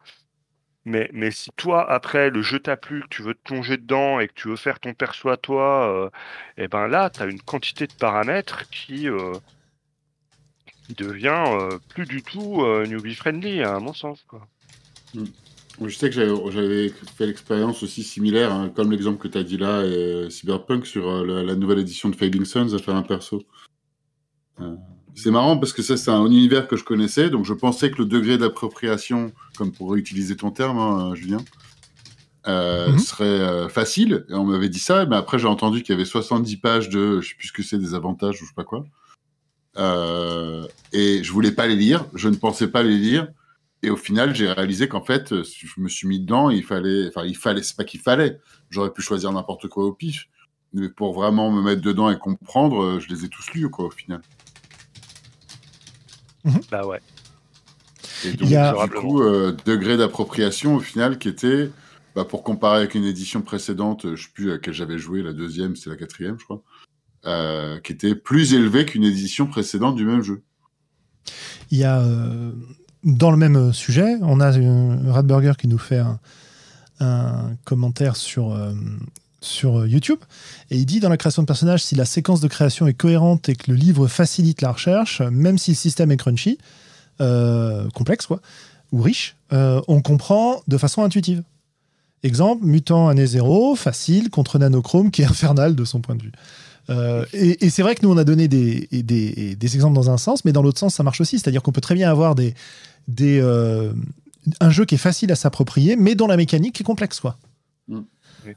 B: Mais, mais si toi, après, le jeu t'a plu, que tu veux te plonger dedans et que tu veux faire ton perso à toi, euh, eh ben là, tu as une quantité de paramètres qui, euh, devient euh, plus du tout euh, newbie friendly, à mon sens. Quoi.
C: Hmm. Je sais que j'avais fait l'expérience aussi similaire, hein, comme l'exemple que tu as dit là, et Cyberpunk sur euh, la, nouvelle édition de Fading Suns à faire un perso. c'est marrant parce que ça, c'est un univers que je connaissais, donc je pensais que le degré d'appropriation, comme pour utiliser ton terme, hein, Julien, euh,
A: Mhm.
C: serait euh, facile. Et on m'avait dit ça, mais après j'ai entendu qu'il y avait 70 pages de, je sais plus ce que c'est, des avantages ou je sais pas quoi. Euh, et je voulais pas les lire, je ne pensais pas les lire. Et au final, j'ai réalisé qu'en fait, euh, je me suis mis dedans. Il fallait, enfin, il fallait, c'est pas qu'il fallait. J'aurais pu choisir n'importe quoi au pif, mais pour vraiment me mettre dedans et comprendre, euh, je les ai tous lus, quoi, au final.
B: Bah ouais.
C: Et
A: Il
C: donc,
A: y a-
C: du coup, euh, degré d'appropriation au final qui était, bah, pour comparer avec une édition précédente, je sais plus à laquelle j'avais joué, la deuxième, c'est la quatrième, je crois, euh, qui était plus élevé qu'une édition précédente du même jeu.
A: Il y a, euh, dans le même sujet, on a euh, Radburger qui nous fait un, commentaire sur, euh, sur YouTube. Et il dit dans la création de personnages, si la séquence de création est cohérente et que le livre facilite la recherche, même si le système est crunchy, euh, complexe quoi, ou riche, euh, on comprend de façon intuitive. Exemple, mutant année zéro, facile, contre nanochrome qui est infernal de son point de vue. Euh, et et c'est vrai que nous, on a donné des, des, des exemples dans un sens, mais dans l'autre sens, ça marche aussi. C'est-à-dire qu'on peut très bien avoir des, des, euh, un jeu qui est facile à s'approprier, mais dont la mécanique est complexe. Quoi.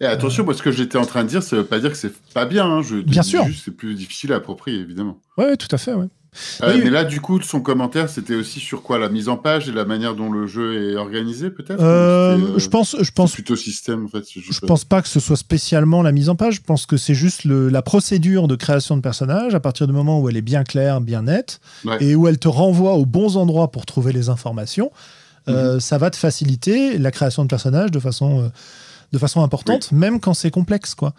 C: Et attention, parce que j'étais en train de dire, ça veut pas dire que c'est pas bien. Hein, je
A: Bien sûr.
C: c'est plus difficile à approprier, évidemment.
A: Ouais, ouais, tout à fait. Ouais.
C: Euh, mais là, du coup, son commentaire, c'était aussi sur quoi La mise en page et la manière dont le jeu est organisé, peut-être
A: Euh,
C: euh,
A: je pense, je pense,
C: plutôt système, en fait. je
A: pense pas que ce soit spécialement la mise en page. Je pense que c'est juste le- la procédure de création de personnage à partir du moment où elle est bien claire, bien nette,
C: Ouais.
A: et où elle te renvoie aux bons endroits pour trouver les informations. euh, ça va te faciliter la création de personnages de façon, de façon importante, même quand c'est complexe, quoi.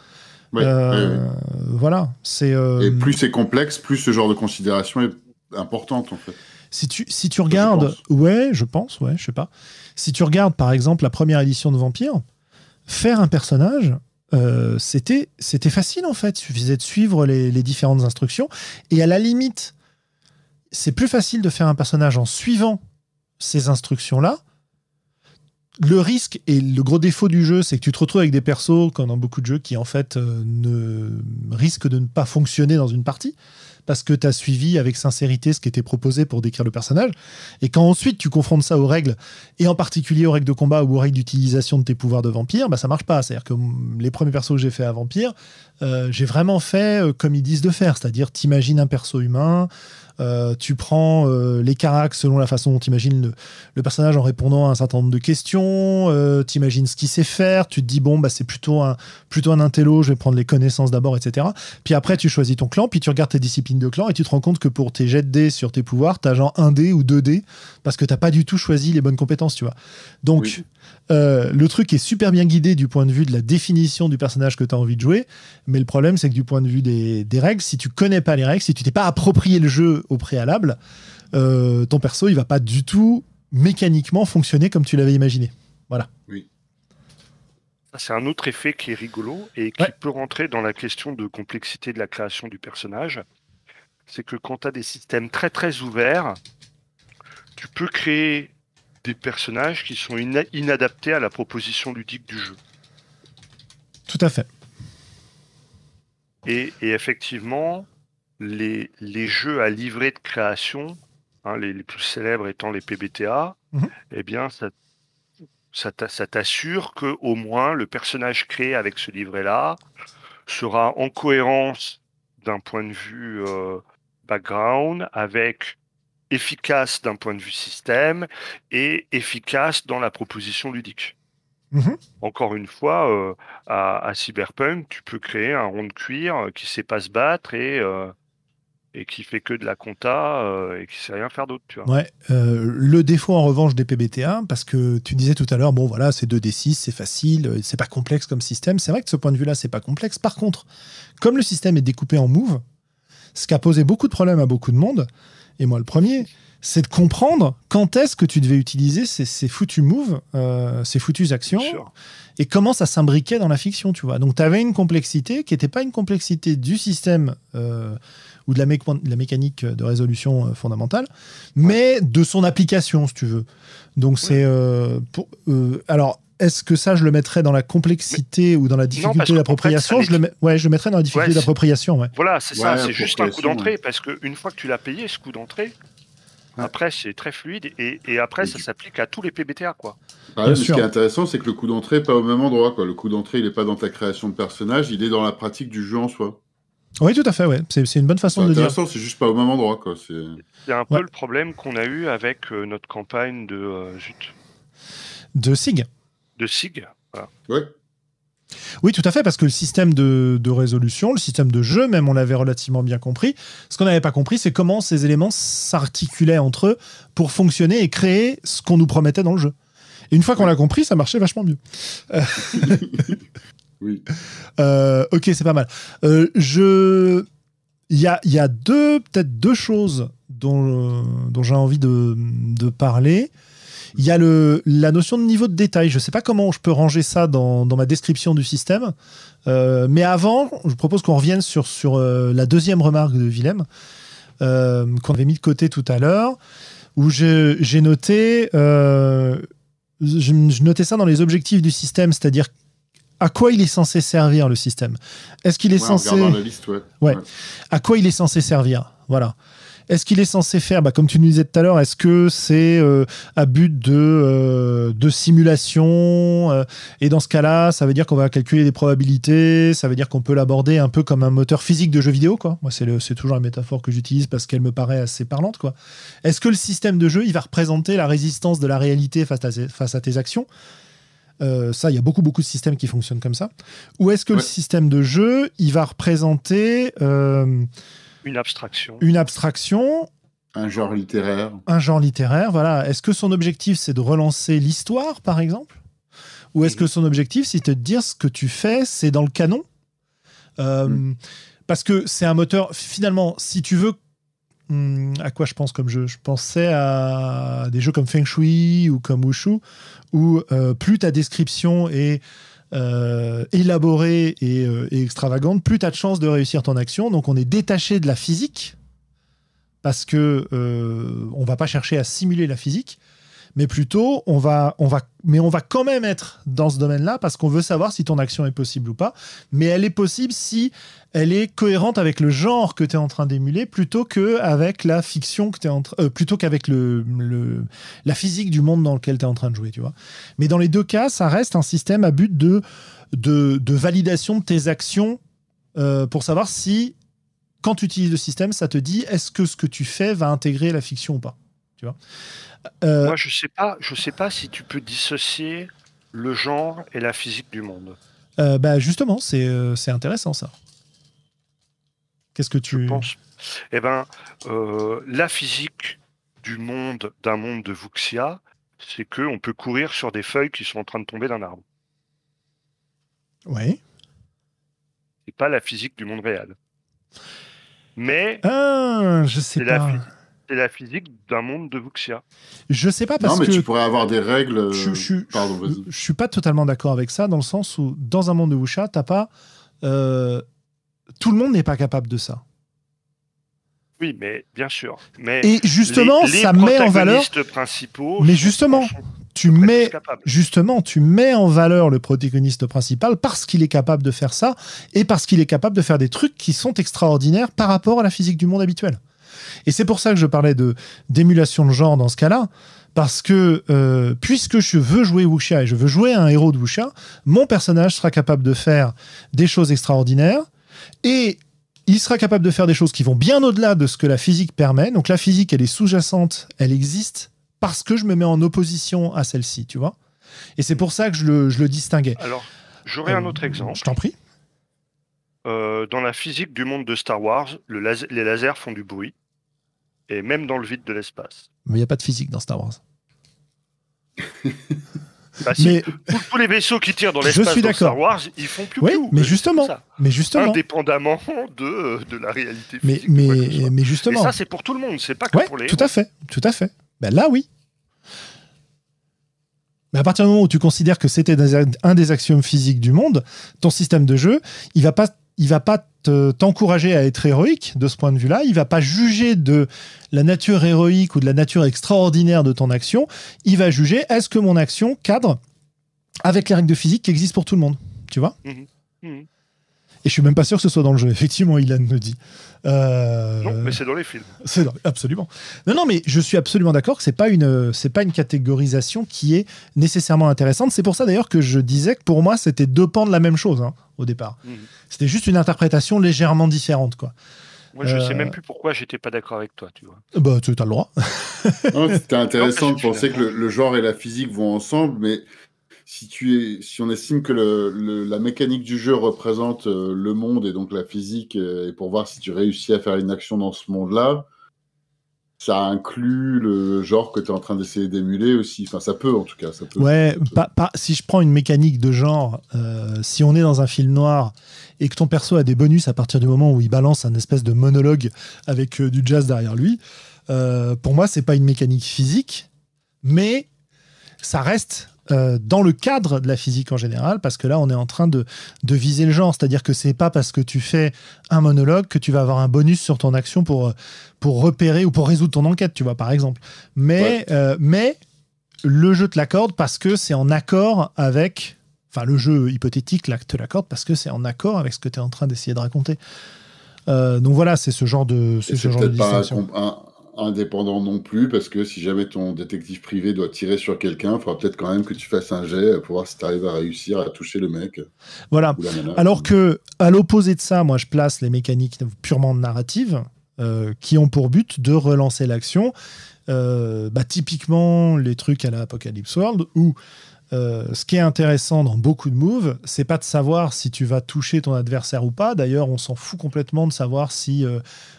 A: Euh. Voilà, c'est. euh,
C: Et plus c'est complexe, plus ce genre de considération est importante, en fait.
A: Si tu, si tu regardes, ouais, je pense, ouais, je sais pas. Si tu regardes par exemple la première édition de Vampire, faire un personnage, euh, c'était c'était facile en fait. Il suffisait de suivre les, les différentes instructions. Et à la limite, c'est plus facile de faire un personnage en suivant ces instructions-là. Le risque et le gros défaut du jeu, c'est que tu te retrouves avec des persos, comme dans beaucoup de jeux, qui en fait euh, ne risquent de ne pas fonctionner dans une partie parce que tu as suivi avec sincérité ce qui était proposé pour décrire le personnage. Et quand ensuite tu confrontes ça aux règles, et en particulier aux règles de combat ou aux règles d'utilisation de tes pouvoirs de vampire, bah ça marche pas. C'est-à-dire que les premiers persos que j'ai fait à vampire, euh, j'ai vraiment fait euh, comme ils disent de faire, c'est-à-dire t'imagines un perso humain, euh, tu prends euh, les caracs selon la façon dont tu imagines le, personnage en répondant à un certain nombre de questions, euh, tu imagines ce qu'il sait faire, tu te dis bon bah c'est plutôt un intello, je vais prendre les connaissances d'abord, etc. Puis après tu choisis ton clan, puis tu regardes tes disciplines de clan et tu te rends compte que pour tes jets de dés sur tes pouvoirs, t'as genre 1 dé ou 2 dés parce que t'as pas du tout choisi les bonnes compétences, tu vois. Donc. Euh, le truc est super bien guidé du point de vue de la définition du personnage que tu as envie de jouer, mais le problème c'est que du point de vue des, des règles, si tu connais pas les règles, si tu t'es pas approprié le jeu au préalable, euh, ton perso il va pas du tout mécaniquement fonctionner comme tu l'avais imaginé. Voilà.
B: Ça, C'est un autre effet qui est rigolo et qui
A: Ouais.
B: peut rentrer dans la question de complexité de la création du personnage. C'est que quand tu as des systèmes très très ouverts, tu peux créer des personnages qui sont ina- inadaptés à la proposition ludique du jeu.
A: Tout à fait.
B: Et, et effectivement, les, les jeux à livrer de création, hein, les, les plus célèbres étant les PBTA,
A: Mhm.
B: eh bien, ça t'assure que au moins le personnage créé avec ce livret-là sera en cohérence d'un point de vue euh, background, avec efficace d'un point de vue système et efficace dans la proposition ludique.
A: Mhm.
B: Encore une fois, euh, à, à Cyberpunk, tu peux créer un rond de cuir euh, qui sait pas se battre et, euh, et qui fait que de la compta euh, et qui sait rien faire d'autre.
A: Ouais, le défaut en revanche des PBTA, parce que tu disais tout à l'heure, bon voilà, c'est 2D6, c'est facile, c'est pas complexe comme système. C'est vrai que de ce point de vue-là, c'est pas complexe. Par contre, comme le système est découpé en moves, ce qui a posé beaucoup de problèmes à beaucoup de monde, et moi le premier, c'est de comprendre quand est-ce que tu devais utiliser ces, ces foutus moves, euh, ces foutues actions, et comment ça s'imbriquait dans la fiction, tu vois. Donc tu avais une complexité qui n'était pas une complexité du système euh, ou de la, méca- de la mécanique de résolution euh, fondamentale, mais de son application, si tu veux. Donc c'est... euh, alors, est-ce que ça, je le mettrais dans la complexité ou dans la difficulté d'appropriation? Je, le ouais, je le mettrais dans la difficulté
B: Ouais,
A: d'appropriation, ouais.
B: Voilà, c'est ça, c'est juste un coup d'entrée parce qu'une fois que tu l'as payé, ce coup d'entrée, Après, c'est très fluide et, et après,
C: Et
B: ça
C: tu-
B: s'applique à tous les PBTA, quoi.
C: Ah mais ce qui est intéressant, c'est que le coup d'entrée n'est pas au même endroit. Quoi. Le coup d'entrée, il n'est pas dans ta création de personnage, il est dans la pratique du jeu en soi.
A: Oui, tout à fait, ouais. C'est une bonne façon de le dire.
C: intéressant, c'est juste pas au même endroit. C'est...
B: Un
A: Ouais.
B: peu le problème qu'on a eu avec euh, notre campagne de, euh, zut,
A: De SIG.
B: De SIG. Voilà.
C: Ouais.
A: Oui, tout à fait, parce que le système de, de résolution, le système de jeu, même, on l'avait relativement bien compris. Ce qu'on n'avait pas compris, c'est comment ces éléments s'articulaient entre eux pour fonctionner et créer ce qu'on nous promettait dans le jeu. Et une fois qu'on l'a compris, ça marchait vachement mieux.
C: Oui.
A: Euh, ok, c'est pas mal. Euh, je, il y a, il y a deux, peut-être deux choses dont, dont j'ai envie de, de parler. Il y a le, la notion de niveau de détail. Je sais pas comment je peux ranger ça dans, dans ma description du système. Euh, mais avant, je propose qu'on revienne sur, sur euh, la deuxième remarque de Willem, euh, qu'on avait mis de côté tout à l'heure, où j'ai noté, je, je notais ça dans les objectifs du système, c'est-à-dire à quoi il est censé servir le système. Est-ce qu'il est
C: Ouais, en
A: censé
C: regardant la liste, ouais.
A: Ouais. à quoi il est censé servir? Voilà. Est-ce qu'il est censé faire, bah, comme tu nous disais tout à l'heure, est-ce que c'est euh, à but de, euh, de simulation euh, Et dans ce cas-là, ça veut dire qu'on va calculer des probabilités, ça veut dire qu'on peut l'aborder un peu comme un moteur physique de jeu vidéo. Quoi. Moi, c'est, toujours la métaphore que j'utilise parce qu'elle me paraît assez parlante. Quoi. Est-ce que le système de jeu, il va représenter la résistance de la réalité face à, face à tes actions? Euh, ça, il y a beaucoup, beaucoup de systèmes qui fonctionnent comme ça. Ou est-ce que le système de jeu, il va représenter euh,
B: Une abstraction.
A: une abstraction,
C: Un genre littéraire.
A: un genre littéraire Voilà. Est-ce que son objectif, c'est de relancer l'histoire, par exemple? Ou est-ce que son objectif, c'est de te dire ce que tu fais, c'est dans le canon? Euh,
C: Mhm.
A: Parce que c'est un moteur, finalement, si tu veux. hum, À quoi je pense comme jeu? Je pensais à des jeux comme Feng Shui ou comme Wushu, où euh, plus ta description est euh, élaborée et, euh, et extravagante, plus tu as de chances de réussir ton action. Donc on est détaché de la physique, parce que euh, on va pas chercher à simuler la physique, mais plutôt on va, on va, mais on va quand même être dans ce domaine-là parce qu'on veut savoir si ton action est possible ou pas. Mais elle est possible si elle est cohérente avec le genre que tu es en train d'émuler plutôt que avec la fiction que tu en euh, plutôt qu'avec le, le- la physique du monde dans lequel tu es en train de jouer, tu vois. Mais dans les deux cas, ça reste un système à but de de, de validation de tes actions euh, pour savoir si quand tu utilises le système, ça te dit est-ce que ce que tu fais va intégrer la fiction ou pas. Tu vois Euh,
B: Moi, je sais pas, je sais pas si tu peux dissocier le genre et la physique du monde.
A: euh, bah justement, c'est euh, c'est intéressant ça. Qu'est-ce que
B: Je
A: tu
B: pense. Eh ben, euh, la physique du monde, d'un monde de Vuxia, c'est que on peut courir sur des feuilles qui sont en train de tomber d'un arbre.
A: Ouais.
B: C'est pas la physique du monde réel. Mais
A: Ah, je sais
B: la
A: pas.
B: C'est la physique d'un monde de Vuxia.
A: Je sais pas parce
C: non, mais
A: que
C: tu pourrais avoir des règles. euh,
A: je, je-
C: Pardon, vas-y.
A: je suis pas totalement d'accord avec ça dans le sens où dans un monde de Wuxia, t'as pas euh, tout le monde n'est pas capable de ça.
B: Oui, mais bien sûr. Mais
A: Et justement,
B: les- les
A: ça met en valeur.
B: principaux.
A: Mais justement, Tu mets justement, tu mets en valeur le protagoniste principal parce qu'il est capable de faire ça et parce qu'il est capable de faire des trucs qui sont extraordinaires par rapport à la physique du monde habituel. Et c'est pour ça que je parlais de d'émulation de genre dans ce cas-là, parce que euh, puisque je veux jouer Wuxia et je veux jouer un héros de Wuxia, mon personnage sera capable de faire des choses extraordinaires et il sera capable de faire des choses qui vont bien au-delà de ce que la physique permet. Donc la physique, elle est sous-jacente, elle existe parce que je me mets en opposition à celle-ci, tu vois. Et c'est pour ça que je le, je le distinguais.
B: Alors, j'aurais un
A: Euh,
B: autre exemple.
A: Je t'en prie.
B: Euh, dans la physique du monde de Star Wars, le las- les lasers font du bruit. Et même dans le vide de l'espace.
A: Mais il n'y a pas de physique dans Star Wars.
B: Bah, si,
A: Mais,
B: tous, tous les vaisseaux qui tirent dans l'espace dans Star. Wars, ils font plus
A: oui, mais
B: euh,
A: justement,
B: ça.
A: mais justement,
B: Indépendamment de, de la réalité
A: mais,
B: physique.
A: mais, mais
B: Et
A: justement.
B: ça, c'est pour tout le monde, c'est pas que
A: Ouais,
B: pour les.
A: tout à fait, tout à fait. Ben là, oui. Mais à partir du moment où tu considères que c'était un des axiomes physiques du monde, ton système de jeu, il va pas, il va pas te- t'encourager à être héroïque de ce point de vue-là. Il va pas juger de la nature héroïque ou de la nature extraordinaire de ton action. Il va juger est-ce que mon action cadre avec les règles de physique qui existent pour tout le monde? Tu vois?
B: Mhm.
A: Et je suis même pas sûr que ce soit dans le jeu. Effectivement, Ilan me dit. Euh,
B: Non, mais c'est dans les films.
A: c'est dans- absolument. Non, non, mais je suis absolument d'accord que c'est pas une, c'est pas une catégorisation qui est nécessairement intéressante. C'est pour ça d'ailleurs que je disais que pour moi c'était deux pans de la même chose hein, au départ.
B: Mhm.
A: C'était juste une interprétation légèrement différente, quoi.
B: Moi, je
A: Euh,
B: sais même plus pourquoi j'étais pas d'accord avec toi, tu vois.
A: Bah, tu as le droit.
C: C'était intéressant
B: Non,
C: de penser que le, le genre et la physique vont ensemble, mais si, tu es, si on estime que le, le- la mécanique du jeu représente euh, le monde et donc la physique, euh, et pour voir si tu réussis à faire une action dans ce monde-là, ça inclut le genre que tu es en train d'essayer d'émuler aussi. Enfin, ça peut en tout cas.
A: Ouais, pas- si je prends une mécanique de genre, euh, si on est dans un film noir et que ton perso a des bonus à partir du moment où il balance un espèce de monologue avec euh, du jazz derrière lui, euh, pour moi, c'est pas une mécanique physique, mais ça reste euh, dans le cadre de la physique en général, parce que là, on est en train de, de viser le genre. C'est-à-dire que c'est pas parce que tu fais un monologue que tu vas avoir un bonus sur ton action pour, euh, pour repérer ou pour résoudre ton enquête, tu vois, par exemple. Mais, euh, mais le jeu te l'accorde parce que c'est en accord avec. Enfin, le jeu hypothétique là, te l'accorde parce que c'est en accord avec ce que tu es en train d'essayer de raconter. Euh, donc voilà, c'est ce genre de, c'est ce genre de
C: pas
A: distinction.
C: un- un- indépendant non plus, parce que si jamais ton détective privé doit tirer sur quelqu'un, il faudra peut-être quand même que tu fasses un jet pour voir si tu arrives à réussir à toucher le mec
A: Voilà. Alors que, à l'opposé de ça, moi, je place les mécaniques purement narratives euh, qui ont pour but de relancer l'action. Euh, bah, typiquement, les trucs à la Apocalypse World où euh, ce qui est intéressant dans beaucoup de moves, c'est pas de savoir si tu vas toucher ton adversaire ou pas. D'ailleurs, on s'en fout complètement de savoir si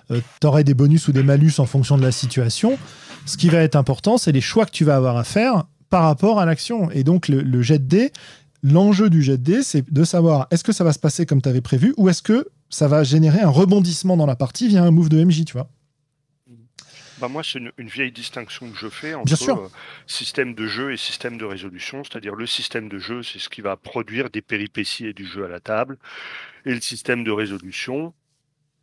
A: tu aurais des bonus ou des malus en fonction de la situation. Ce qui va être important, c'est les choix que tu vas avoir à faire par rapport à l'action. Et donc, le, jet de l'enjeu du jet de c'est de savoir est-ce que ça va se passer comme tu avais prévu ou est-ce que ça va générer un rebondissement dans la partie via un move de MJ, tu vois.
B: Bah moi, c'est une, une vieille distinction que je fais entre euh, système de jeu et système de résolution. C'est-à-dire le système de jeu, c'est ce qui va produire des péripéties et du jeu à la table. Et le système de résolution,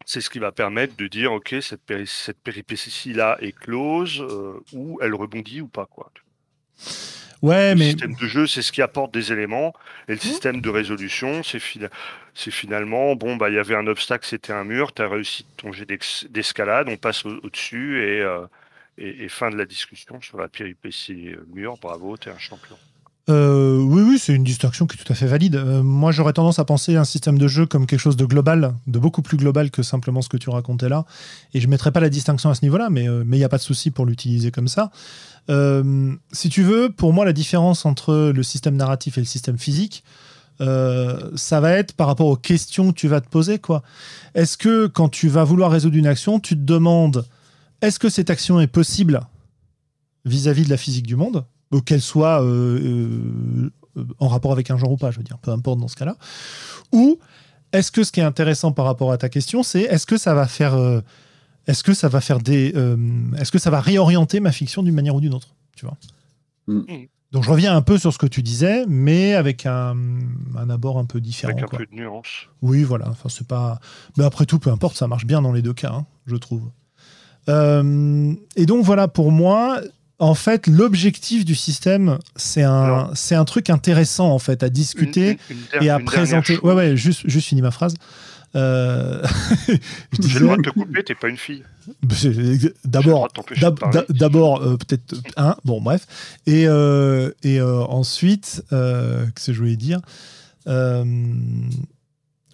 B: c'est ce qui va permettre de dire, OK, cette, péri- cette péripétie-là est close, euh, ou elle rebondit ou pas. Quoi.
A: Ouais,
B: Le
A: mais
B: système de jeu, c'est ce qui apporte des éléments. Et le système de résolution, c'est fina- c'est finalement, bon, bah, il y avait un obstacle, c'était un mur, tu as réussi ton jet d'escalade, on passe au- au-dessus et, euh, et, et fin de la discussion sur la péripétie euh, mur. Bravo, tu es un champion.
A: Euh, oui, oui, c'est une distinction qui est tout à fait valide. Euh, moi, j'aurais tendance à penser un système de jeu comme quelque chose de global, de beaucoup plus global que simplement ce que tu racontais là. Et je ne mettrais pas la distinction à ce niveau-là, mais il n'y a pas de souci pour l'utiliser comme ça. Euh, si tu veux, pour moi, la différence entre le système narratif et le système physique, euh, ça va être par rapport aux questions que tu vas te poser. quoi. Est-ce que quand tu vas vouloir résoudre une action, tu te demandes est-ce que cette action est possible vis-à-vis de la physique du monde? euh, qu'elle soit euh, euh, en rapport avec un genre ou pas, je veux dire, peu importe dans ce cas-là. Ou est-ce que ce qui est intéressant par rapport à ta question, c'est est-ce que ça va faire, euh, est-ce que ça va faire des, euh, est-ce que ça va réorienter ma fiction d'une manière ou d'une autre, tu vois?
C: Mm.
B: Mm.
A: Donc je reviens un peu sur ce que tu disais, mais avec un, un abord un peu différent.
B: Avec un
A: quoi.
B: peu de nuance.
A: Oui, voilà. Enfin, c'est pas. Mais après tout, peu importe, ça marche bien dans les deux cas, hein, je trouve. Euh, et donc voilà, pour moi, en fait, l'objectif du système, c'est un, c'est un truc intéressant en fait à discuter
B: Une- une- une der-
A: et à présenter. Ouais, ouais, juste, juste fini ma phrase. Euh,
B: J'ai le droit de te couper, t'es pas une fille. le
A: D'abord, D'abord, euh, peut-être un, bon, bref. Et, euh, et ensuite, qu'est-ce que je voulais dire?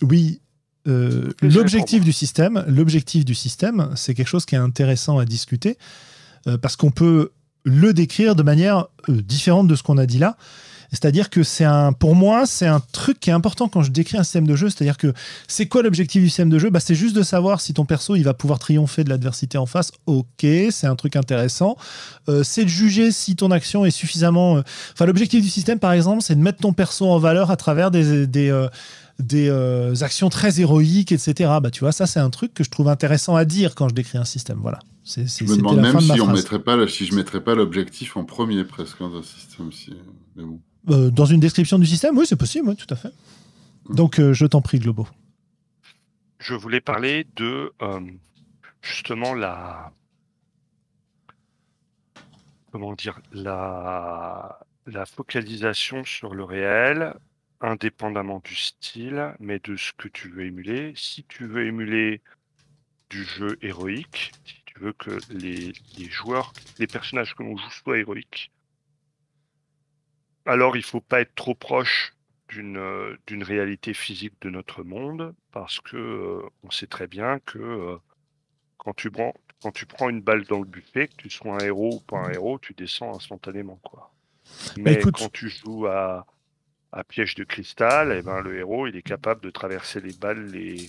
A: Oui, euh, l'objectif du système, l'objectif du système, c'est quelque chose qui est intéressant à discuter euh, parce qu'on peut le décrire de manière euh, différente de ce qu'on a dit là. C'est-à-dire que c'est un, pour moi, c'est un truc qui est important quand je décris un système de jeu. C'est-à-dire que c'est quoi l'objectif du système de jeu? Bah, C'est juste de savoir si ton perso il va pouvoir triompher de l'adversité en face. Ok, c'est un truc intéressant. Euh, c'est de juger si ton action est suffisamment. euh, Enfin, l'objectif du système, par exemple, c'est de mettre ton perso en valeur à travers des, des euh, actions très héroïques, etc. Bah, tu vois, ça, c'est un truc que je trouve intéressant à dire quand je décris un système. Voilà. C'est,
C: Je me demande même
A: de
C: si, on mettrait pas, si je mettrais pas l'objectif en premier presque dans un système. Si... Mais bon.
A: Euh, dans une description du système, oui, c'est possible, oui, tout à fait. Donc, euh, je t'en prie, Globo.
B: Je voulais parler de euh, justement la comment dire la la focalisation sur le réel indépendamment du style, mais de ce que tu veux émuler. Si tu veux émuler du jeu héroïque, si tu veux que les, les joueurs, les personnages que l'on joue soient héroïques, alors il faut pas être trop proche d'une euh, d'une réalité physique de notre monde, parce que euh, on sait très bien que euh, quand tu prends quand tu prends une balle dans le buffet, que tu sois un héros ou pas un héros, tu descends instantanément quoi.
A: Bah,
B: Mais
A: écoute-
B: quand tu joues à, à piège de cristal, eh ben, le héros, il est capable de traverser les balles, les,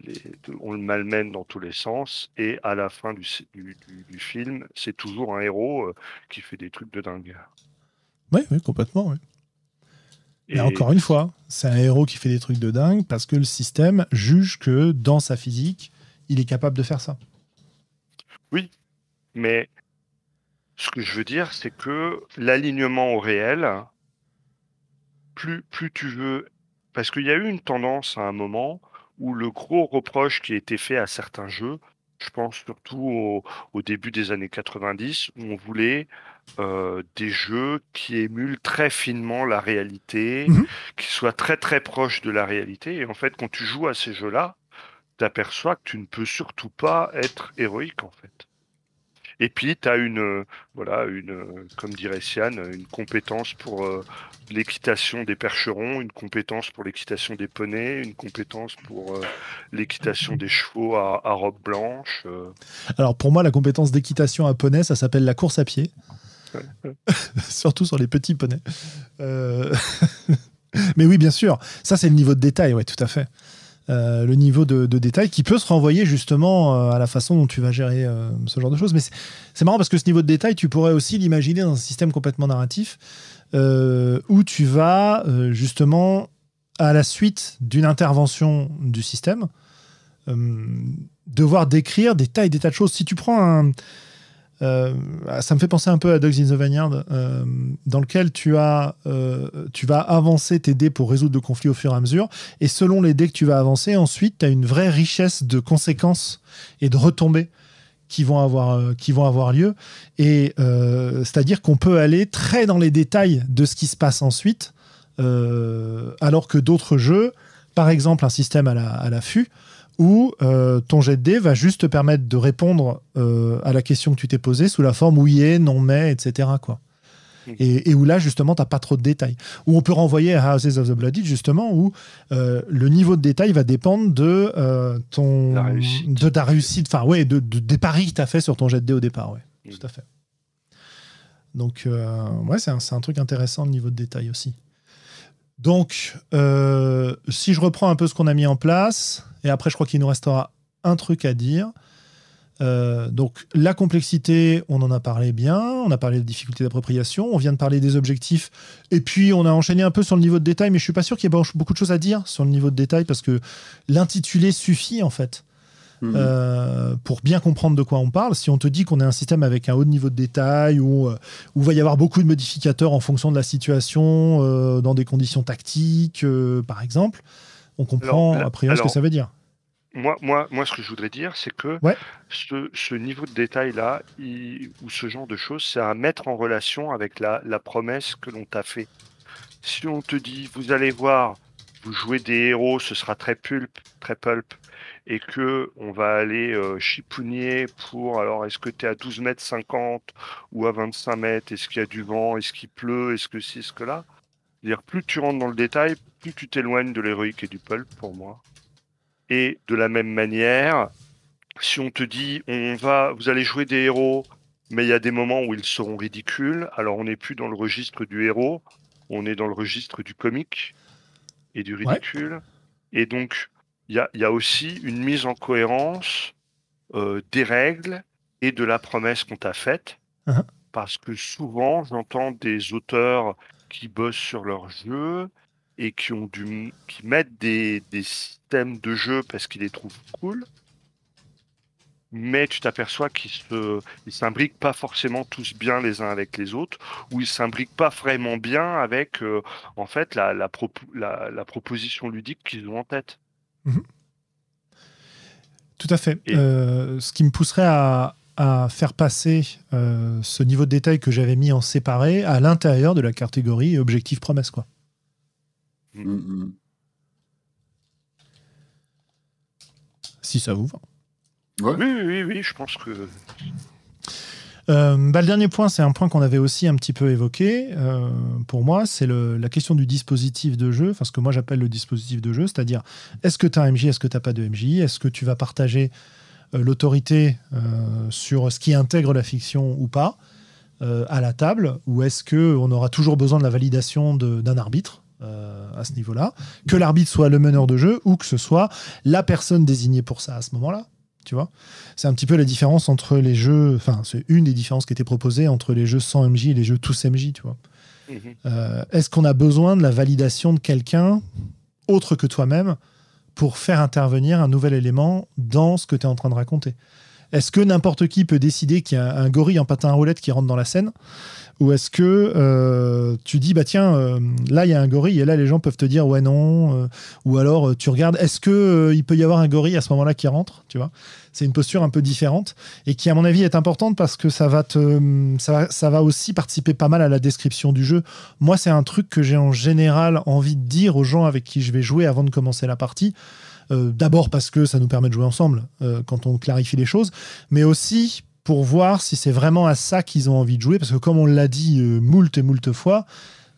B: les- de- on le malmène dans tous les sens, et à la fin du, s- du, du- du film, c'est toujours un héros euh, qui fait des trucs de dingue.
A: Oui, oui, complètement. oui. Et
B: Et
A: encore une fois, c'est un héros qui fait des trucs de dingue parce que le système juge que dans sa physique, il est capable de faire ça.
B: Mais ce que je veux dire, c'est que l'alignement au réel, plus, plus tu veux. Parce qu'il y a eu une tendance à un moment où le gros reproche qui a été fait à certains jeux, je pense surtout au, au début des années 90, où on voulait euh, des jeux qui émulent très finement la réalité,
A: Mhm.
B: qui soient très très proches de la réalité. Et en fait, quand tu joues à ces jeux-là, t'aperçois que tu ne peux surtout pas être héroïque en fait. Et puis, tu as une, euh, voilà, une, euh, comme dirait Sian, une compétence pour euh, l'équitation des percherons, une compétence pour l'équitation des poneys, une compétence pour euh, l'équitation des chevaux à, à robe blanche. euh.
A: Alors pour moi, la compétence d'équitation à poney, ça s'appelle la course à pied. Surtout sur les petits poneys. Mais oui, bien sûr, ça c'est le niveau de détail, ouais, tout à fait. Euh, le niveau de, détail qui peut se renvoyer justement euh, à la façon dont tu vas gérer euh, ce genre de choses. Mais c'est- marrant parce que ce niveau de détail, tu pourrais aussi l'imaginer dans un système complètement narratif où tu vas justement à la suite d'une intervention du système devoir décrire des tas et des tas de choses. Si tu prends un. Euh, ça me fait penser un peu à Dogs in the Vineyard, euh, dans lequel tu, as, euh, tu vas avancer tes dés pour résoudre le conflit au fur et à mesure. Et selon les dés que tu vas avancer, ensuite, tu as une vraie richesse de conséquences et de retombées qui vont avoir, qui vont avoir lieu. Et c'est-à-dire qu'on peut aller très dans les détails de ce qui se passe ensuite, alors que d'autres jeux, par exemple un système à la, à l'affût, où euh, ton jet de dés va juste te permettre de répondre euh, à la question que tu t'es posée sous la forme oui et, non mais, etc. Quoi. Et, et où là, justement, tu n'as pas trop de détails. Où on peut renvoyer à Houses of the Blooded, justement, où euh, le niveau de détail va dépendre de, ton, de ta réussite, enfin, ouais, de, de- des paris que tu as fait sur ton jet de dés au départ. Ouais,
B: Mhm.
A: tout à fait. Donc, ouais, c'est un, c'est un truc intéressant, le niveau de détail aussi. Donc, euh, si je reprends un peu ce qu'on a mis en place, et après, je crois qu'il nous restera un truc à dire. Euh, donc, la complexité, on en a parlé bien. On a parlé de difficulté d'appropriation. On vient de parler des objectifs. Et puis, on a enchaîné un peu sur le niveau de détail, mais je suis pas sûr qu'il y ait beaucoup de choses à dire sur le niveau de détail parce que l'intitulé suffit, en fait.
C: Mhm.
A: Euh, pour bien comprendre de quoi on parle. Si on te dit qu'on est un système avec un haut niveau de détail, où, euh, où va y avoir beaucoup de modificateurs en fonction de la situation, euh, dans des conditions tactiques, euh, par exemple, on comprend
B: Alors, là-
A: a priori ce que ça veut dire.
B: Moi, moi, moi, ce que je voudrais dire, c'est que
A: Ouais.
B: ce, ce niveau de détail-là, il- ou ce genre de choses, c'est à mettre en relation avec la, la promesse que l'on t'a fait. Si on te dit, vous allez voir, vous jouez des héros, ce sera très pulp, très pulp, et que on va aller euh, pour, alors, est-ce que tu es à 12 mètres 50 ou à 25 mètres? Est-ce qu'il y a du vent? Est-ce qu'il pleut? Est-ce que ci, ce que là? C'est-à-dire, plus tu rentres dans le détail, plus tu t'éloignes de l'héroïque et du pulp, pour moi. Et de la même manière, si on te dit on va, vous allez jouer des héros, mais il y a des moments où ils seront ridicules, alors on n'est plus dans le registre du héros, on est dans le registre du comique et du ridicule. Et donc, il y a, il y a aussi une mise en cohérence euh, des règles et de la promesse qu'on t'a faite.
A: Mhm.
B: Parce que souvent, j'entends des auteurs qui bossent sur leur jeu et qui ont qui mettent des, des systèmes de jeu parce qu'ils les trouvent cool. Mais tu t'aperçois qu'ils se, ils s'imbriquent pas forcément tous bien les uns avec les autres, ou ils s'imbriquent pas vraiment bien avec, euh, en fait, la, la, propo- la, la proposition ludique qu'ils ont en tête.
A: Tout à fait.
B: Et-
A: Euh, ce qui me pousserait à, à faire passer euh, ce niveau de détail que j'avais mis en séparé à l'intérieur de la catégorie objectif promesse. Quoi.
C: Mm, mm.
A: Si ça vous va.
C: Ouais.
B: Oui, oui, oui, je pense que.
A: Euh, bah, le dernier point, c'est un point qu'on avait aussi un petit peu évoqué. euh, pour moi, c'est le- la question du dispositif de jeu, enfin ce que moi j'appelle le dispositif de jeu, c'est-à-dire est-ce que tu as un MJ, est-ce que tu n'as pas de MJ, est-ce que tu vas partager euh, l'autorité euh, sur ce qui intègre la fiction ou pas euh, à la table, ou est-ce qu'on aura toujours besoin de la validation d'un arbitre euh, à ce niveau-là, que l'arbitre soit le meneur de jeu ou que ce soit la personne désignée pour ça à ce moment-là, tu vois c'est un petit peu la différence entre les jeux, enfin, c'est une des différences qui était proposée entre les jeux sans MJ et les jeux tous MJ, tu vois.
B: Mhm.
A: Euh, Est-ce qu'on a besoin de la validation de quelqu'un autre que toi-même pour faire intervenir un nouvel élément dans ce que tu es en train de raconter? Est-ce que n'importe qui peut décider qu'il y a un gorille en patin à roulette qui rentre dans la scène? Ou est-ce que euh, tu dis, bah tiens, euh, là il y a un gorille et là les gens peuvent te dire ouais non euh, Ou alors tu regardes, est-ce que il peut y avoir un gorille à ce moment-là qui rentre Tu vois? C'est une posture un peu différente et qui à mon avis est importante parce que ça va ça va, aussi participer pas mal à la description du jeu. Moi, c'est un truc que j'ai en général envie de dire aux gens avec qui je vais jouer avant de commencer la partie. D'abord parce que ça nous permet de jouer ensemble quand on clarifie les choses, mais aussi pour voir si c'est vraiment à ça qu'ils ont envie de jouer, parce que comme on l'a dit euh, moult et moult fois,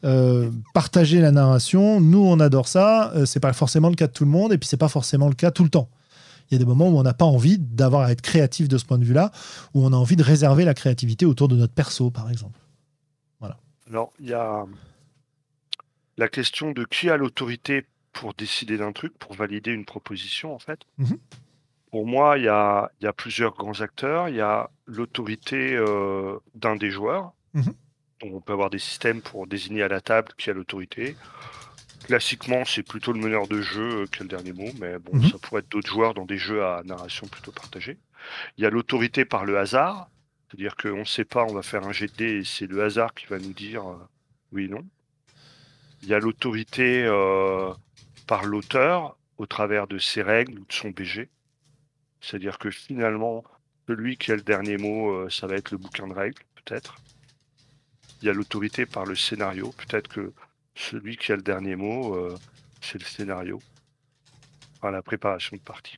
A: euh, partager la narration, nous on adore ça, euh, c'est pas forcément le cas de tout le monde, et puis c'est pas forcément le cas tout le temps. Il y a des moments où on n'a pas envie d'avoir à être créatif de ce point de vue-là, où on a envie de réserver la créativité autour de notre perso, par exemple.
B: Alors, il y a la question de qui a l'autorité pour décider d'un truc, pour valider une proposition, en fait.
A: Mhm.
B: Pour moi, il y a, il y a plusieurs grands acteurs. Il y a l'autorité euh, d'un des joueurs.
A: Mhm.
B: Donc, on peut avoir des systèmes pour désigner à la table qui a l'autorité. Classiquement, c'est plutôt le meneur de jeu euh, qui a le dernier mot, mais bon,
A: Mhm.
B: ça pourrait être d'autres joueurs dans des jeux à narration plutôt partagée. Il y a l'autorité par le hasard, c'est-à-dire qu'on ne sait pas, on va faire un jet de dés et c'est le hasard qui va nous dire euh, oui ou non. Il y a l'autorité euh, par l'auteur au travers de ses règles ou de son BG. C'est-à-dire que finalement, celui qui a le dernier mot, euh, ça va être le bouquin de règles, peut-être. Il y a l'autorité par le scénario. Peut-être que celui qui a le dernier mot, euh, c'est le scénario. Enfin, la préparation de partie.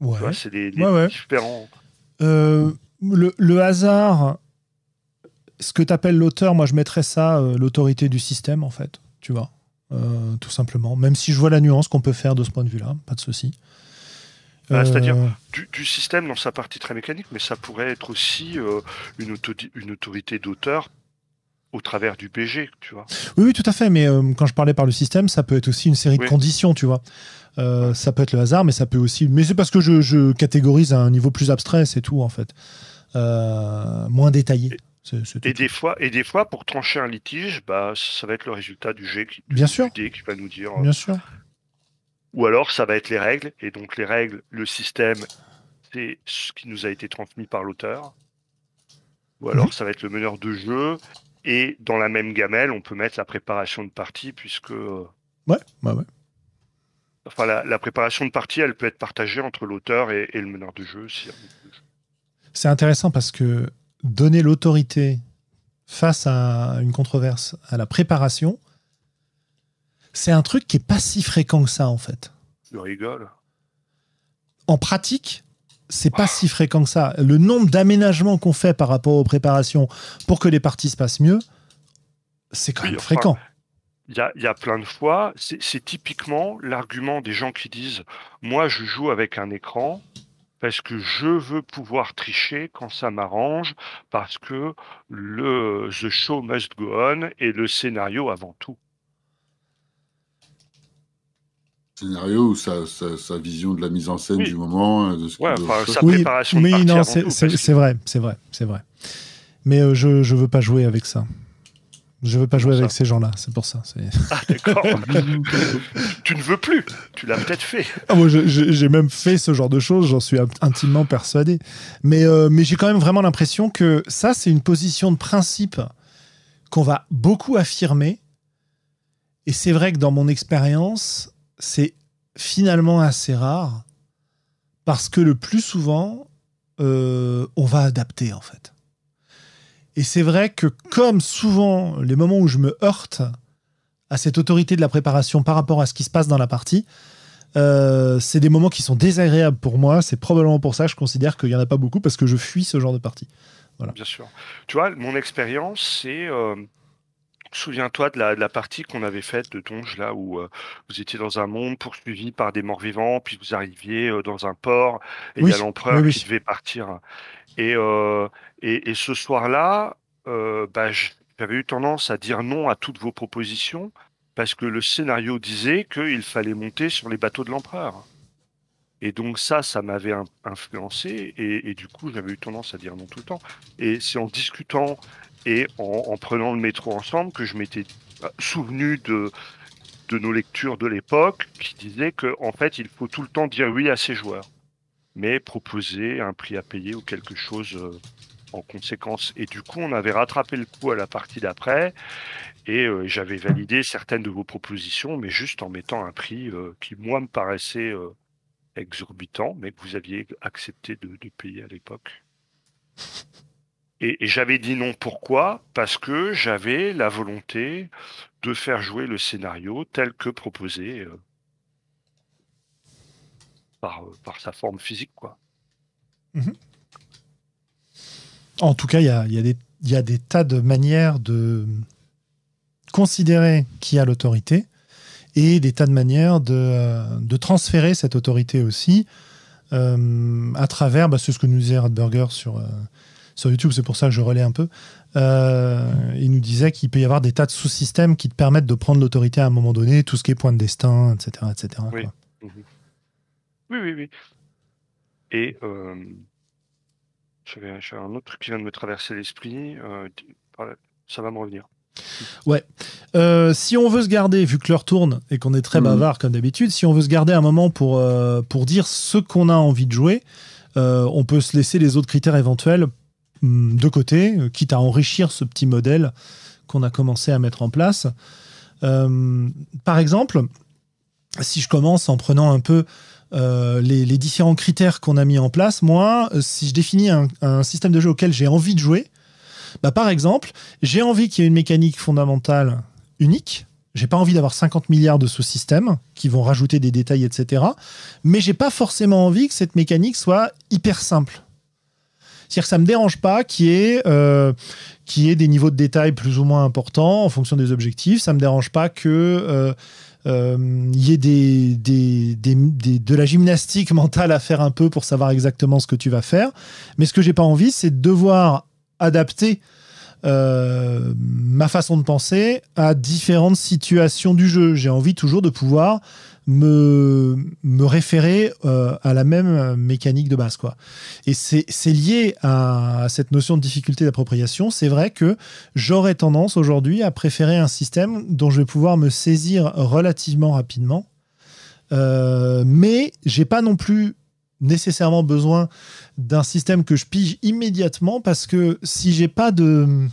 A: Ouais.
B: c'est des, des
A: Ouais, ouais.
B: différents.
A: Euh, le, le hasard, ce que tu appelles l'auteur, moi je mettrais ça euh, l'autorité du système, en fait, tu vois, tout simplement. Même si je vois la nuance qu'on peut faire de ce point de vue-là, pas de souci.
B: Bah, c'est-à-dire-
A: Euh,
B: Du, du système dans sa partie très mécanique, mais ça pourrait être aussi euh, une, auto- une autorité d'auteur au travers du BG, tu vois.
A: Oui, oui, tout à fait. Mais euh, quand je parlais par le système, ça peut être aussi une série de conditions, tu vois. Euh, ça peut être le hasard, mais ça peut aussi. Mais c'est parce que je, je catégorise à un niveau plus abstrait, c'est tout, en fait. Euh, moins détaillé.
B: Et des fois, et des fois, pour trancher un litige, bah, ça va être le résultat du G qui,
A: Bien
B: du
A: sûr.
B: dé qui va nous dire.
A: Bien sûr.
B: Ou alors, ça va être les règles. Et donc, les règles, le système, c'est ce qui nous a été transmis par l'auteur. Ou alors,
A: Mhm.
B: ça va être le meneur de jeu. Et dans la même gamelle, on peut mettre la préparation de partie, puisque euh,
A: Ouais, ouais, ouais.
B: enfin, la, la préparation de partie, elle peut être partagée entre l'auteur et, et le meneur de jeu. si-
A: C'est intéressant parce que donner l'autorité face à une controverse, à la préparation, c'est un truc qui est pas si fréquent que ça, en fait.
B: Je rigole.
A: En pratique, c'est pas si fréquent que ça. Le nombre d'aménagements qu'on fait par rapport aux préparations pour que les parties se passent mieux, c'est quand
B: Oui,
A: même
B: enfin,
A: fréquent.
B: Il y a, y a plein de fois, c'est c'est typiquement l'argument des gens qui disent Moi, je joue avec un écran parce que je veux pouvoir tricher quand ça m'arrange, parce que le The show must go on et le scénario avant tout.
C: Scénario ou sa, sa, sa vision de la mise en scène
B: Oui.
C: du moment, euh, de ce
B: Ouais, enfin,
C: faire.
B: sa
A: Oui,
B: préparation de
A: oui,
B: partie
A: non, c'est vrai, c'est vrai, c'est vrai. Mais euh, je je veux pas jouer avec ça. Je veux pas jouer
B: ça
A: avec ces gens-là, c'est pour ça. c'est-
B: Ah, d'accord. tu ne veux plus. Tu l'as peut-être fait.
A: Ah, moi, je- je- j'ai même fait ce genre de choses, j'en suis intimement persuadé. Mais, euh, mais j'ai quand même vraiment l'impression que ça, c'est une position de principe qu'on va beaucoup affirmer. Et c'est vrai que dans mon expérience, c'est finalement assez rare parce que le plus souvent, euh, on va adapter en fait. Et c'est vrai que comme souvent, les moments où je me heurte à cette autorité de la préparation par rapport à ce qui se passe dans la partie, euh, c'est des moments qui sont désagréables pour moi. C'est probablement pour ça que je considère qu'il n'y en a pas beaucoup parce que je fuis ce genre de partie. Voilà.
B: Bien sûr. Tu vois, mon expérience, c'est. Euh, souviens-toi de la, partie qu'on avait faite de Donge, là où euh, vous étiez dans un monde poursuivi par des morts vivants, puis vous arriviez dans un port, et il y a l'empereur qui devait partir. Et, et, ce soir-là, bah, j'avais eu tendance à dire non à toutes vos propositions parce que le scénario disait qu'il fallait monter sur les bateaux de l'empereur. Et donc ça, ça m'avait influencé et, du coup, j'avais eu tendance à dire non tout le temps. Et c'est en discutant et en, prenant le métro ensemble que je m'étais euh, souvenu de, nos lectures de l'époque qui disaient qu'en en fait, il faut tout le temps dire oui à ses joueurs, mais proposer un prix à payer ou quelque chose euh, en conséquence. Et du coup, on avait rattrapé le coup à la partie d'après et euh, j'avais validé certaines de vos propositions, mais juste en mettant un prix qui, moi, me paraissait exorbitant, mais que vous aviez accepté de, payer à l'époque. Et, j'avais dit non pourquoi? Parce que j'avais la volonté de faire jouer le scénario tel que proposé par, par, sa forme physique. quoi.
A: Mhm. En tout cas, il y a, des tas de manières de considérer qui a l'autorité et des tas de manières de, euh, transférer cette autorité aussi euh, à travers, bah, c'est ce que nous disait Radburger sur, euh, sur YouTube, c'est pour ça que je relais un peu. il nous disait qu'il peut y avoir des tas de sous-systèmes qui te permettent de prendre l'autorité à un moment donné, tout ce qui est point de destin, etc. etc.
B: Oui. Mhm. oui, oui, oui. Et j'avais un autre truc qui vient de me traverser l'esprit. Euh, ça va me revenir.
A: Ouais. Euh, si on veut se garder, vu que l'heure tourne et qu'on est très mhm. bavard comme d'habitude, si on veut se garder un moment pour, euh, pour dire ce qu'on a envie de jouer, on peut se laisser les autres critères éventuels hum, de côté, quitte à enrichir ce petit modèle qu'on a commencé à mettre en place. par exemple, si je commence en prenant un peu euh, les, différents critères qu'on a mis en place, moi, euh, si je définis un, système de jeu auquel j'ai envie de jouer, bah, par exemple, j'ai envie qu'il y ait une mécanique fondamentale unique. J'ai pas envie d'avoir 50 milliards de sous-systèmes qui vont rajouter des détails, etc. Mais j'ai pas forcément envie que cette mécanique soit hyper simple. C'est-à-dire que ça me dérange pas qu'il y, ait, euh, des niveaux de détails plus ou moins importants en fonction des objectifs. Ça me dérange pas que il euh, y ait de la gymnastique mentale à faire un peu pour savoir exactement ce que tu vas faire. Mais ce que j'ai pas envie, c'est de devoir adapter euh, ma façon de penser à différentes situations du jeu. J'ai envie toujours de pouvoir me, référer euh, à la même mécanique de base. Et c'est lié à, cette notion de difficulté d'appropriation. C'est vrai que j'aurais tendance aujourd'hui à préférer un système dont je vais pouvoir me saisir relativement rapidement. Euh, mais j'ai pas non plus nécessairement besoin d'un système que je pige immédiatement parce que si j'ai pas de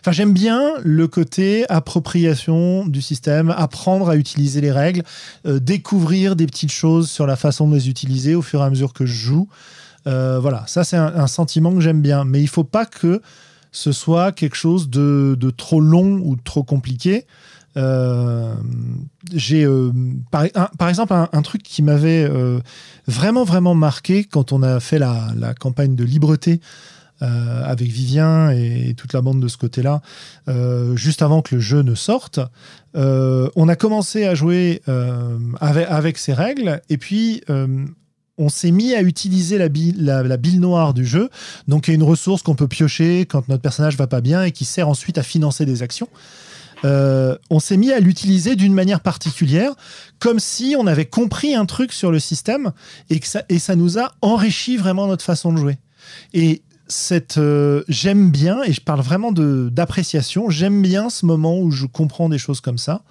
A: Enfin, j'aime bien le côté appropriation du système, apprendre à utiliser les règles, euh, découvrir des petites choses sur la façon de les utiliser au fur et à mesure que je joue. Euh, voilà, ça c'est un, sentiment que j'aime bien. Mais il faut pas que ce soit quelque chose de, trop long ou trop compliqué. Euh, j'ai par, par, exemple un, truc qui m'avait vraiment vraiment marqué quand on a fait la, campagne de libreté euh, avec Vivien et, toute la bande de ce côté-là, euh, juste avant que le jeu ne sorte. Euh, on a commencé à jouer avec, avec, ces règles, et puis on s'est mis à utiliser la bille, la, bille, noire du jeu, donc y a une ressource qu'on peut piocher quand notre personnage va pas bien et qui sert ensuite à financer des actions. On s'est mis à l'utiliser d'une manière particulière, comme si on avait compris un truc sur le système et ça, nous a enrichi vraiment notre façon de jouer. Et cette euh, j'aime bien et je parle vraiment d'appréciation j'aime bien ce moment où je comprends des choses comme ça.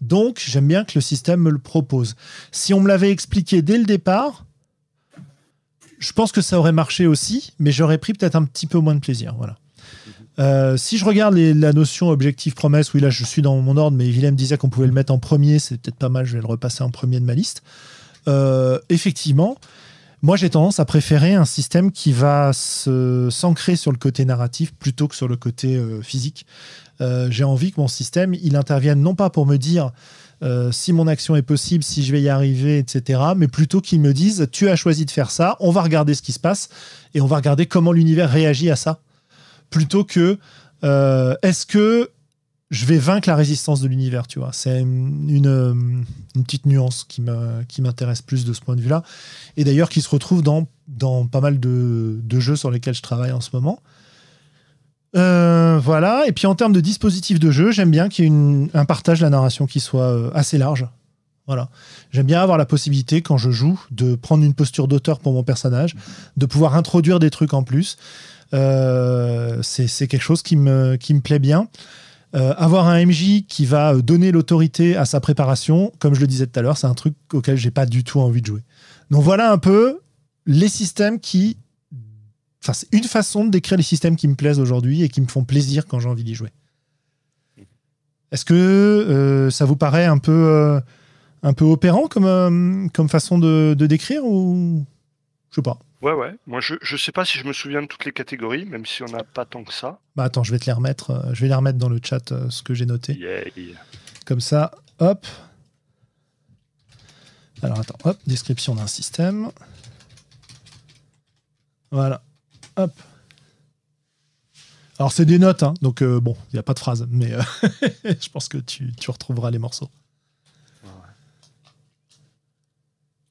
A: Donc j'aime bien que le système me le propose. Si on me l'avait expliqué dès le départ je pense que ça aurait marché aussi mais j'aurais pris peut-être un petit peu moins de plaisir voilà euh, si je regarde la notion objectif promesse oui là je suis dans mon ordre mais Willem disait qu'on pouvait le mettre en premier c'est peut-être pas mal je vais le repasser en premier de ma liste euh, effectivement Moi, j'ai tendance à préférer un système qui va s'ancrer sur le côté narratif plutôt que sur le côté euh, physique. J'ai envie que mon système, il intervienne non pas pour me dire si mon action est possible, si je vais y arriver, etc., mais plutôt qu'il me dise tu as choisi de faire ça, on va regarder ce qui se passe et on va regarder comment l'univers réagit à ça. Plutôt que est-ce que je vais vaincre la résistance de l'univers, tu vois? C'est une, petite nuance qui m'intéresse plus de ce point de vue-là. Et d'ailleurs, qui se retrouve dans, pas mal de, de, jeux sur lesquels je travaille en ce moment. Euh, voilà. Et puis en termes de dispositif de jeu, j'aime bien qu'il y ait un partage de la narration qui soit euh, assez large. Voilà. J'aime bien avoir la possibilité, quand je joue, de prendre une posture d'auteur pour mon personnage, de pouvoir introduire des trucs en plus. Euh, c'est quelque chose qui me, qui me plaît bien. Euh, avoir un MJ qui va euh, donner l'autorité à sa préparation, comme je le disais tout à l'heure, c'est un truc auquel j'ai pas du tout envie de jouer. Donc voilà un peu les systèmes qui. Enfin, c'est une façon de décrire les systèmes qui me plaisent aujourd'hui et qui me font plaisir quand j'ai envie d'y jouer. Est-ce que ça vous paraît un peu, un peu opérant comme, comme façon de, de décrire ou je sais pas
B: Ouais, ouais. Moi, je, je sais pas si je me souviens de toutes les catégories, même si on n'a pas tant que ça.
A: Bah attends, je vais te les remettre. Euh, je vais les remettre dans le chat, euh, ce que j'ai noté. Comme ça, hop. Alors attends, hop, description d'un système. Voilà, hop. Alors c'est des notes, hein, donc euh, bon, il n'y a pas de phrase, mais je pense que tu, tu retrouveras les morceaux.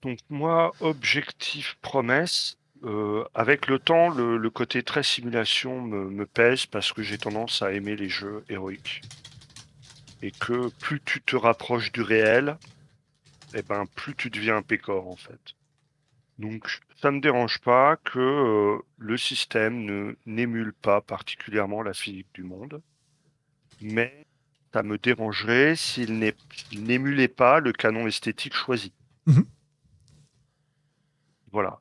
B: Donc moi, objectif promesse, euh, avec le temps, le, côté très simulation me, pèse parce que j'ai tendance à aimer les jeux héroïques. Et que plus tu te rapproches du réel, et eh ben plus tu deviens un pécor en fait. Donc ça me dérange pas que euh, le système ne n'émule pas particulièrement la physique du monde, mais ça me dérangerait s'il n'émulait pas le canon esthétique choisi. Mhm. Voilà.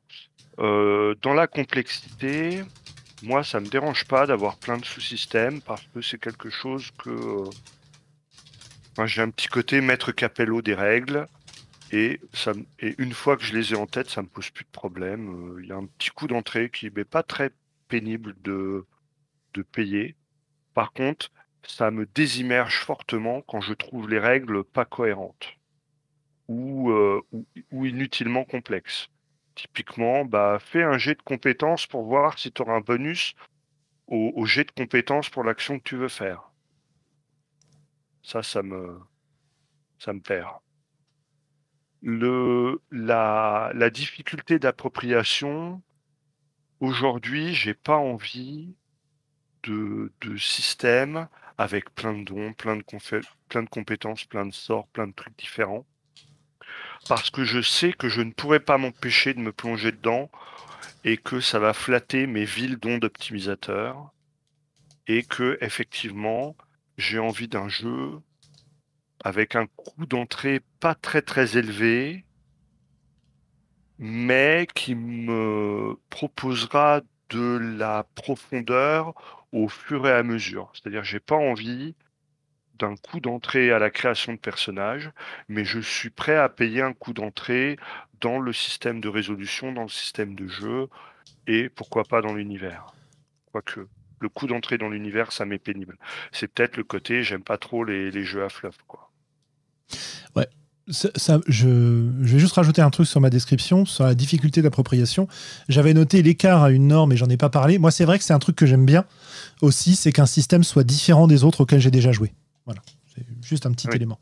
B: Euh, dans la complexité, moi, ça me dérange pas d'avoir plein de sous-systèmes parce que c'est quelque chose que. Euh, j'ai un petit côté maître capello des règles. Et, une fois que je les ai en tête, ça me pose plus de problème. Euh, il y a un petit coup d'entrée qui n'est pas très pénible de, de payer. Par contre, ça me désimmerge fortement quand je trouve les règles pas cohérentes ou inutilement complexes. Typiquement, bah, fais un jet de compétences pour voir si tu auras un bonus au, jet de compétences pour l'action que tu veux faire. Ça, ça me, ça me perd. Le, la, la difficulté d'appropriation, aujourd'hui, j'ai pas envie de, de système avec plein de dons, plein de, plein de compétences, plein de sorts, plein de trucs différents parce que je sais que je ne pourrais pas m'empêcher de me plonger dedans et que ça va flatter mes villes dons d'optimisateur et que effectivement j'ai envie d'un jeu avec un coût d'entrée pas très très élevé mais qui me proposera de la profondeur au fur et à mesure. C'est-à-dire j'ai pas envie d'un coût d'entrée à la création de personnages, mais je suis prêt à payer un coût d'entrée dans le système de résolution, dans le système de jeu, et pourquoi pas dans l'univers. Quoique, le coût d'entrée dans l'univers, ça m'est pénible. C'est peut-être le côté, j'aime pas trop les, jeux à fluff, quoi.
A: Ouais. Ça, je, vais juste rajouter un truc sur ma description, sur la difficulté d'appropriation. J'avais noté l'écart à une norme et j'en ai pas parlé. Moi, c'est vrai que c'est un truc que j'aime bien aussi, c'est qu'un système soit différent des autres auxquels j'ai déjà joué. Voilà, c'est juste un petit élément.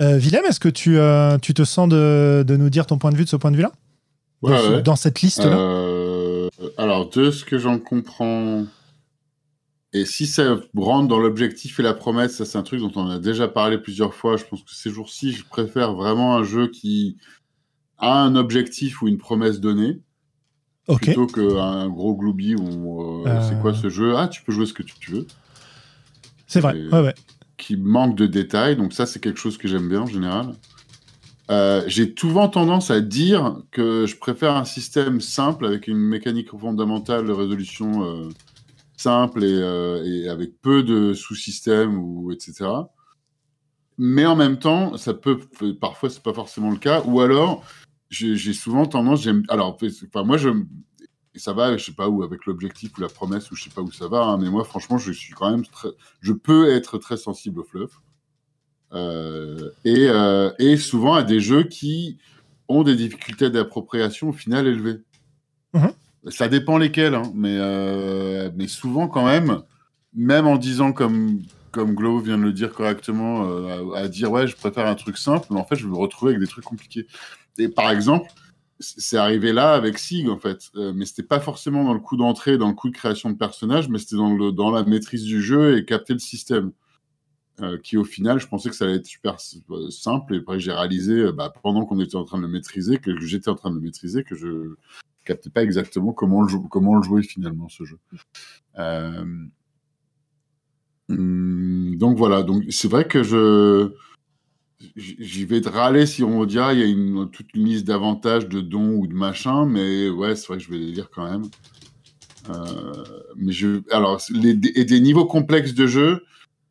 A: Euh, Willem, est-ce que tu, euh, tu te sens de, de, nous dire ton point de vue de ce point de vue-là? Dans, cette liste-là?
C: Euh, Alors, de ce que j'en comprends, et si ça rentre dans l'objectif et la promesse, ça c'est un truc dont on a déjà parlé plusieurs fois. Je pense que ces jours-ci, je préfère vraiment un jeu qui a un objectif ou une promesse donnée. Plutôt qu'un gros gloubi où c'est quoi ce jeu? Ah, tu peux jouer ce que tu veux.
A: C'est vrai, ouais, ouais.
C: Qui manque de détails, donc ça, c'est quelque chose que j'aime bien en général. Euh, j'ai souvent tendance à dire que je préfère un système simple avec une mécanique fondamentale de résolution euh, simple euh, et, avec peu de sous-systèmes ou etc. Mais en même temps, ça peut parfois c'est pas forcément le cas. Ou alors j'ai souvent tendance, j'aime, alors, enfin, moi, je, ça va, je sais pas où, avec l'objectif ou la promesse, ou je sais pas où ça va, hein, mais moi, franchement, je suis quand même très, je peux être très sensible au fluff. Euh, et, euh, et souvent à des jeux qui ont des difficultés d'appropriation au final élevées. Mhm. Ça dépend lesquels, hein, mais, euh, mais souvent quand même, même en disant comme, comme Glow vient de le dire correctement, à, dire ouais, je préfère un truc simple, mais en fait, je vais me retrouver avec des trucs compliqués. Et par exemple, c'est arrivé là avec Sig en fait, euh, mais c'était pas forcément dans le coup d'entrée, dans le coup de création de personnage, mais c'était dans, le, dans la maîtrise du jeu et capter le système. Euh, qui au final, je pensais que ça allait être super simple, et après j'ai réalisé, bah, pendant qu'on était en train de le maîtriser, que j'étais en train de le maîtriser, que je captais pas exactement comment le, comment le jouer finalement ce jeu. Euh, Hum, donc voilà, donc c'est vrai que je j'y vais te râler si on dire ah, il y a une, toute une liste d'avantages, de dons ou de machin, mais ouais, c'est vrai que je vais les lire quand même. Euh, mais je, alors, les, et des niveaux complexes de jeu,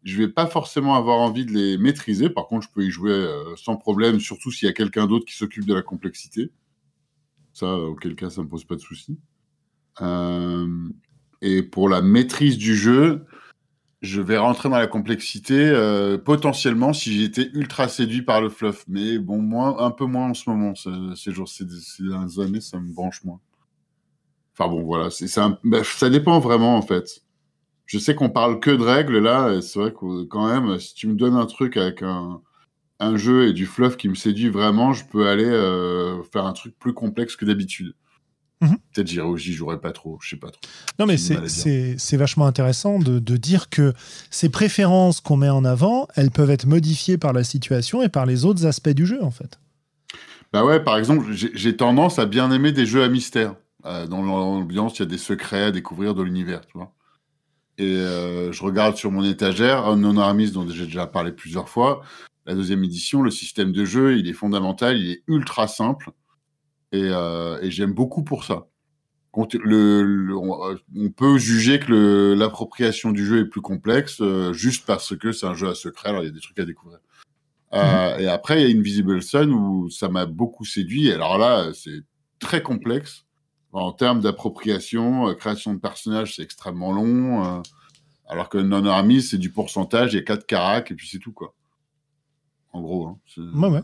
C: je vais pas forcément avoir envie de les maîtriser. Par contre, je peux y jouer euh, sans problème, surtout s'il y a quelqu'un d'autre qui s'occupe de la complexité. Ça, auquel cas, ça me pose pas de souci. Euh, et pour la maîtrise du jeu, je vais rentrer dans la complexité euh, potentiellement si j'étais ultra séduit par le fluff. Mais bon, moins, un peu moins en ce moment. Ces jours, ces, dernières années, ça me branche moins. Enfin bon, voilà, bah, ça dépend vraiment en fait. Je sais qu'on parle que de règles là, c'est vrai que quand même, si tu me donnes un truc avec un, un jeu et du fluff qui me séduit vraiment, je peux aller euh, faire un truc plus complexe que d'habitude. Mhm. Peut-être j'y jouerai pas trop, je sais pas trop.
A: Non, mais c'est vachement intéressant de, de, dire que ces préférences qu'on met en avant, elles peuvent être modifiées par la situation et par les autres aspects du jeu, en fait.
C: Bah ouais, par exemple, j'ai tendance à bien aimer des jeux à mystère. Euh, dans l'ambiance, il y a des secrets à découvrir de l'univers, tu vois. Et euh, je regarde sur mon étagère Unknown Armies, dont j'ai déjà parlé plusieurs fois. La deuxième édition, le système de jeu, il est fondamental, il est ultra simple. Euh, et, j'aime beaucoup pour ça. Le, on, peut juger que l'appropriation du jeu est plus complexe euh, juste parce que c'est un jeu à secret, alors il y a des trucs à découvrir. Euh, mhm. Et après, il y a Invisible Sun où ça m'a beaucoup séduit. Alors là, c'est très complexe. En termes d'appropriation, création de personnages, c'est extrêmement long. alors que Non Army, c'est du pourcentage, il y a quatre caracs et puis c'est tout, quoi. En gros. Hein,
A: ouais, ouais.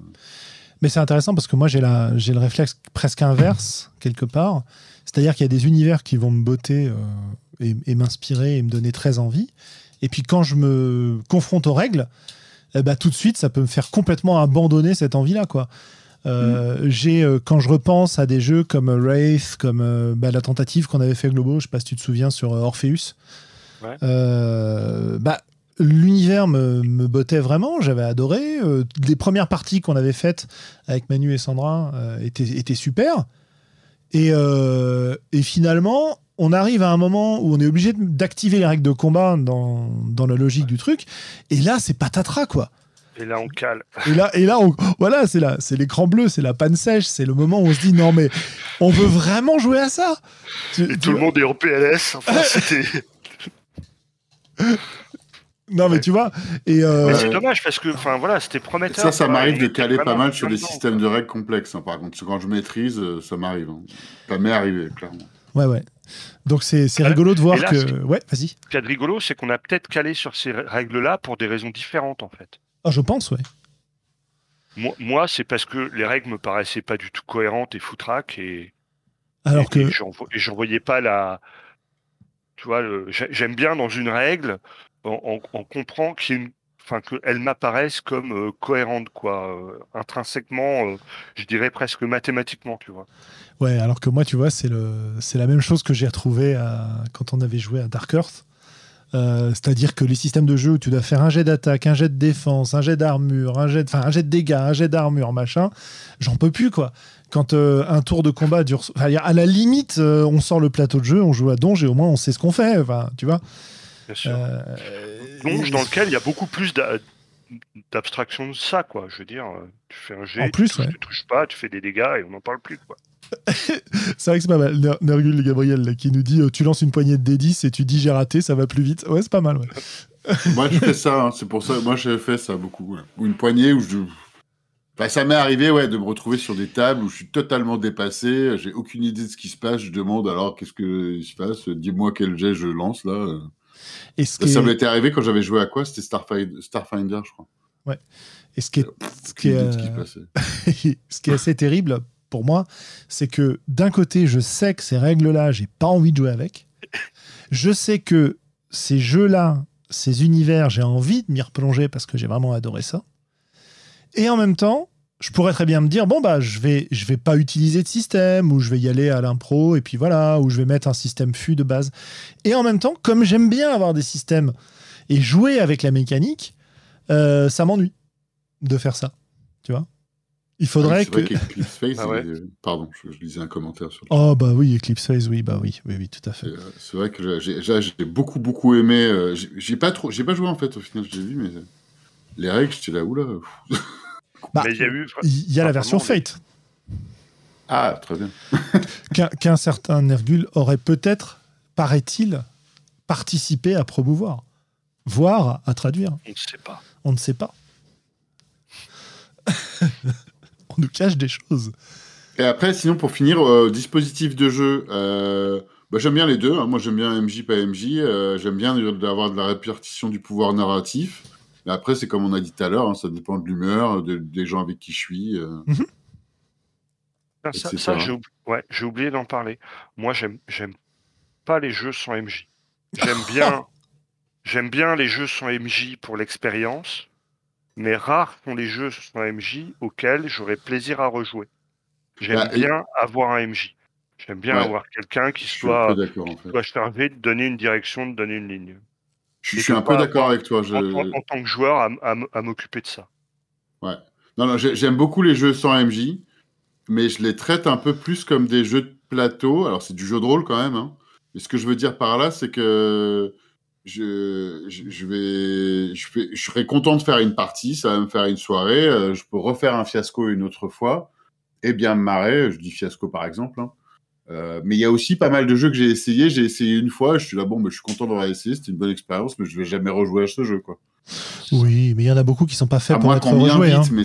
A: Mais c'est intéressant parce que moi, j'ai le réflexe presque inverse, quelque part. C'est-à-dire qu'il y a des univers qui vont me botter euh, et, m'inspirer et me donner très envie. Et puis quand je me confronte aux règles, eh ben, tout de suite, ça peut me faire complètement abandonner cette envie-là. quoi. Euh, mm. J'ai euh, quand je repense à des jeux comme Wraith, comme bah, la tentative qu'on avait fait Globo, je sais pas si tu te souviens sur Orpheus. Ouais. bah l'univers me, me, bottait vraiment, j'avais adoré. Euh, les premières parties qu'on avait faites avec Manu et Sandra euh, étaient, super. Et, euh, et, finalement, on arrive à un moment où on est obligé d'activer les règles de combat dans, dans la logique du truc. Et là, c'est patatras, quoi.
B: Et là, on cale.
A: Et là, et là on, voilà, c'est là, c'est l'écran bleu, c'est la panne sèche, c'est le moment où on se dit non mais on veut vraiment jouer à ça.
B: Et tout le monde est en PLS. Enfin, c'était.
A: Non, mais tu vois. Et euh,
B: c'est dommage parce que, enfin voilà, c'était prometteur.
C: Ça, ça m'arrive de caler pas mal sur des systèmes de règles complexes. Hein, par contre, quand je maîtrise, euh, ça m'arrive. Hein. Ça m'est arrivé, clairement.
A: Ouais, ouais. Donc c'est rigolo de voir que. Ouais, vas-y. Ce
B: qui est rigolo, c'est qu'on a peut-être calé sur ces règles-là pour des raisons différentes, en fait.
A: Ah, je pense, ouais.
B: Moi, moi c'est parce que les règles me paraissaient pas du tout cohérentes et foutraques et.
A: Alors que.
B: Et j'en voyais pas la. Tu vois, j'aime bien dans une règle on, comprend qu'il enfin qu'elles m'apparaissent comme euh, cohérentes quoi euh, intrinsèquement euh, je dirais presque mathématiquement tu vois
A: ouais alors que moi tu vois c'est la même chose que j'ai retrouvé quand on avait joué à Dark Earth c'est-à-dire que les systèmes de jeu où tu dois faire un jet d'attaque, un jet de défense, un jet d'armure, un jet, un jet de dégâts, un jet d'armure, machin, j'en peux plus quoi. Quand un tour de combat dure, à la limite, on sort le plateau de jeu, on joue à donge et au moins on sait ce qu'on fait, tu vois.
B: Bien sûr. Euh, dans lequel il y a beaucoup plus d'abstraction de ça, quoi. Je veux dire, tu fais un jet, tu, ne touches pas, tu fais des dégâts et on n'en parle plus, quoi.
A: c'est vrai que c'est pas mal. Nergul Gabriel qui nous dit euh, tu lances une poignée de D10 et tu dis j'ai raté, ça va plus vite. Ouais, c'est pas mal.
C: moi, je fais ça. Hein. c'est pour ça. Moi, j'ai fait ça beaucoup. Ou une poignée où je Enfin, ça m'est arrivé ouais, de me retrouver sur des tables où je suis totalement dépassé, j'ai aucune idée de ce qui se passe, je demande alors qu'est-ce qui se passe, dis-moi quel jet je lance là.
A: Et ce
C: Ça,
A: est-
C: m'était arrivé quand j'avais joué à quoi? C'était Starfinder, Starfinder, je crois.
A: et ce qui est, ce qui est,
C: de ce qui se
A: euh, ce qui est assez terrible pour moi, c'est que d'un côté, je sais que ces règles-là, j'ai pas envie de jouer avec. Je sais que ces jeux-là, ces univers, j'ai envie de m'y replonger parce que j'ai vraiment adoré ça. Et en même temps, je pourrais très bien me dire bon bah je vais je vais pas utiliser de système ou je vais y aller à l'impro et puis voilà ou je vais mettre un système FU de base. Et en même temps, comme j'aime bien avoir des systèmes et jouer avec la mécanique, euh, ça m'ennuie de faire ça. Tu vois Il faudrait
C: c'est
A: que.
C: vrai qu'Eclipse Face,
B: Ah ouais.
C: est- pardon, je, je lisais un commentaire sur le
A: Oh bah oui, Eclipse Phase, oui, bah oui, oui, oui, tout à fait.
C: Euh, C'est vrai que j'ai- beaucoup beaucoup aimé. euh, j'ai- J'ai pas trop, j'ai pas joué en fait au final, j'ai vu, mais euh, les règles, j'étais là oula.
A: Bah,
B: Mais il y a eu.
A: il y a la
B: Ah,
A: version Fate,
C: Ah très bien.
A: qu'un qu'un certain Nergul aurait peut-être, paraît-il, participé à promouvoir, voire à traduire.
B: On ne sait pas.
A: On ne sait pas. On nous cache des choses.
C: Et après, sinon pour finir, euh, dispositif de jeu. euh, bah, j'aime bien les deux. hein. Moi, j'aime bien MJ, pas MJ. euh, j'aime bien d'avoir de la répartition du pouvoir narratif. Mais après, c'est comme on a dit tout à l'heure, hein, ça dépend de l'humeur, de- des gens avec qui je suis. euh.
B: Ah, Ça, j'ai oubli- ouais, j'ai oublié d'en parler. Moi, j'aime, j'aime pas les jeux sans MJ. J'aime bien, j'aime bien les jeux sans MJ pour l'expérience, mais rares sont les jeux sans MJ auxquels j'aurais plaisir à rejouer. J'aime
C: Bah, et-
B: bien avoir un MJ. J'aime bien
C: Ouais.
B: avoir quelqu'un qui
C: Je suis un
B: soit,
C: en fait.
B: soit chargé de donner une direction, de donner une ligne.
C: Je,
B: et
C: je suis un peu d'accord avec toi. je-
B: En, en- en tant que joueur, à, m'occuper de ça.
C: Non, non, j'ai- j'aime beaucoup les jeux sans MJ, mais je les traite un peu plus comme des jeux de plateau. Alors, c'est du jeu de rôle quand même. hein. Mais ce que je veux dire par là, c'est que je, je, je vais, je, vais, je serais content de faire une partie, ça va me faire une soirée. euh, je peux refaire un fiasco une autre fois et bien me marrer. Je dis fiasco par exemple. hein. Euh, mais il y a aussi pas mal de jeux que j'ai essayé. J'ai essayé une fois, je suis là, bon, mais je suis content d'avoir essayé, c'était une bonne expérience, mais je vais jamais rejouer à ce jeu, quoi.
A: Oui, mais il y en a beaucoup qui sont pas faits
C: À
A: pour
C: moins
A: être rejoués. hein.
C: mais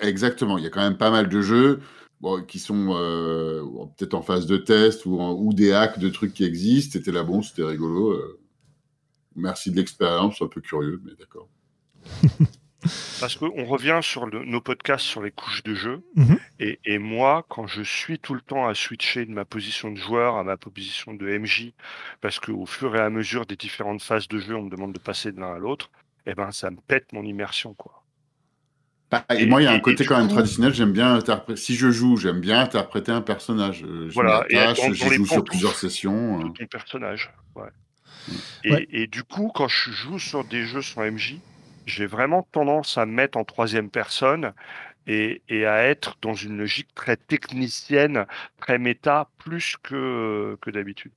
C: exactement. Il y a quand même pas mal de jeux bon, qui sont euh, peut-être en phase de test ou, en- ou des hacks de trucs qui existent. C'était là bon, c'était rigolo. euh. Merci de l'expérience, un peu curieux, mais d'accord.
B: Parce qu'on revient sur le- nos podcasts sur les couches de jeu.
A: Mhm.
B: et, et moi, quand je suis tout le temps à switcher de ma position de joueur à ma position de MJ, parce qu'au fur et à mesure des différentes phases de jeu, on me demande de passer de l'un à l'autre, eh ben, ça me pète mon immersion. quoi.
C: Bah, et,
B: Et-
C: moi, il y a
B: et-
C: un
B: et
C: côté quand même traditionnel. J'aime bien interpréter. Si je joue, j'aime bien interpréter un personnage. Euh, Je
B: Voilà, et
C: m'attache,
B: dans- dans
C: je joue sur plusieurs sessions.
B: de
C: euh.
B: ton personnage. Ouais. Et,
A: Ouais.
B: et du coup, quand je joue sur des jeux sans MJ, j'ai vraiment tendance à me mettre en troisième personne et, et à être dans une logique très technicienne, très méta, plus que, que d'habitude.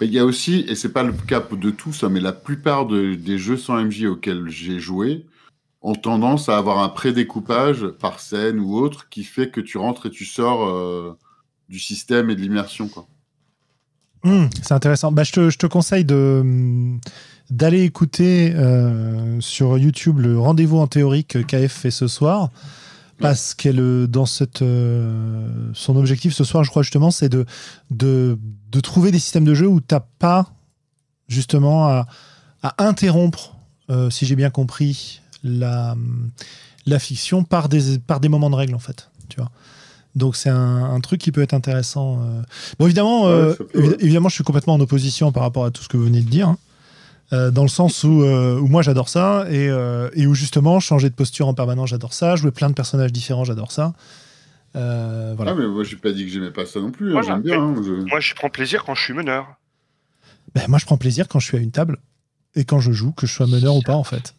C: Mais il y a aussi, et c'est pas le cas de tous, hein, mais la plupart de- des jeux sans MJ auxquels j'ai joué ont tendance à avoir un prédécoupage par scène ou autre qui fait que tu rentres et tu sors euh, du système et de l'immersion.
A: Hum, c'est intéressant. Bah, je, te, je te conseille de d'aller écouter euh, sur YouTube le rendez-vous en théorie que KF fait ce soir. Parce qu'elle, euh, dans cette, euh, son objectif ce soir, je crois justement, c'est de, de, de trouver des systèmes de jeu où tu n'as pas justement à, à interrompre, euh, si j'ai bien compris, la, la fiction par des, par des moments de règle, en fait. Tu vois Donc c'est un, un truc qui peut être intéressant. Bon, évidemment,
C: Ouais,
A: euh, évidemment, je suis complètement en opposition par rapport à tout ce que vous venez de dire. hein. Euh, dans le sens où, euh, où moi j'adore ça et, euh, et où justement changer de posture en permanence j'adore ça, jouer plein de personnages différents j'adore ça. Euh, voilà.
C: Ah, mais moi, j'ai pas dit que j'aimais pas ça non plus.
B: Voilà,
C: J'aime bien. hein, je-
B: Moi, je prends plaisir quand je suis meneur.
A: Ben, moi je prends plaisir quand je suis à une table et quand je joue, que je sois meneur ou pas en fait.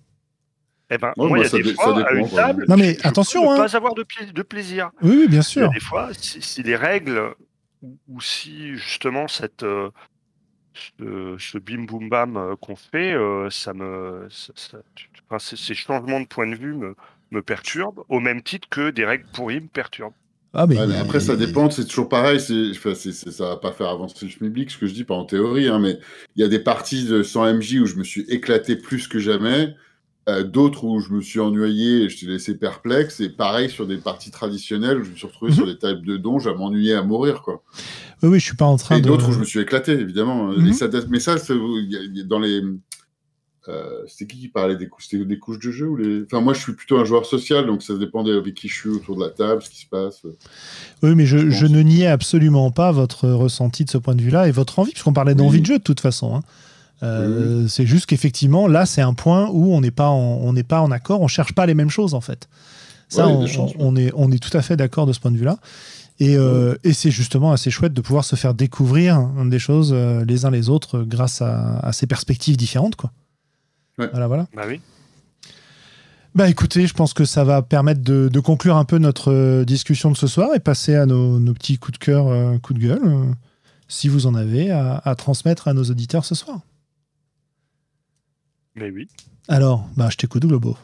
B: Eh ben,
C: Ouais,
B: moi, il y a
C: ça
B: des fois,
C: ça
B: à
C: dépend,
B: une table,
A: Non, mais
B: je- je
A: attention,
B: peux ne
A: hein.
B: pas avoir de, pla- de plaisir.
A: Oui, oui, bien
B: Il y a
A: sûr.
B: des fois, si, si les règles ou, ou si justement cette euh, ce, ce bim boum bam euh, qu'on fait, euh, ça me, ça- ça- tu- tu- enfin, ces, changements de point de vue me, me perturbent, au même titre que des règles pourries me perturbent.
A: Ah, mais
C: Ouais, mais après, ça dépend, c'est toujours pareil. c'est- Enfin, c'est- c'est- ça va pas faire avancer le schmilblick, ce que je dis, pas en théorie, hein, mais il y a des parties de 100 MJ où je me suis éclaté plus que jamais. Euh, d'autres où je me suis ennuyé et je t'ai laissé perplexe. Et pareil sur des parties traditionnelles où je me suis retrouvé
A: Mhm.
C: sur des tables de donge à m'ennuyer à mourir. Quoi.
A: Oui, oui, je suis pas en train
C: Et
A: de.
C: d'autres où je me suis éclaté, évidemment.
A: Mhm.
C: Et ça date- mais ça, dans les. Euh, c'était qui qui parlait des, cou- des couches de jeu ou les... Enfin, moi, je suis plutôt un joueur social, donc ça dépendait avec qui je suis autour de la table, ce qui se passe.
A: Oui, mais je,
C: je
A: ne niais absolument pas votre ressenti de ce point de vue-là et votre envie, puisqu'on parlait d'envie
C: Oui.
A: de jeu de toute façon. hein. Euh, C'est juste qu'effectivement, là, c'est un point où on n'est pas, en- on n'est pas en accord, on cherche pas les mêmes choses en fait. Ça,
C: Ouais,
A: on, est, on est tout à fait d'accord de ce point de vue-là. Et, euh, et c'est justement assez chouette de pouvoir se faire découvrir hein, des choses euh, les uns les autres grâce à, à ces perspectives différentes. Quoi.
C: Ouais.
A: Voilà, voilà.
B: Bah oui.
A: Bah écoutez, je pense que ça va permettre de, de conclure un peu notre discussion de ce soir et passer à nos, nos petits coups de cœur, coups de gueule, si vous en avez à, à transmettre à nos auditeurs ce soir.
B: Mais oui.
A: Alors, bah je t'écoute, Globo.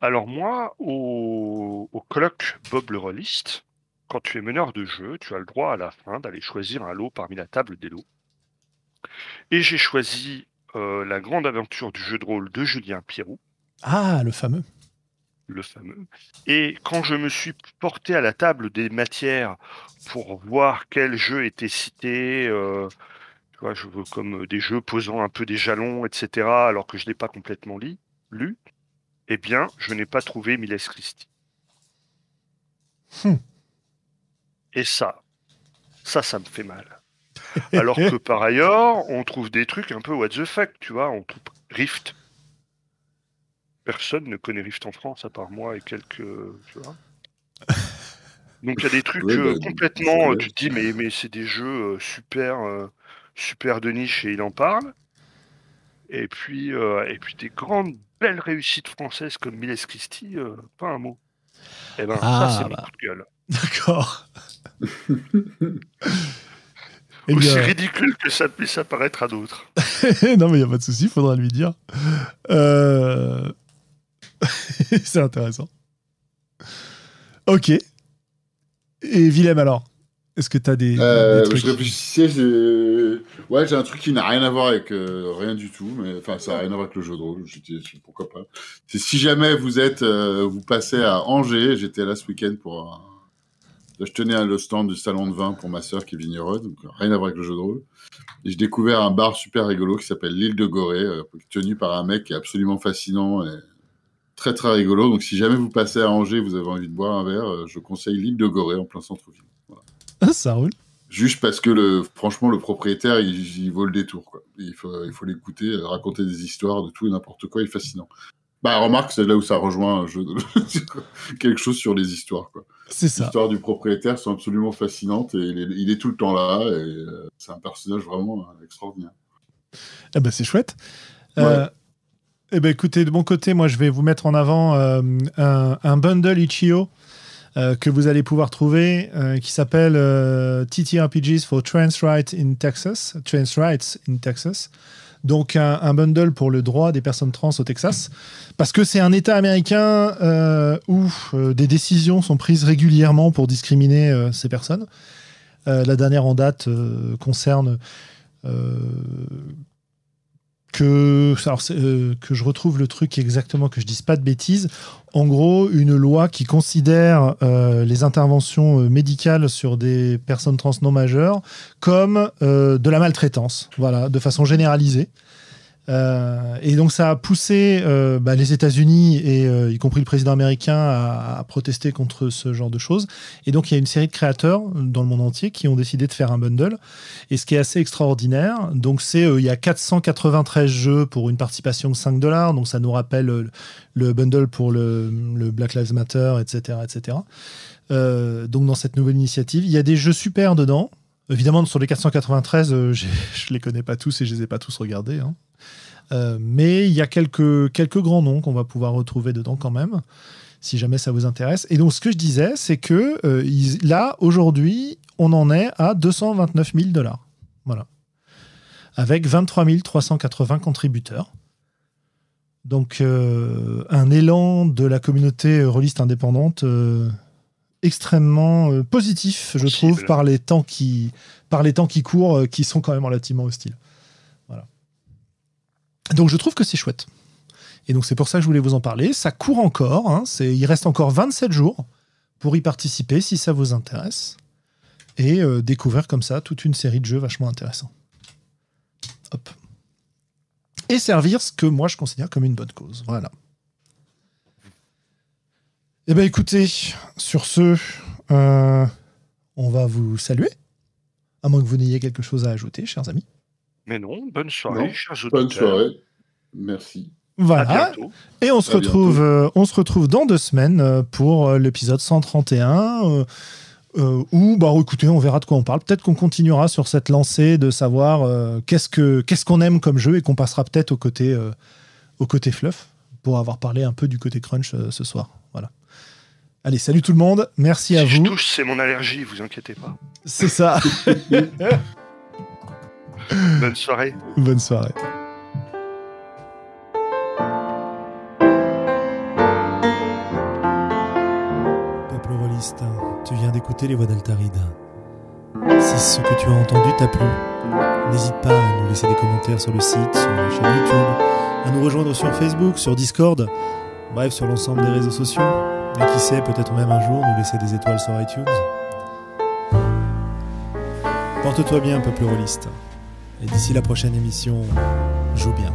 B: Alors moi, au, au colloque Bob le Rolliste, quand tu es meneur de jeu, tu as le droit à la fin d'aller choisir un lot parmi la table des lots. Et j'ai choisi euh, la grande aventure du jeu de rôle de Julien Pierrot,
A: Ah, le fameux.
B: le fameux. Et quand je me suis porté à la table des matières pour voir quels jeux étaient cités, euh, tu vois, je veux comme des jeux posant un peu des jalons, etc., alors que je ne l'ai pas complètement li- lu, eh bien, je n'ai pas trouvé Miles Christi.
A: Hmm.
B: Et ça, ça, ça me fait mal. Alors que par ailleurs, on trouve des trucs un peu what the fuck, tu vois, on trouve Rift. Personne ne connaît Rift en France à part moi et quelques, tu vois. Donc il y a des trucs
C: Ouais,
B: euh,
C: bah,
B: complètement, euh, tu te dis mais mais c'est des jeux euh, super euh, super de niche et il en parle. Et puis euh, et puis des grandes belles réussites françaises comme Miles Christie, euh, pas un mot. Et ben
A: Ah,
B: ça c'est mon
A: bah.
B: coup de gueule.
A: D'accord. Eh
B: Aussi
A: bien,
B: ridicule que ça puisse apparaître à d'autres.
A: non, mais il n'y a pas de souci, il faudra lui dire. Euh, C'est intéressant. Ok. Et Willem, alors? Est-ce que tu as des,
C: Euh,
A: des trucs
C: je réfléchissais, j'ai... Ouais, j'ai un truc qui n'a rien à voir avec euh, rien du tout, mais enfin, ça n'a rien à voir avec le jeu de rôle. J'étais, pourquoi pas. C'est si jamais vous êtes, euh, vous passez à Angers, j'étais là ce week-end pour un... Je tenais le stand du salon de vin pour ma sœur qui est vigneronne, donc rien à voir avec le jeu de rôle. Et j'ai découvert un bar super rigolo qui s'appelle l'île de Gorée, tenu par un mec qui est absolument fascinant et très très rigolo. Donc si jamais vous passez à Angers, vous avez envie de boire un verre, je conseille l'île de Gorée en plein centre-ville.
A: Ça roule.
C: Juste parce que le, franchement, le propriétaire, il, il vaut le détour. Quoi. Il faut, il faut l'écouter, euh, raconter des histoires de tout et n'importe quoi. Il est fascinant. Bah, remarque, c'est là où ça rejoint quelque chose sur les histoires.
A: C'est
C: Les
A: ça.
C: histoires du propriétaire sont absolument fascinantes et il est, il est tout le temps là. Et euh, c'est un personnage vraiment euh, extraordinaire.
A: Ah bah, c'est chouette. Euh, eh ben, écoutez, de mon côté, moi, je vais vous mettre en avant euh, un, un bundle Itch.io euh, que vous allez pouvoir trouver euh, qui s'appelle euh, TTRPGs for Trans Rights in Texas. Trans Rights in Texas. Donc, un, un bundle pour le droit des personnes trans au Texas. Parce que c'est un État américain euh, où euh, des décisions sont prises régulièrement pour discriminer euh, ces personnes. Euh, la dernière en date euh, concerne euh, que, alors euh, que je retrouve le truc exactement, que je dise pas de bêtises. En gros, une loi qui considère euh, les interventions euh, médicales sur des personnes trans non majeures comme euh, de la maltraitance, voilà, de façon généralisée. Euh, et donc ça a poussé euh, bah, les États-Unis et euh, y compris le président américain à, protester contre ce genre de choses. Et donc il y a une série de créateurs dans le monde entier qui ont décidé de faire un bundle. Et ce qui est assez extraordinaire, donc c'est il y a 493 jeux pour une participation de 5 dollars. Donc ça nous rappelle le bundle pour le, Black Lives Matter, etc., etc. Donc dans cette nouvelle initiative, il y a des jeux super dedans. Évidemment, sur les 493, euh, j'ai- je les connais pas tous et je les ai pas tous regardés. hein. Euh, mais il y a quelques, quelques grands noms qu'on va pouvoir retrouver dedans quand même, si jamais ça vous intéresse. Et donc, ce que je disais, c'est que euh, là, aujourd'hui, on en est à 229 000 dollars. Voilà. Avec 23 380 contributeurs. Donc, euh, un élan de la communauté rôliste indépendante extrêmement positif, je
B: Possible.
A: trouve, par les temps qui, par les temps qui courent, qui sont quand même relativement hostiles. Donc, je trouve que c'est chouette. Et donc c'est pour ça que je voulais vous en parler. Ça court encore, hein. il reste encore 27 jours pour y participer si ça vous intéresse. Et euh, découvrir comme ça toute une série de jeux vachement intéressants. Hop. Et servir ce que moi je considère comme une bonne cause. Voilà. Eh bien écoutez, sur ce, euh, on va vous saluer. À moins que vous n'ayez quelque chose à ajouter, chers amis.
B: Mais non, bonne soirée, chers auditeurs.
C: Bonne soirée. Merci.
A: Voilà. Et on se retrouve, euh, on se retrouve dans deux semaines euh, pour euh, l'épisode 131. où, bah, écoutez, on verra de quoi on parle. Peut-être qu'on continuera sur cette lancée de savoir qu'est-ce que qu'est-ce qu'on aime comme jeu et qu'on passera peut-être au côté au côté fluff pour avoir parlé un peu du côté crunch ce soir. Voilà. Allez, salut tout le monde. Merci
B: à
A: vous.
B: Je touche, c'est mon allergie, vous inquiétez pas.
A: C'est ça.
B: Bonne soirée.
A: Bonne soirée. tu viens d'écouter les voix d'Altaride. Si ce que tu as entendu t'a plu, n'hésite pas à nous laisser des commentaires sur le site, sur la chaîne YouTube, à nous rejoindre sur Facebook, sur Discord, bref, sur l'ensemble des réseaux sociaux. Et qui sait, peut-être même un jour nous laisser des étoiles sur iTunes. Porte-toi bien, peuple rôliste. Et d'ici la prochaine émission, joue bien.